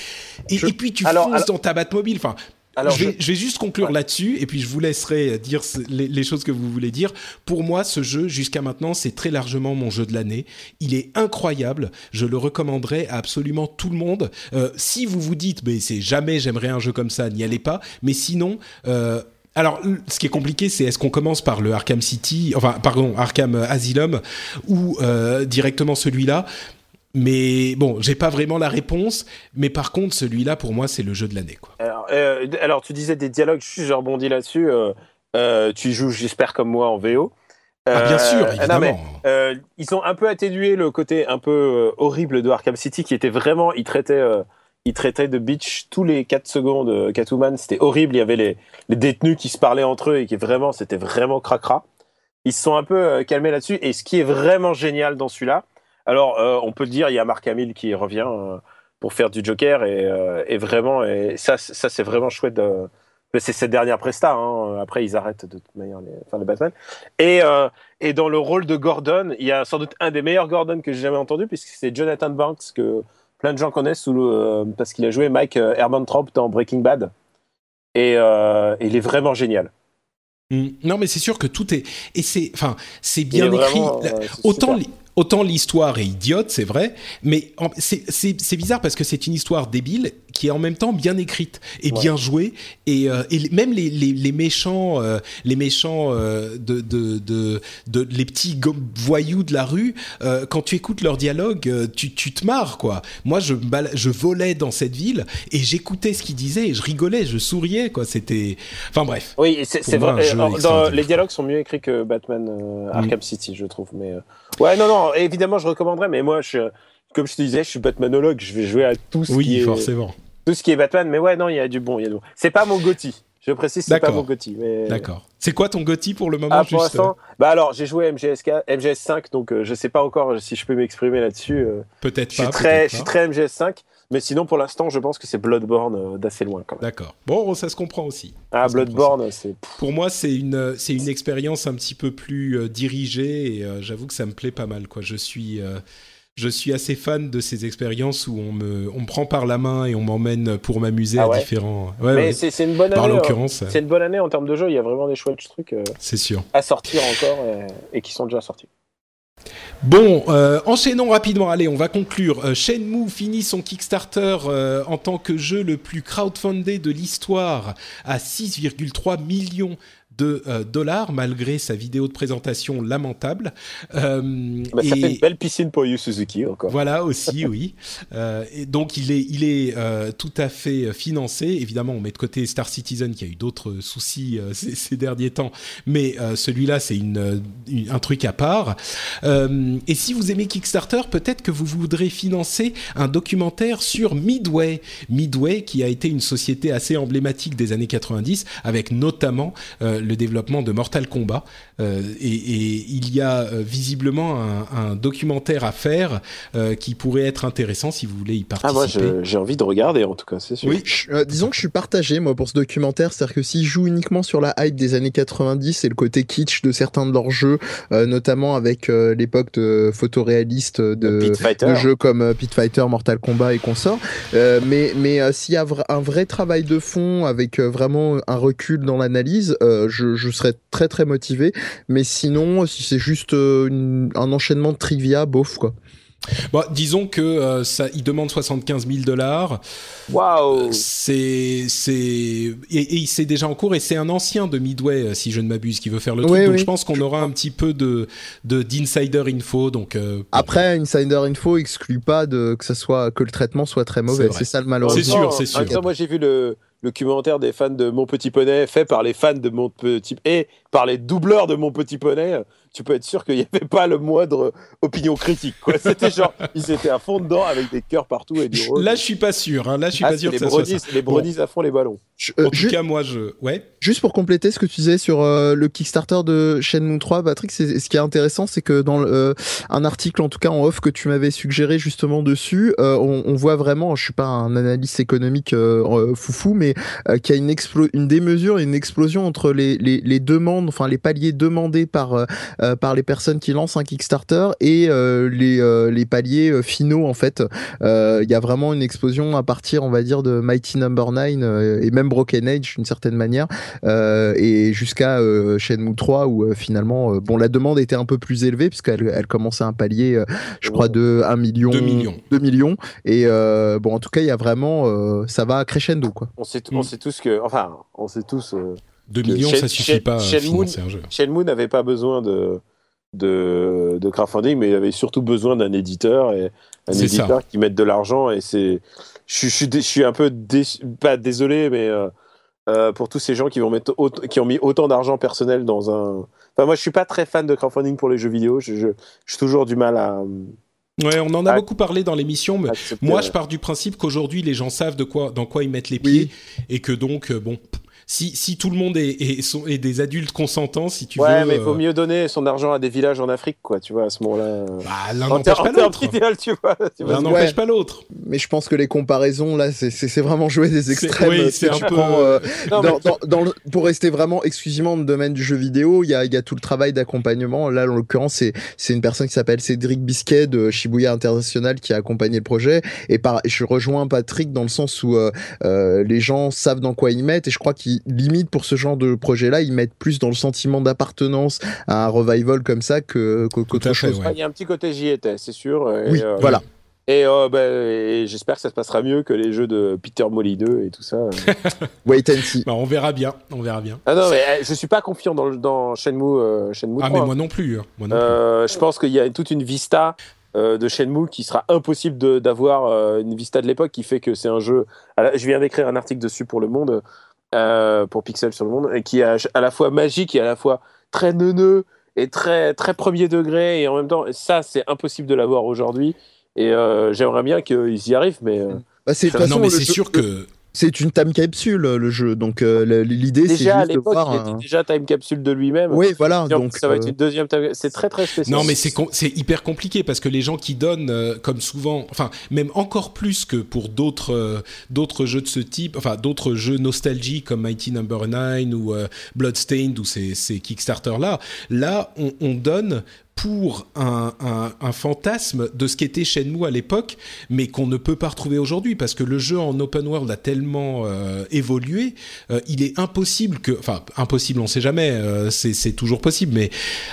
et, Je- et puis tu alors- fonces alors- dans ta Batmobile. Enfin, Alors, je, vais, je- je vais juste conclure Ouais. là-dessus et puis je vous laisserai dire les, les choses que vous voulez dire. Pour moi, ce jeu, jusqu'à maintenant, c'est très largement mon jeu de l'année. Il est incroyable. Je le recommanderais à absolument tout le monde. Euh, si vous vous dites, mais c'est jamais j'aimerais un jeu comme ça, n'y allez pas. Mais sinon, euh, alors, ce qui est compliqué, c'est est-ce qu'on commence par le Arkham City, enfin, pardon, Arkham Asylum, ou euh, directement celui-là? Mais bon, j'ai pas vraiment la réponse. Mais par contre, celui-là, pour moi, c'est le jeu de l'année, quoi. Alors, euh, alors, tu disais des dialogues, je, rebondis là-dessus. euh, euh, tu joues, j'espère, comme moi en VO. Ah, bien sûr, non, évidemment. mais, ils ont un peu atténué le côté un peu horrible de Arkham City, qui était vraiment, il traitait, euh, il traitait de bitch tous les 4 secondes. Catwoman, c'était horrible. Il y avait les, les détenus qui se parlaient entre eux et qui vraiment, c'était vraiment cracra. Ils se sont un peu calmés là-dessus. Et ce qui est vraiment génial dans celui-là, alors euh, on peut le dire, il y a Mark Hamill qui revient euh, pour faire du Joker et, euh, et vraiment, et ça, c'est vraiment chouette. De, c'est cette dernière presta. Hein. Après, ils arrêtent de toute manière les, enfin, les Batman. Et, et dans le rôle de Gordon, il y a sans doute un des meilleurs Gordon que j'ai jamais entendu, puisque c'est Jonathan Banks que plein de gens connaissent sous le, parce qu'il a joué Mike Hermantraub dans Breaking Bad. Et il est vraiment génial. Mm. Non, mais c'est sûr que tout est et c'est enfin c'est bien écrit. vraiment, autant. Autant l'histoire est idiote, c'est vrai, mais c'est bizarre parce que c'est une histoire débile qui est en même temps bien écrite et Ouais. bien jouée et, euh, et même les, les, les méchants euh, les méchants euh, de, de, de de les petits voyous de la rue quand tu écoutes leur dialogue tu tu te marres quoi. Moi je volais dans cette ville et j'écoutais ce qu'ils disaient et je rigolais, je souriais quoi. C'était enfin bref. Oui, c'est vrai. dans- les dialogues sont mieux écrits que Batman. Arkham City, je trouve. Mais ouais, non, non. Évidemment, je recommanderais. Mais moi, je, comme je te disais, je suis Batmanologue. Je vais jouer à tout ce qui Oui, est forcément. Tout ce qui est Batman. Mais ouais, non, il y a du bon, il y a du bon. C'est pas mon Gotti. Je précise, c'est pas mon Gotti. Mais D'accord. C'est quoi ton Gotti pour le moment Ah, pour juste euh, l'instant, bah alors, j'ai joué à MGS4, MGS5, donc euh, je sais pas encore si je peux m'exprimer là-dessus. euh. Peut-être pas. très, je suis très MGS5, mais sinon pour l'instant, je pense que c'est Bloodborne euh, d'assez loin quand même. D'accord. Bon, ça se comprend aussi. Ah, Bloodborne, c'est Pour moi, c'est une c'est une expérience un petit peu plus euh, dirigée et euh, j'avoue que ça me plaît pas mal quoi. Je suis euh, je suis assez fan de ces expériences où on me, on me prend par la main et on m'emmène pour m'amuser Ah à ouais différents. Mais ouais. c'est une bonne année. hein. l'occurrence, C'est une bonne année en termes de jeu. Il y a vraiment des chouettes trucs euh, c'est sûr. à sortir encore et, et qui sont déjà sortis. Bon, euh, enchaînons rapidement. Allez, on va conclure. Euh, Shenmue finit son Kickstarter euh, en tant que jeu le plus crowdfundé de l'histoire à 6,3 millions de euh, dollars malgré sa vidéo de présentation lamentable. Euh, Bah, Ça et- fait une belle piscine pour Yu Suzuki encore. Voilà aussi, oui. Euh, et donc il est, il est euh, tout à fait financé. Évidemment, on met de côté Star Citizen qui a eu d'autres soucis ces, ces derniers temps, mais celui-là c'est une, une- un truc à part. Et si vous aimez Kickstarter, peut-être que vous voudrez financer un documentaire sur Midway. Midway qui a été une société assez emblématique des années 90, avec notamment euh, le développement de Mortal Kombat. Euh, et, et il y a euh, visiblement un, un documentaire à faire euh, qui pourrait être intéressant si vous voulez y Ah, moi, participer. je- j'ai envie de regarder en tout cas, c'est sûr. Oui, je- euh, disons que je suis partagé moi pour ce documentaire, c'est-à-dire que s'ils jouent uniquement sur la hype des années 90 et le côté kitsch de certains de leurs jeux, euh, notamment avec euh, l'époque de photoréaliste de, jeux comme euh, Pit Fighter, Mortal Kombat et consorts, euh, mais mais euh, s'il y a un vrai travail de fond avec euh, vraiment un recul dans l'analyse, euh, je, je serais très très motivé. Mais sinon, si c'est juste euh, une- un enchaînement de trivia, bof quoi. Bon, disons que euh, ça, il demande 75 000 dollars. Waouh C'est, c'est, et, et c'est déjà en cours et c'est un ancien de Midway, euh, si je ne m'abuse, qui veut faire le truc. Oui, donc oui. je pense qu'on aura un petit peu de, de d'insider info. Donc euh, Après, Insider Info exclut pas de, que ça soit que le traitement soit très mauvais. C'est. C'est ça le C'est malheureusement. sûr, c'est sûr. Temps, moi, j'ai vu le, le commentaire des fans de Mon Petit Poney fait par les fans de Mon Petit et par les doubleurs de Mon Petit Poney. Tu peux être sûr qu'il n'y avait pas le moindre opinion critique. quoi. C'était genre, ils étaient à fond dedans avec des cœurs partout et du rose. là, je suis pas sûr. Hein, là, je suis Ah, pas sûr les ça. les à fond les ballons. Je- euh, En tout cas, moi, je, ouais. Juste pour compléter ce que tu disais sur euh, le Kickstarter de Shenmue 3, Patrick, ce qui est intéressant, c'est que dans le, euh, un article, en tout cas en off, que tu m'avais suggéré justement dessus, euh, on, on voit vraiment, je suis pas un analyste économique euh, euh, foufou, mais euh, qu'il y a une, une démesure et une explosion entre les, les, les demandes, enfin les paliers demandés par, euh, euh, par les personnes qui lancent un Kickstarter et euh, les, euh, les paliers euh, finaux, en fait. Euh, Il y a vraiment une explosion à partir, on va dire, de Mighty Number 9 euh, et même Broken Age d'une certaine manière euh, et jusqu'à euh, Shenmue 3 où euh, finalement euh, bon la demande était un peu plus élevée puisqu'elle elle commençait un palier euh, je crois de 1 million 2 millions. 2 millions et euh, bon en tout cas il y a vraiment euh, ça va crescendo quoi On sait, Mm. on sait tous que, enfin, on sait tous. euh, 2 Que millions, Shen- ça suffit Shen- pas à Shenmue- financer un jeu. Shenmue n'avait pas besoin de, de, de crowdfunding, mais il avait surtout besoin d'un éditeur et un ça. éditeur qui mette de l'argent. Et c'est, je, suis- je, suis dé- je suis un peu pas désolé, mais euh, euh, pour tous ces gens qui vont mettre qui ont mis autant d'argent personnel dans un. Enfin, moi, je suis pas très fan de crowdfunding pour les jeux vidéo. Je, je, j'ai toujours du mal à. Ouais, on en a beaucoup parlé dans l'émission, mais moi, je pars du principe qu'aujourd'hui, les gens savent de quoi, dans quoi ils mettent les Oui. pieds et que donc, euh, bon, si, si tout le monde est, est, sont- est des adultes consentants, si tu Ouais, veux. mais il faut euh, mieux donner son argent à des villages en Afrique, quoi. Tu vois, à ce moment-là. bah, l'un n'empêche pas l'autre. tu vois. L'un Ouais. n'empêche pas l'autre. mais je pense que les comparaisons là c'est vraiment jouer des extrêmes oui, Si c'est un peu- prends, euh, Non, mais- dans, dans, dans le- pour rester vraiment exclusivement dans le domaine du jeu vidéo, il y a, il y a tout le travail d'accompagnement. Là, en l'occurrence, c'est c'est une personne qui s'appelle Cédric Bisquet de Shibuya International qui a accompagné le projet. Et par, je rejoins Patrick dans le sens où euh, euh, les gens savent dans quoi ils mettent. Et je crois qu'ils limitent pour ce genre de projet-là, ils mettent plus dans le sentiment d'appartenance à un revival comme ça que que- qu'autre chose. ouais. Ouais, Il y a un petit côté j'y étais, c'est sûr. Et, Oui, euh, voilà. Et, euh, bah, et j'espère que ça se passera mieux que les jeux de Peter Molyneux et tout ça. Wait and see. Bah, on verra bien, on verra bien. ah non, mais eh, je suis pas confiant dans, Shenmue, euh, Shenmue Ah, 3. mais moi non plus. hein. Moi non plus. Euh, je pense qu'il y a toute une vista euh, de Shenmue qui sera impossible de- d'avoir euh, une vista de l'époque qui fait que c'est un jeu. Je viens d'écrire un article dessus pour Le Monde, euh, pour Pixel sur Le Monde, et qui est à la fois magique et à la fois très neuneux et très très premier degré et en même temps ça c'est impossible de l'avoir aujourd'hui. Et euh, j'aimerais bien qu'ils y arrivent, mais euh, Bah, c'est non, mais c'est jeu- sûr que. C'est une time capsule le jeu. Donc euh, l'idée c'est déjà à juste de l'époque voir. il un- était déjà time capsule de lui-même. Oui, voilà. Donc ça va être euh, une deuxième time- C'est très très spécial. Non, mais c'est com- c'est hyper compliqué parce que les gens qui donnent, euh, comme souvent, enfin même encore plus que pour d'autres euh, d'autres jeux de ce type, enfin d'autres jeux nostalgiques comme Mighty Number 9 ou euh, Bloodstained ou ces, ces Kickstarter là, là on, on donne pour un, un, fantasme de ce qu'était Shenmue à l'époque, mais qu'on ne peut pas retrouver aujourd'hui parce que le jeu en open world a tellement euh, évolué, euh, il est impossible que, enfin impossible, on sait jamais, euh, c'est toujours possible, mais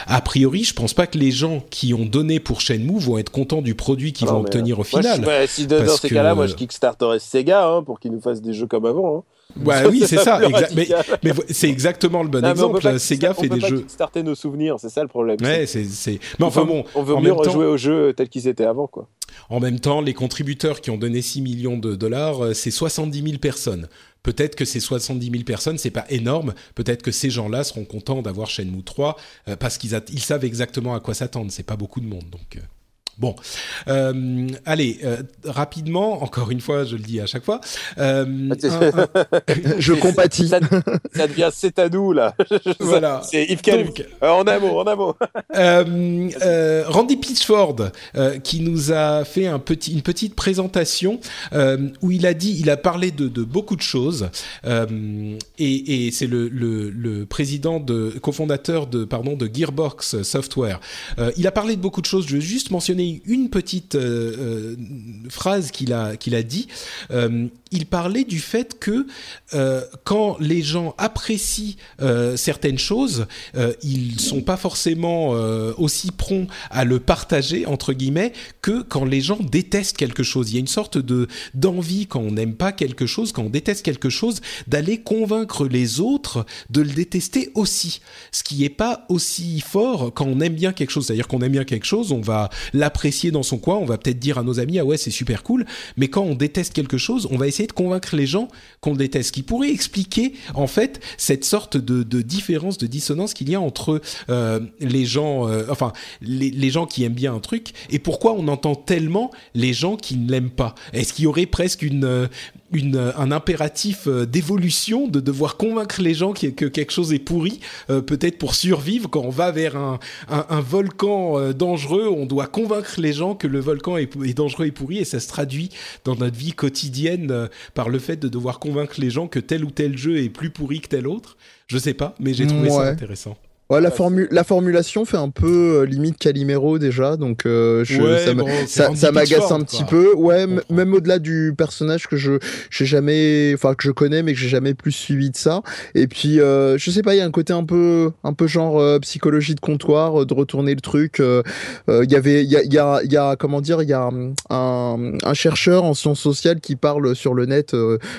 a priori, je pense pas que les gens qui ont donné pour Shenmue vont être contents du produit qu'ils vont obtenir au final. Moi, si dans ces cas-là, moi je kickstarterais Sega hein, pour qu'ils nous fassent des jeux comme avant. Hein. Ouais, oui, c'est ça. mais, mais c'est exactement le bon exemple. Sega fait des jeux. Starter nos souvenirs, c'est ça le problème. Ouais, c'est. Mais enfin bon. On veut mieux rejouer aux jeux tels qu'ils étaient avant, quoi. En même temps, les contributeurs qui ont donné 6 millions de dollars, euh, c'est 70 000 personnes. Peut-être que ces 70 000 personnes, c'est pas énorme. Peut-être que ces gens-là seront contents d'avoir Shenmue 3 euh, parce qu'ils ils savent exactement à quoi s'attendre. C'est pas beaucoup de monde, donc. Euh. Bon, euh, allez, euh, rapidement, encore une fois, je le dis à chaque fois. Euh, je compatis. Ça, devient c'est à nous là. voilà. C'est Yves Calvi. En un mot, en un mot. Randy Pitchford qui nous a fait un petit, une petite présentation où il a dit, il a parlé de, de beaucoup de choses et, et c'est le, le, le, président de cofondateur de pardon de Gearbox Software. il a parlé de beaucoup de choses. Je vais juste mentionner une petite euh, euh, phrase qu'il a, qu'il a dit. Euh, il parlait du fait que quand les gens apprécient certaines choses, ils sont pas forcément aussi prompts à le partager entre guillemets que quand les gens détestent quelque chose. Il y a une sorte de d'envie quand on n'aime pas quelque chose, quand on déteste quelque chose, d'aller convaincre les autres de le détester aussi. Ce qui n'est pas aussi fort quand on aime bien quelque chose. C'est-à-dire qu'on aime bien quelque chose, on va l'apprécier dans son coin, on va peut-être dire à nos amis ah ouais c'est super cool, mais quand on déteste quelque chose, on va essayer de convaincre les gens qu'on déteste, qui pourrait expliquer en fait cette sorte de, différence, de dissonance qu'il y a entre euh, les gens, euh, enfin les, gens qui aiment bien un truc et pourquoi on entend tellement les gens qui ne l'aiment pas. Est-ce qu'il y aurait presque une un impératif euh, d'évolution, de devoir convaincre les gens que, quelque chose est pourri, euh, peut-être pour survivre. Quand on va vers un, volcan euh, dangereux, on doit convaincre les gens que le volcan est, dangereux et pourri, et ça se traduit dans notre vie quotidienne par le fait de devoir convaincre les gens que tel ou tel jeu est plus pourri que tel autre. Je sais pas, mais j'ai trouvé ça intéressant. Ouais, la, la formulation fait un peu euh, limite Calimero déjà, donc euh, ça, m'agace un petit peu. Ouais, même au-delà du personnage que je j'ai jamais, enfin que je connais mais que j'ai jamais plus suivi de ça. Et puis euh, je sais pas, il y a un côté un peu un peu genre psychologie de comptoir, de retourner le truc. Il y avait, il y a, y a, y a comment dire, il y a un, un, chercheur en sciences sociales qui parle sur le net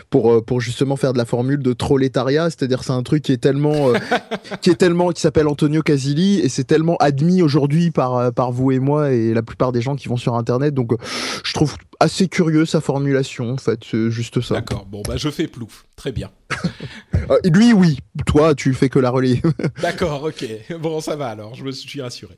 pour pour justement faire de la formule de trolétariat, c'est-à-dire c'est un truc qui est tellement qui est tellement qui s'appelle Antonio Casilli et c'est tellement admis aujourd'hui par, euh, par vous et moi et la plupart des gens qui vont sur Internet. Donc, je trouve assez curieux sa formulation, en fait, juste ça. D'accord, bon, bah je fais plouf, très bien. Euh, lui, oui, toi, tu fais que la relais. D'accord, ok, bon, ça va alors, je me suis rassuré.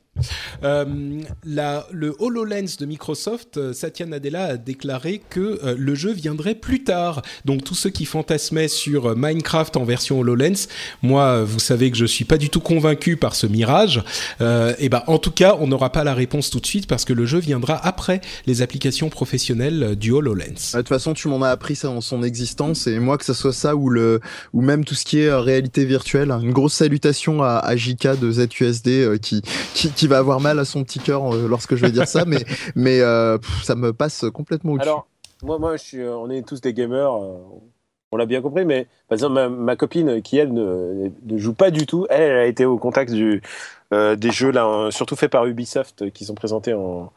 Euh, la, le HoloLens de Microsoft, euh, Satya Nadella a déclaré que le jeu viendrait plus tard. Donc, tous ceux qui fantasmaient sur Minecraft en version HoloLens, moi, vous savez que je suis pas du tout convaincu par ce mirage. et ben, en tout cas, on n'aura pas la réponse tout de suite parce que le jeu viendra après les applications professionnelles du HoloLens. De toute façon, tu m'en as appris ça dans son existence et moi que ce soit ça ou le ou même tout ce qui est euh, réalité virtuelle. Une grosse salutation à, à JK de ZUSD euh, qui, qui, va avoir mal à son petit cœur lorsque je vais dire ça, mais mais ça me passe complètement au-dessus. Alors moi moi je suis, on est tous des gamers. on l'a bien compris, mais par exemple, ma, copine qui, elle, ne, ne, joue pas du tout, elle, elle, a été au contact du, des jeux, là, surtout faits par Ubisoft, qui sont présentés en,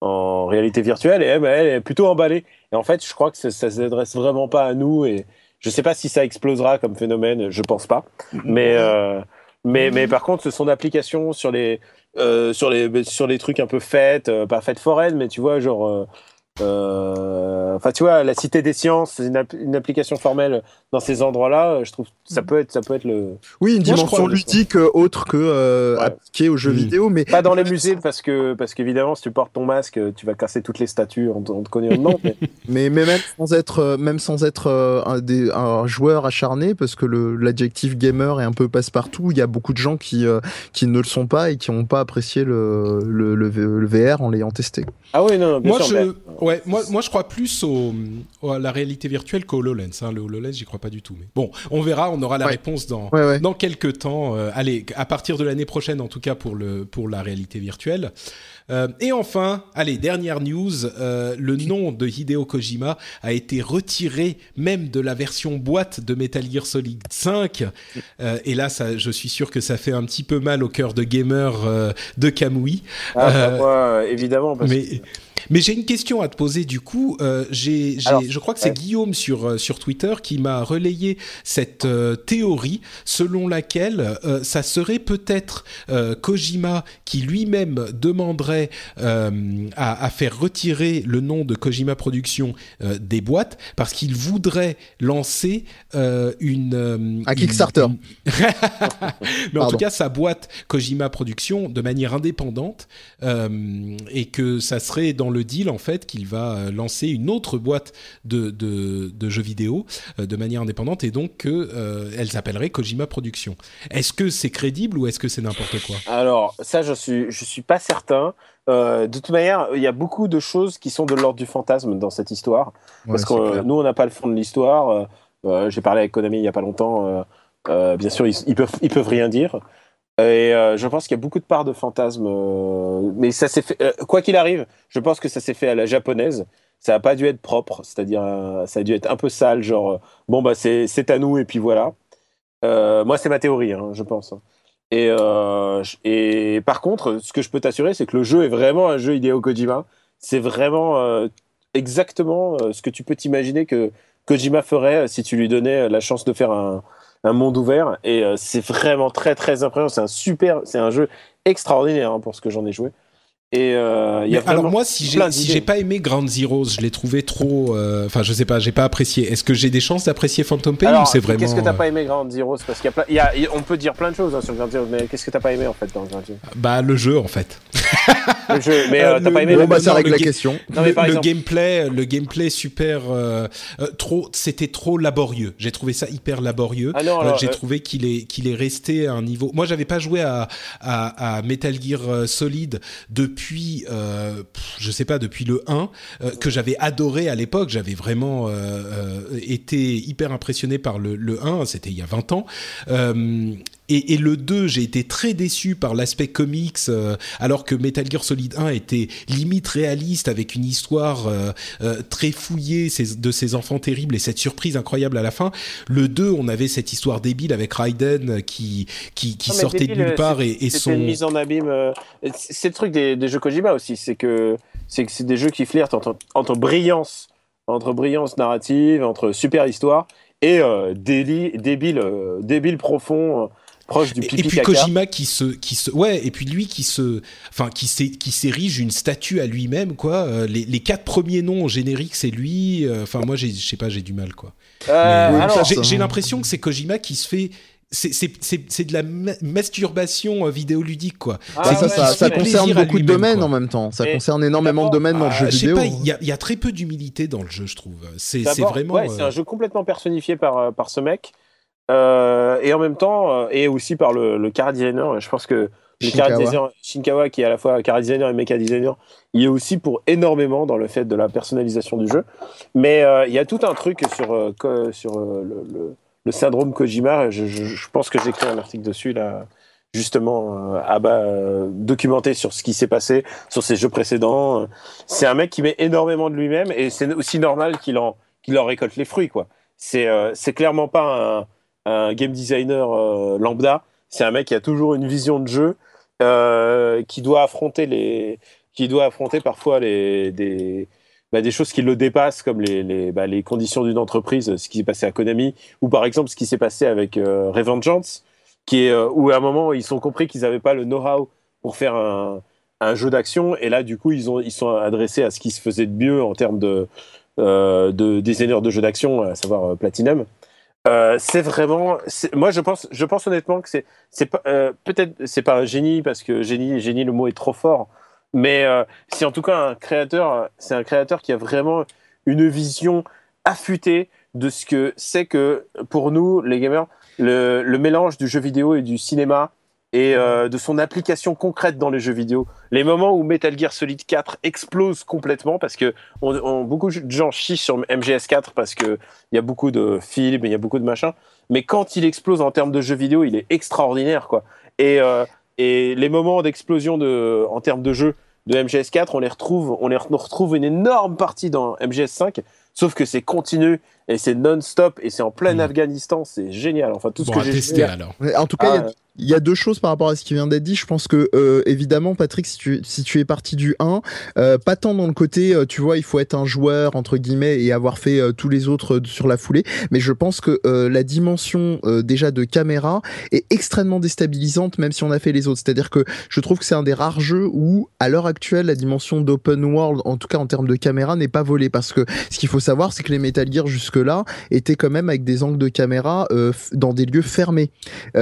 en réalité virtuelle et elle, elle est plutôt emballée. Et en fait, je crois que ça, ça s'adresse vraiment pas à nous et je sais pas si ça explosera comme phénomène, je pense pas. Mais euh, mais mais par contre, son application sur les euh, sur les sur les trucs un peu faites, euh, pas faites foraines, mais tu vois genre euh, euh, enfin, tu vois, la Cité des Sciences, une, une application formelle dans ces endroits-là. Euh, je trouve ça peut être, ça peut être le. Oui, une dimension ludique euh, autre que euh, appliquée aux jeux mm. vidéo, mais pas dans les musées parce que parce qu'évidemment, si tu portes ton masque, tu vas casser toutes les statues. On, te connaît non. Mais... mais... mais même sans être même sans être un, des, un joueur acharné, parce que l'adjectif gamer est un peu passe-partout. Il y a beaucoup de gens qui qui ne le sont pas et qui n'ont pas apprécié le, le, le, VR en l'ayant testé. Ah oui, non, bien Moi, sûr, je... Ouais, moi, moi je crois plus au, à la réalité virtuelle qu'au HoloLens. Hein. Le HoloLens, j'y crois pas du tout. Mais bon, on verra, on aura la réponse dans, dans quelques temps. Euh, allez, à partir de l'année prochaine, en tout cas pour, le, pour la réalité virtuelle. Euh, et enfin, allez, dernière news, euh, le nom de Hideo Kojima a été retiré même de la version boîte de Metal Gear Solid 5. Euh, et là, ça, je suis sûr que ça fait un petit peu mal au cœur de gamer de Kamui. Ah, bah, évidemment. Parce mais mais j'ai une question à te poser du coup. Euh, j'ai, je crois que c'est Guillaume sur euh, sur Twitter qui m'a relayé cette euh, théorie selon laquelle euh, ça serait peut-être Kojima qui lui-même demanderait à, à, faire retirer le nom de Kojima Productions des boîtes parce qu'il voudrait lancer une un Kickstarter. Mais en tout cas, sa boîte Kojima Productions de manière indépendante et que ça serait dans le deal en fait qu'il va euh, lancer une autre boîte de, de, jeux vidéo euh, de manière indépendante et donc qu'elle euh, s'appellerait Kojima Productions. Est-ce que c'est crédible ou est-ce que c'est n'importe quoi? Alors ça je suis je suis pas certain. de toute manière, il y a beaucoup de choses qui sont de l'ordre du fantasme dans cette histoire parce que nous on n'a pas le fond de l'histoire. J'ai parlé avec Konami il y a pas longtemps. bien sûr, ils, ils, peuvent ils peuvent rien dire. Et euh, je pense qu'il y a beaucoup de parts de fantasmes. Euh, mais ça s'est fait. Euh, quoi qu'il arrive, je pense que ça s'est fait à la japonaise. Ça n'a pas dû être propre, c'est-à-dire ça a dû être un peu sale, genre bon bah c'est à nous et puis voilà. moi c'est ma théorie, hein, je pense. Et, et par contre, ce que je peux t'assurer, c'est que le jeu est vraiment un jeu Hideo Kojima. C'est vraiment exactement ce que tu peux t'imaginer que Kojima ferait si tu lui donnais la chance de faire un, un monde ouvert et euh, c'est vraiment très très impressionnant. C'est un super, c'est un jeu extraordinaire hein, pour ce que j'en ai joué. Et euh, y a alors moi, si j'ai si j'ai pas aimé Ground Zeroes, je l'ai trouvé trop. Euh, enfin, je sais pas, j'ai pas apprécié. Est-ce que j'ai des chances d'apprécier Phantom Pain ou c'est vraiment Qu'est-ce que t'as pas aimé Ground Zeroes? Parce qu'il y a, y a, on peut dire plein de choses hein, sur Ground Zeroes, mais qu'est-ce que t'as pas aimé en fait dans Ground Zeroes? Bah le jeu en fait. le jeu, mais euh, t'as pas aimé. Bon, bah ça règle la question. Non, mais le, gameplay, le gameplay super trop, c'était trop laborieux. J'ai trouvé ça hyper laborieux. Ah j'ai trouvé qu'il est qu'il est resté à un niveau. Moi, j'avais pas joué à, à, à Metal Gear Solid depuis. Euh, je sais pas, depuis le 1, euh, que j'avais adoré à l'époque. J'avais vraiment euh, été hyper impressionné par le 1, c'était il y a 20 ans. Et, et, le 2, j'ai été très déçu par l'aspect comics, alors que Metal Gear Solid 1 était limite réaliste avec une histoire très fouillée de ces enfants terribles et cette surprise incroyable à la fin. Le 2, on avait cette histoire débile avec Raiden qui qui, qui sortait de nulle part et, et son une mise en abîme. c'est le truc des, des jeux Kojima aussi c'est que c'est que c'est des jeux qui flirtent entre, entre brillance, entre brillance narrative, entre super histoire et euh, débile, euh, débile profond. Euh, proche du pipi et puis Kojima qui se qui se ouais et puis lui qui se enfin qui qui s'érige une statue à lui-même quoi euh, les, les, quatre premiers noms génériques c'est lui enfin moi je sais pas j'ai du mal quoi j'ai l'impression que c'est Kojima qui se fait c'est de la masturbation euh, vidéoludique quoi. Ah, ça, ça, ça concerne beaucoup de domaines en même temps. Ça concerne énormément de domaines dans le ah, jeu vidéo. Il y, y, a très peu d'humilité dans le jeu, je trouve. C'est vraiment. Ouais, c'est un euh, jeu complètement personnifié par euh, par ce mec euh, et en même temps et aussi par le, le car designer. Je pense que le designer Shinkawa qui est à la fois car designer et mecha designer, il est aussi pour énormément dans le fait de la personnalisation du jeu. Mais il y a tout un truc sur sur le le syndrome Kojima. Je, je, pense que j'ai écrit un article dessus là, justement, euh, euh, documenté sur ce qui s'est passé sur ses jeux précédents. C'est un mec qui met énormément de lui-même et c'est aussi normal qu'il en, qu'il en récolte les fruits, quoi. C'est, euh, c'est clairement pas un, un game designer euh, lambda. C'est un mec qui a toujours une vision de jeu, qui doit affronter les, qui doit affronter parfois des, bah, des choses qui le dépassent, comme les, bah, les conditions d'une entreprise, ce qui s'est passé à Konami, ou par exemple ce qui s'est passé avec euh, Revengeance, qui est euh, où à un moment ils sont compris qu'ils n'avaient pas le know-how pour faire un, jeu d'action, et là du coup ils ont ils sont adressés à ce qui se faisait de mieux en termes de euh, de designer de jeux d'action, à savoir euh, Platinum. Euh, c'est vraiment, moi je pense, je pense honnêtement que c'est, c'est euh, peut-être c'est pas un génie parce que génie, génie le mot est trop fort, mais euh, c'est en tout cas un créateur, c'est un créateur qui a vraiment une vision affûtée de ce que c'est que pour nous, les gamers, le, le, mélange du jeu vidéo et du cinéma et euh, de son application concrète dans les jeux vidéo. Les moments où Metal Gear Solid 4 explose complètement parce que on, beaucoup de gens chient sur MGS4 parce que il y a beaucoup de films, il y a beaucoup de machins, mais quand il explose en termes de jeux vidéo, il est extraordinaire quoi. Et, euh, et les moments d'explosion de, en termes de jeu de MGS4, on les retrouve, on les retrouve une énorme partie dans MGS5, sauf que c'est continu et c'est non-stop et c'est en plein mmh. Afghanistan, c'est génial. Enfin tout ce que j'ai testé alors. En tout cas, ah, il y a deux choses par rapport à ce qui vient d'être dit. Je pense que euh, évidemment, Patrick, si tu, si tu es parti du 1, euh, pas tant dans le côté, euh, tu vois, il faut être un joueur entre guillemets et avoir fait tous les autres sur la foulée, mais je pense que la dimension déjà de caméra est extrêmement déstabilisante, même si on a fait les autres. C'est-à-dire que je trouve que c'est un des rares jeux où, à l'heure actuelle, la dimension d'open world, en tout cas en termes de caméra, n'est pas volée parce que ce qu'il faut savoir, c'est que les Metal Gear jusque-là étaient quand même avec des angles de caméra dans des lieux fermés.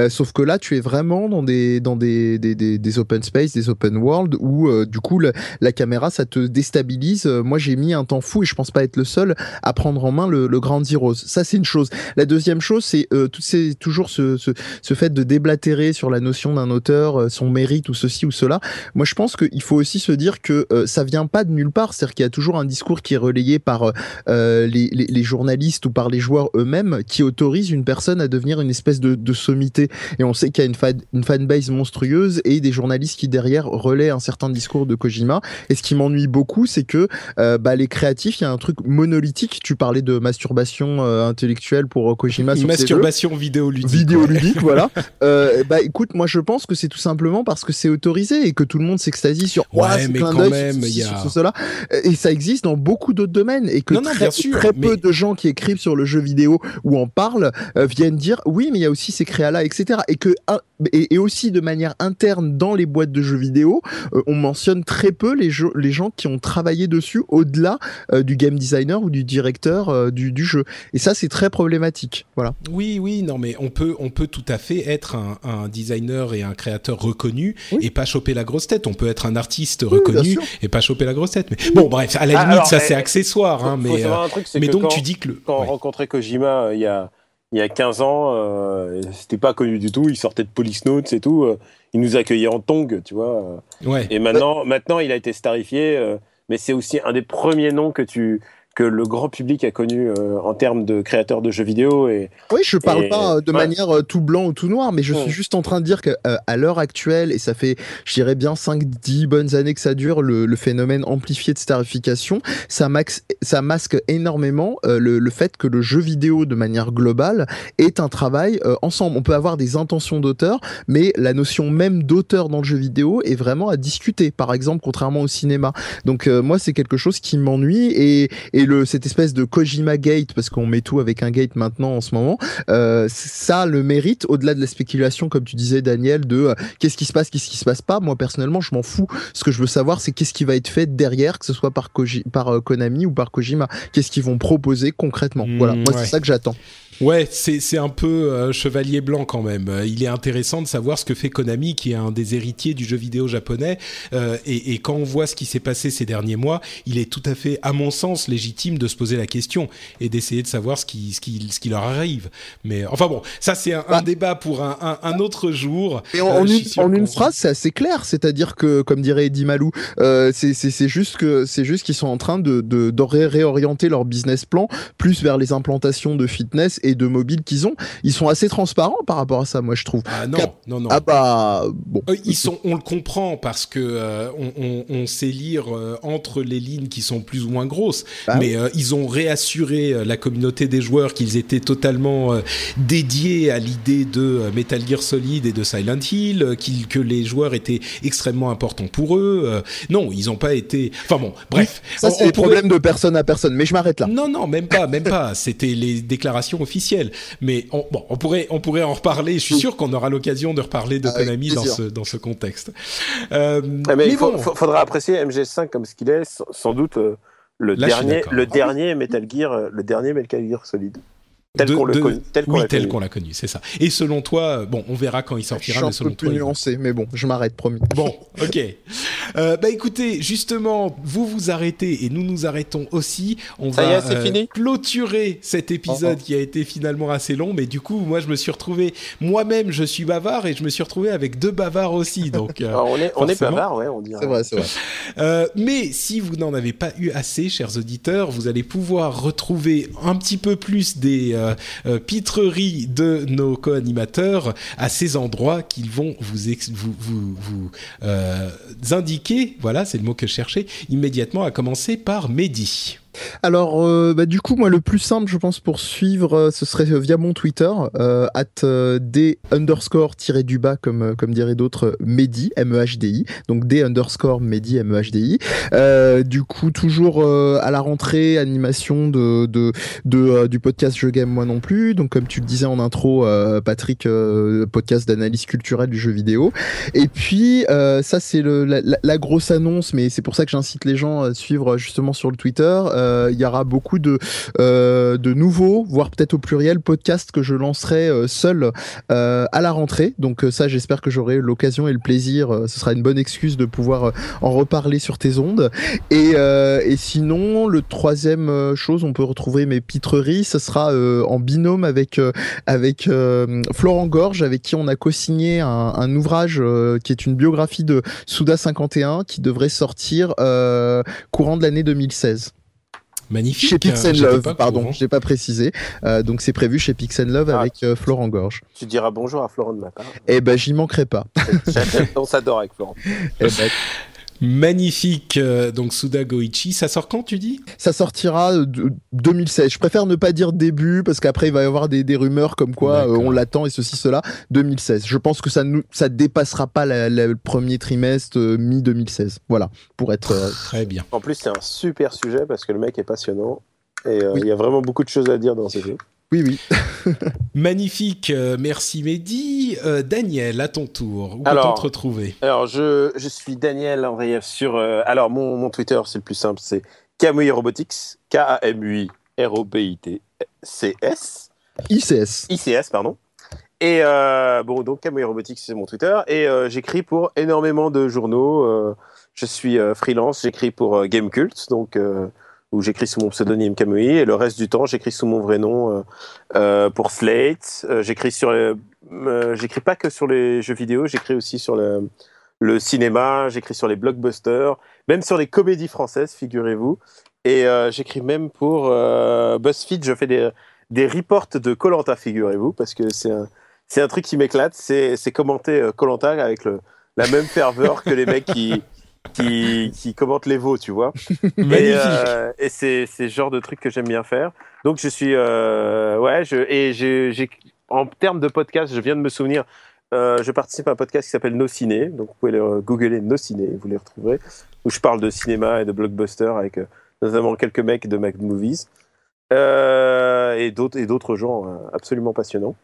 sauf que là, tu es vraiment dans des dans des, des, des, open space, des open world où euh, du coup la caméra ça te déstabilise. Euh, moi j'ai mis un temps fou et je pense pas être le seul à prendre en main le, le Grand Zeroes. Ça c'est une chose. La deuxième chose c'est euh, tout c'est toujours ce, ce, ce fait de déblatérer sur la notion d'un auteur, euh, son mérite ou ceci ou cela. Moi je pense qu'il faut aussi se dire que ça vient pas de nulle part. C'est-à-dire qu'il y a toujours un discours qui est relayé par les, journalistes ou par les joueurs eux-mêmes qui autorise une personne à devenir une espèce de, de sommité. Et on sait qu'il y a une une fanbase monstrueuse et des journalistes qui derrière relaient un certain discours de Kojima. Et ce qui m'ennuie beaucoup, c'est que euh, bah, les créatifs, il y a un truc monolithique. Tu parlais de masturbation euh, intellectuelle pour Kojima. Sur masturbation vidéoludique. Vidéoludique, voilà. Euh, bah écoute, moi je pense que c'est tout simplement parce que c'est autorisé et que tout le monde s'extasie sur ouais, mais quand même, il y a... cela. Et ça existe dans beaucoup d'autres domaines et que très, très peu de gens qui écrivent sur le jeu vidéo ou en parlent viennent dire oui, mais il y a aussi ces créas-là, etc. Et que et, aussi de manière interne dans les boîtes de jeux vidéo, euh, on mentionne très peu les, les gens qui ont travaillé dessus au-delà euh, du game designer ou du directeur euh, du, du, jeu. Et ça, c'est très problématique. Voilà. Oui, oui, non, mais on peut, on peut tout à fait être un, un designer et un créateur reconnu et pas choper la grosse tête. On peut être un artiste reconnu et pas choper la grosse tête. Mais bon, bref, à la ah, limite, ça c'est accessoire. Hein, mais mais donc tu dis que le... quand on rencontrait Kojima, il y a il y a 15 ans, euh, c'était pas connu du tout. Il sortait de Police Notes et tout. Euh, il nous accueillait en tong, tu vois. Ouais. Et maintenant, maintenant, il a été starifié. Euh, mais c'est aussi un des premiers noms que tu que le grand public a connu euh, en termes de créateurs de jeux vidéo. Et, oui, je parle pas euh, de manière euh, tout blanc ou tout noir, mais je suis juste en train de dire que à l'heure actuelle, et ça fait, je dirais bien 5-10 bonnes années que ça dure, le, le phénomène amplifié de starification, ça, max, ça masque énormément le, le, fait que le jeu vidéo, de manière globale, est un travail ensemble. On peut avoir des intentions d'auteur, mais la notion même d'auteur dans le jeu vidéo est vraiment à discuter, par exemple, contrairement au cinéma. Donc moi, c'est quelque chose qui m'ennuie et, et cette espèce de Kojima Gate, parce qu'on met tout avec un gate maintenant en ce moment, euh, ça le mérite au-delà de la spéculation, comme tu disais Daniel, de euh, qu'est-ce qui se passe, qu'est-ce qui se passe pas. Moi personnellement, je m'en fous. Ce que je veux savoir, c'est qu'est-ce qui va être fait derrière, que ce soit par, par euh, Konami ou par Kojima. Qu'est-ce qu'ils vont proposer concrètement. voilà, moi c'est ça que j'attends. Ouais, c'est un peu euh, chevalier blanc quand même. Euh, il est intéressant de savoir ce que fait Konami, qui est un des héritiers du jeu vidéo japonais. Euh, et, et, quand on voit ce qui s'est passé ces derniers mois, il est tout à fait, à mon sens, légitime de se poser la question et d'essayer de savoir ce qui, ce, qui, ce qui leur arrive. Mais enfin bon, ça c'est un, bah, débat pour un, un, un, autre jour. Et en, une, en une, phrase, c'est assez clair. C'est-à-dire que, comme dirait Eddie Malou, c'est juste que c'est juste qu'ils sont en train de, de, de réorienter leur business plan plus vers les implantations de fitness et de mobile qu'ils ont, ils sont assez transparents par rapport à ça, moi je trouve. Ah non, non, non. Ah bah bon. Euh, ils sont, on le comprend parce que euh, on, on, sait lire euh, entre les lignes qui sont plus ou moins grosses, bah mais ils ont réassuré la communauté des joueurs qu'ils étaient totalement dédiés à l'idée de Metal Gear Solid et de Silent Hill, qu'ils que les joueurs étaient extrêmement importants pour eux. non, ils n'ont pas été. Enfin bon, bref. Ça c'est des problèmes de personne à personne, mais je m'arrête là. Non, non, même pas, même pas. C'était les déclarations officielles mais on, bon, on pourrait, on pourrait en reparler. Je suis sûr qu'on aura l'occasion de reparler de Konami dans ce, dans ce contexte. Euh, ah, mais, il faudra apprécier MGS5 comme ce qu'il est, sans doute euh, le dernier, le dernier Metal Gear, euh, le dernier Metal Gear Solid. Tel qu'on le connu. oui, tel qu'on l'a connu, c'est ça. Et selon toi, bon, on verra quand il sortira, mais selon un peu plus nuancé, mais bon, je m'arrête, promis. Bon, ok. Euh, bah écoutez, justement, vous vous arrêtez et nous nous arrêtons aussi. On Ça va y est, c'est fini clôturer cet épisode oh, oh. qui a été finalement assez long, mais du coup, moi, je me suis retrouvé, moi-même, je suis bavard et je me suis retrouvé avec deux bavards aussi. Donc, ah, on est, on est bavard, ouais, on dirait. C'est vrai, c'est vrai. Euh, mais si vous n'en avez pas eu assez, chers auditeurs, vous allez pouvoir retrouver un petit peu plus des euh, pitreries de nos co-animateurs à ces endroits qu'ils vont vous, vous, vous, vous euh, indiquer. Voilà, c'est le mot que je cherchais immédiatement, à commencer par Mehdi. Alors, euh, bah, du coup, moi, le plus simple, je pense, pour suivre, euh, ce serait via mon Twitter, euh, at d underscore tiré du bas, comme, comme diraient d'autres, Mehdi, M-E-H-D-I. Donc, d underscore Mehdi, M-E-H-D-I. du coup, toujours à la rentrée, animation du podcast Je Game Moi Non Plus. Donc, comme tu le disais en intro, Patrick, podcast d'analyse culturelle du jeu vidéo. Et puis, ça, c'est la, grosse annonce, mais c'est pour ça que j'incite les gens à suivre justement sur le Twitter. Euh, il y aura beaucoup de, euh, de nouveaux, voire peut-être au pluriel, podcasts que je lancerai euh, seul à la rentrée. Donc ça, j'espère que j'aurai l'occasion et le plaisir. ce sera une bonne excuse de pouvoir en reparler sur tes ondes. Et, sinon, le troisième chose, on peut retrouver mes pitreries. Ce sera en binôme avec Florent Gorge, avec qui on a co-signé un, un ouvrage qui est une biographie de Souda 51 qui devrait sortir courant de l'année 2016. Magnifique. Chez Pixel Love, pardon, je n'ai pas précisé. Euh, donc c'est prévu chez Pixel Love ah. avec euh, Florent Gorge. Tu diras bonjour à Florent de ma part. Eh ben j'y manquerai pas. on s'adore avec Florent. Eh ben, Magnifique. Euh, donc Suda Goichi, ça sort quand tu dis? Ça sortira 2016. Je préfère ne pas dire début parce qu'après il va y avoir des, rumeurs comme quoi euh, on l'attend et ceci cela. 2016. Je pense que ça ne ça dépassera pas le premier trimestre euh, mi 2016. Voilà pour être très bien. En plus c'est un super sujet parce que le mec est passionnant et il y a vraiment beaucoup de choses à dire dans ce jeu. Oui, oui. Magnifique, euh, merci Mehdi. Euh, Daniel, à ton tour, où peut-on te retrouver? Alors, je, je, suis Daniel Andreev sur... Euh, alors, mon, mon Twitter, c'est le plus simple, c'est Kamui Robotics, K-A-M-U-I-R-O-B-I-T-C-S. ICS. ICS, pardon. Et bon, donc Kamui Robotics, c'est mon Twitter. Et j'écris pour énormément de journaux. je suis freelance, j'écris pour Gamecult, donc où j'écris sous mon pseudonyme Kamui et le reste du temps j'écris sous mon vrai nom euh, euh, pour Slate. Euh, j'écris sur, j'écris pas que sur les jeux vidéo, j'écris aussi sur le, le cinéma, j'écris sur les blockbusters, même sur les comédies françaises, figurez-vous. Et j'écris même pour BuzzFeed, je fais des, des reports de Colanta, figurez-vous, parce que c'est un, c'est un truc qui m'éclate, c'est, c'est commenter Colanta avec le, la même ferveur que les mecs qui qui, qui commente les veaux, tu vois. et, euh, et c'est le genre de truc que j'aime bien faire. Donc je suis euh, ouais, je et j'ai en termes de podcast, je viens de me souvenir. Euh, je participe à un podcast qui s'appelle Nos Ciné, donc vous pouvez le googler Nos Ciné, vous les retrouverez, où je parle de cinéma et de blockbuster avec notamment quelques mecs de Mac Movies et d'autres et d'autres gens absolument passionnants.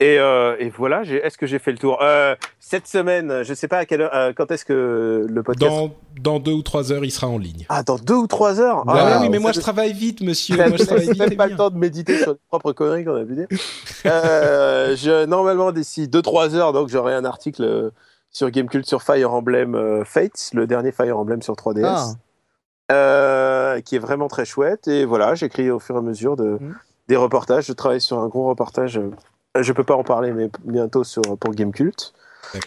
Et, euh, et, voilà, est-ce que j'ai fait le tour? Euh, Cette semaine, je ne sais pas à quelle heure, euh, quand est-ce que le podcast... Dans, dans, deux ou trois heures, il sera en ligne. Ah, dans deux ou trois heures? Ah, Oui, mais moi je travaille vite, monsieur. moi, je travaille vite même pas le temps de méditer sur les propres conneries qu'on a pu dire. euh, je, normalement, d'ici deux, trois heures, donc j'aurai un article sur Gamecult sur Fire Emblem Fates, le dernier Fire Emblem sur 3DS. Ah. qui est vraiment très chouette. Et voilà, j'écris au fur et à mesure de, mmh. des reportages. Je travaille sur un gros reportage je peux pas en parler, mais bientôt sur, pour Gamecult.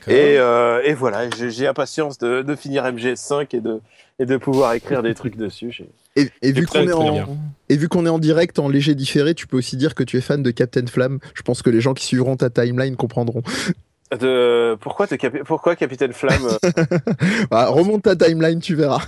Et, euh, et voilà, j'ai impatience de, de, finir MGS5 et de, et de pouvoir écrire des trucs dessus. Et, et, vu qu'on est en, et vu qu'on est en direct, en léger différé, tu peux aussi dire que tu es fan de Captain Flamme. Je pense que les gens qui suivront ta timeline comprendront. De... Pourquoi, de Pourquoi Captain Flamme euh? Bah, Remonte ta timeline, tu verras.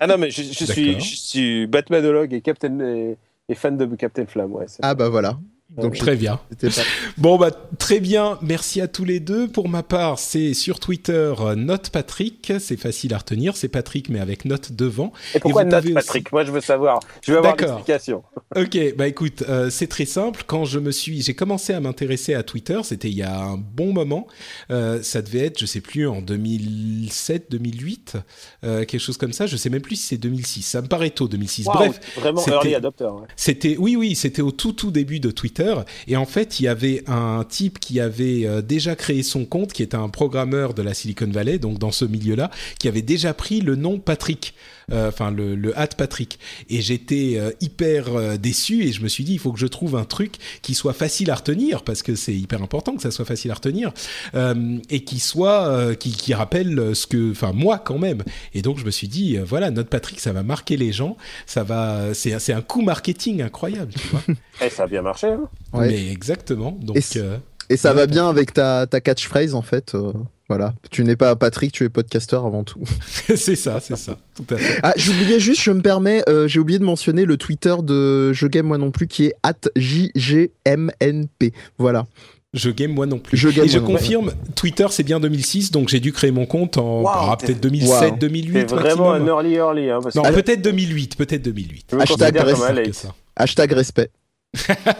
ah non, mais je, je suis, je suis Batmanologue et Captain et, et fan de Captain Flamme. Ouais, ah bah voilà. Donc très bien. Bon bah très bien, merci à tous les deux. Pour ma part, c'est sur Twitter euh, Note Patrick, c'est facile à retenir, c'est Patrick mais avec note devant. Et pourquoi Note Patrick Moi je veux savoir, je veux avoir l'explication. Ok, bah écoute, euh, c'est très simple. Quand je me suis, j'ai commencé à m'intéresser à Twitter, c'était il y a un bon moment. Euh, ça devait être, je sais plus, en 2007, 2008, quelque chose comme ça. Je sais même plus si c'est 2006. Ça me paraît tôt, 2006. Bref, vraiment early adopter. C'était, oui oui, c'était au tout tout début de Twitter Et en fait, il y avait un type qui avait euh, déjà créé son compte, qui était un programmeur de la Silicon Valley, donc dans ce milieu-là, qui avait déjà pris le nom Patrick. Euh, enfin le, le hat Patrick. Et j'étais euh, hyper euh, déçu et je me suis dit il faut que je trouve un truc qui soit facile à retenir parce que c'est hyper important que ça soit facile à retenir et qui soit qui, qui rappelle ce que, enfin moi quand même. Et donc je me suis dit voilà notre Patrick ça va marquer les gens, ça va c'est c'est un coup marketing incroyable. Tu vois et ça a bien marché. Hein ouais. Mais exactement. Donc et, et ça va bien avec ta ta catchphrase en fait. Voilà, tu n'es pas Patrick, tu es podcasteur avant tout. c'est ça, c'est ça, tout à fait. Ah, j'oubliais juste, je me permets, euh, j'ai oublié de mentionner le Twitter de Je Game Moi Non Plus qui est JGMNP. Voilà. Je game moi non plus. Je game Et je confirme, Twitter c'est bien 2006, donc j'ai dû créer mon compte en wow, ah, peut-être 2007, wow. 2008. C'est vraiment un early early. Hein, non, peut-être 2008, peut-être 2008. Hashtag, respect. Hashtag respect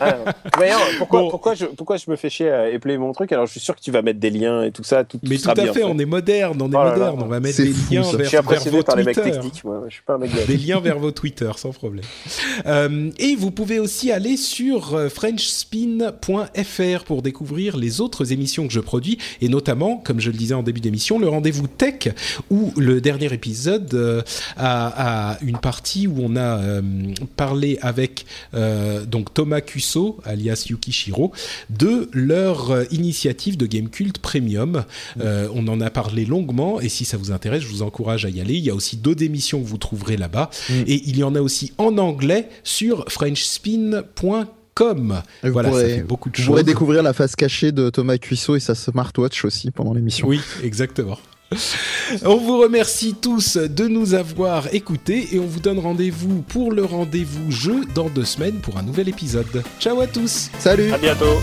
ah, pourquoi, bon. pourquoi, je, pourquoi je me fais chier à épeler mon truc Alors je suis sûr que tu vas mettre des liens et tout ça. Tout, mais tout, tout à bien, fait, on est moderne, on est oh moderne. Là, on va mettre des fou, liens ça. vers, je suis impressionné vers par vos les Twitter. mecs techniques. Moi. Je suis pas un mec des liens vers vos Twitter, sans problème. Euh, et vous pouvez aussi aller sur euh, FrenchSpin.fr pour découvrir les autres émissions que je produis et notamment, comme je le disais en début d'émission, le rendez-vous tech où le dernier épisode euh, a, a, une partie où on a euh, parlé avec euh, donc Thomas Cusso alias Yukishiro, de leur euh, initiative de Gamecult Premium. Euh, on en a parlé longuement et si ça vous intéresse, je vous encourage à y aller. Il y a aussi d'autres émissions que vous trouverez là-bas mm. et il y en a aussi en anglais sur frenchspin.com. Vous voilà, pourrez, ça fait beaucoup de vous choses. pourrez découvrir la face cachée de Thomas Cuissot et sa smartwatch aussi pendant l'émission. Oui, exactement. On vous remercie tous de nous avoir écoutés et on vous donne rendez-vous pour le rendez-vous jeu dans deux semaines pour un nouvel épisode. Ciao à tous. Salut. À bientôt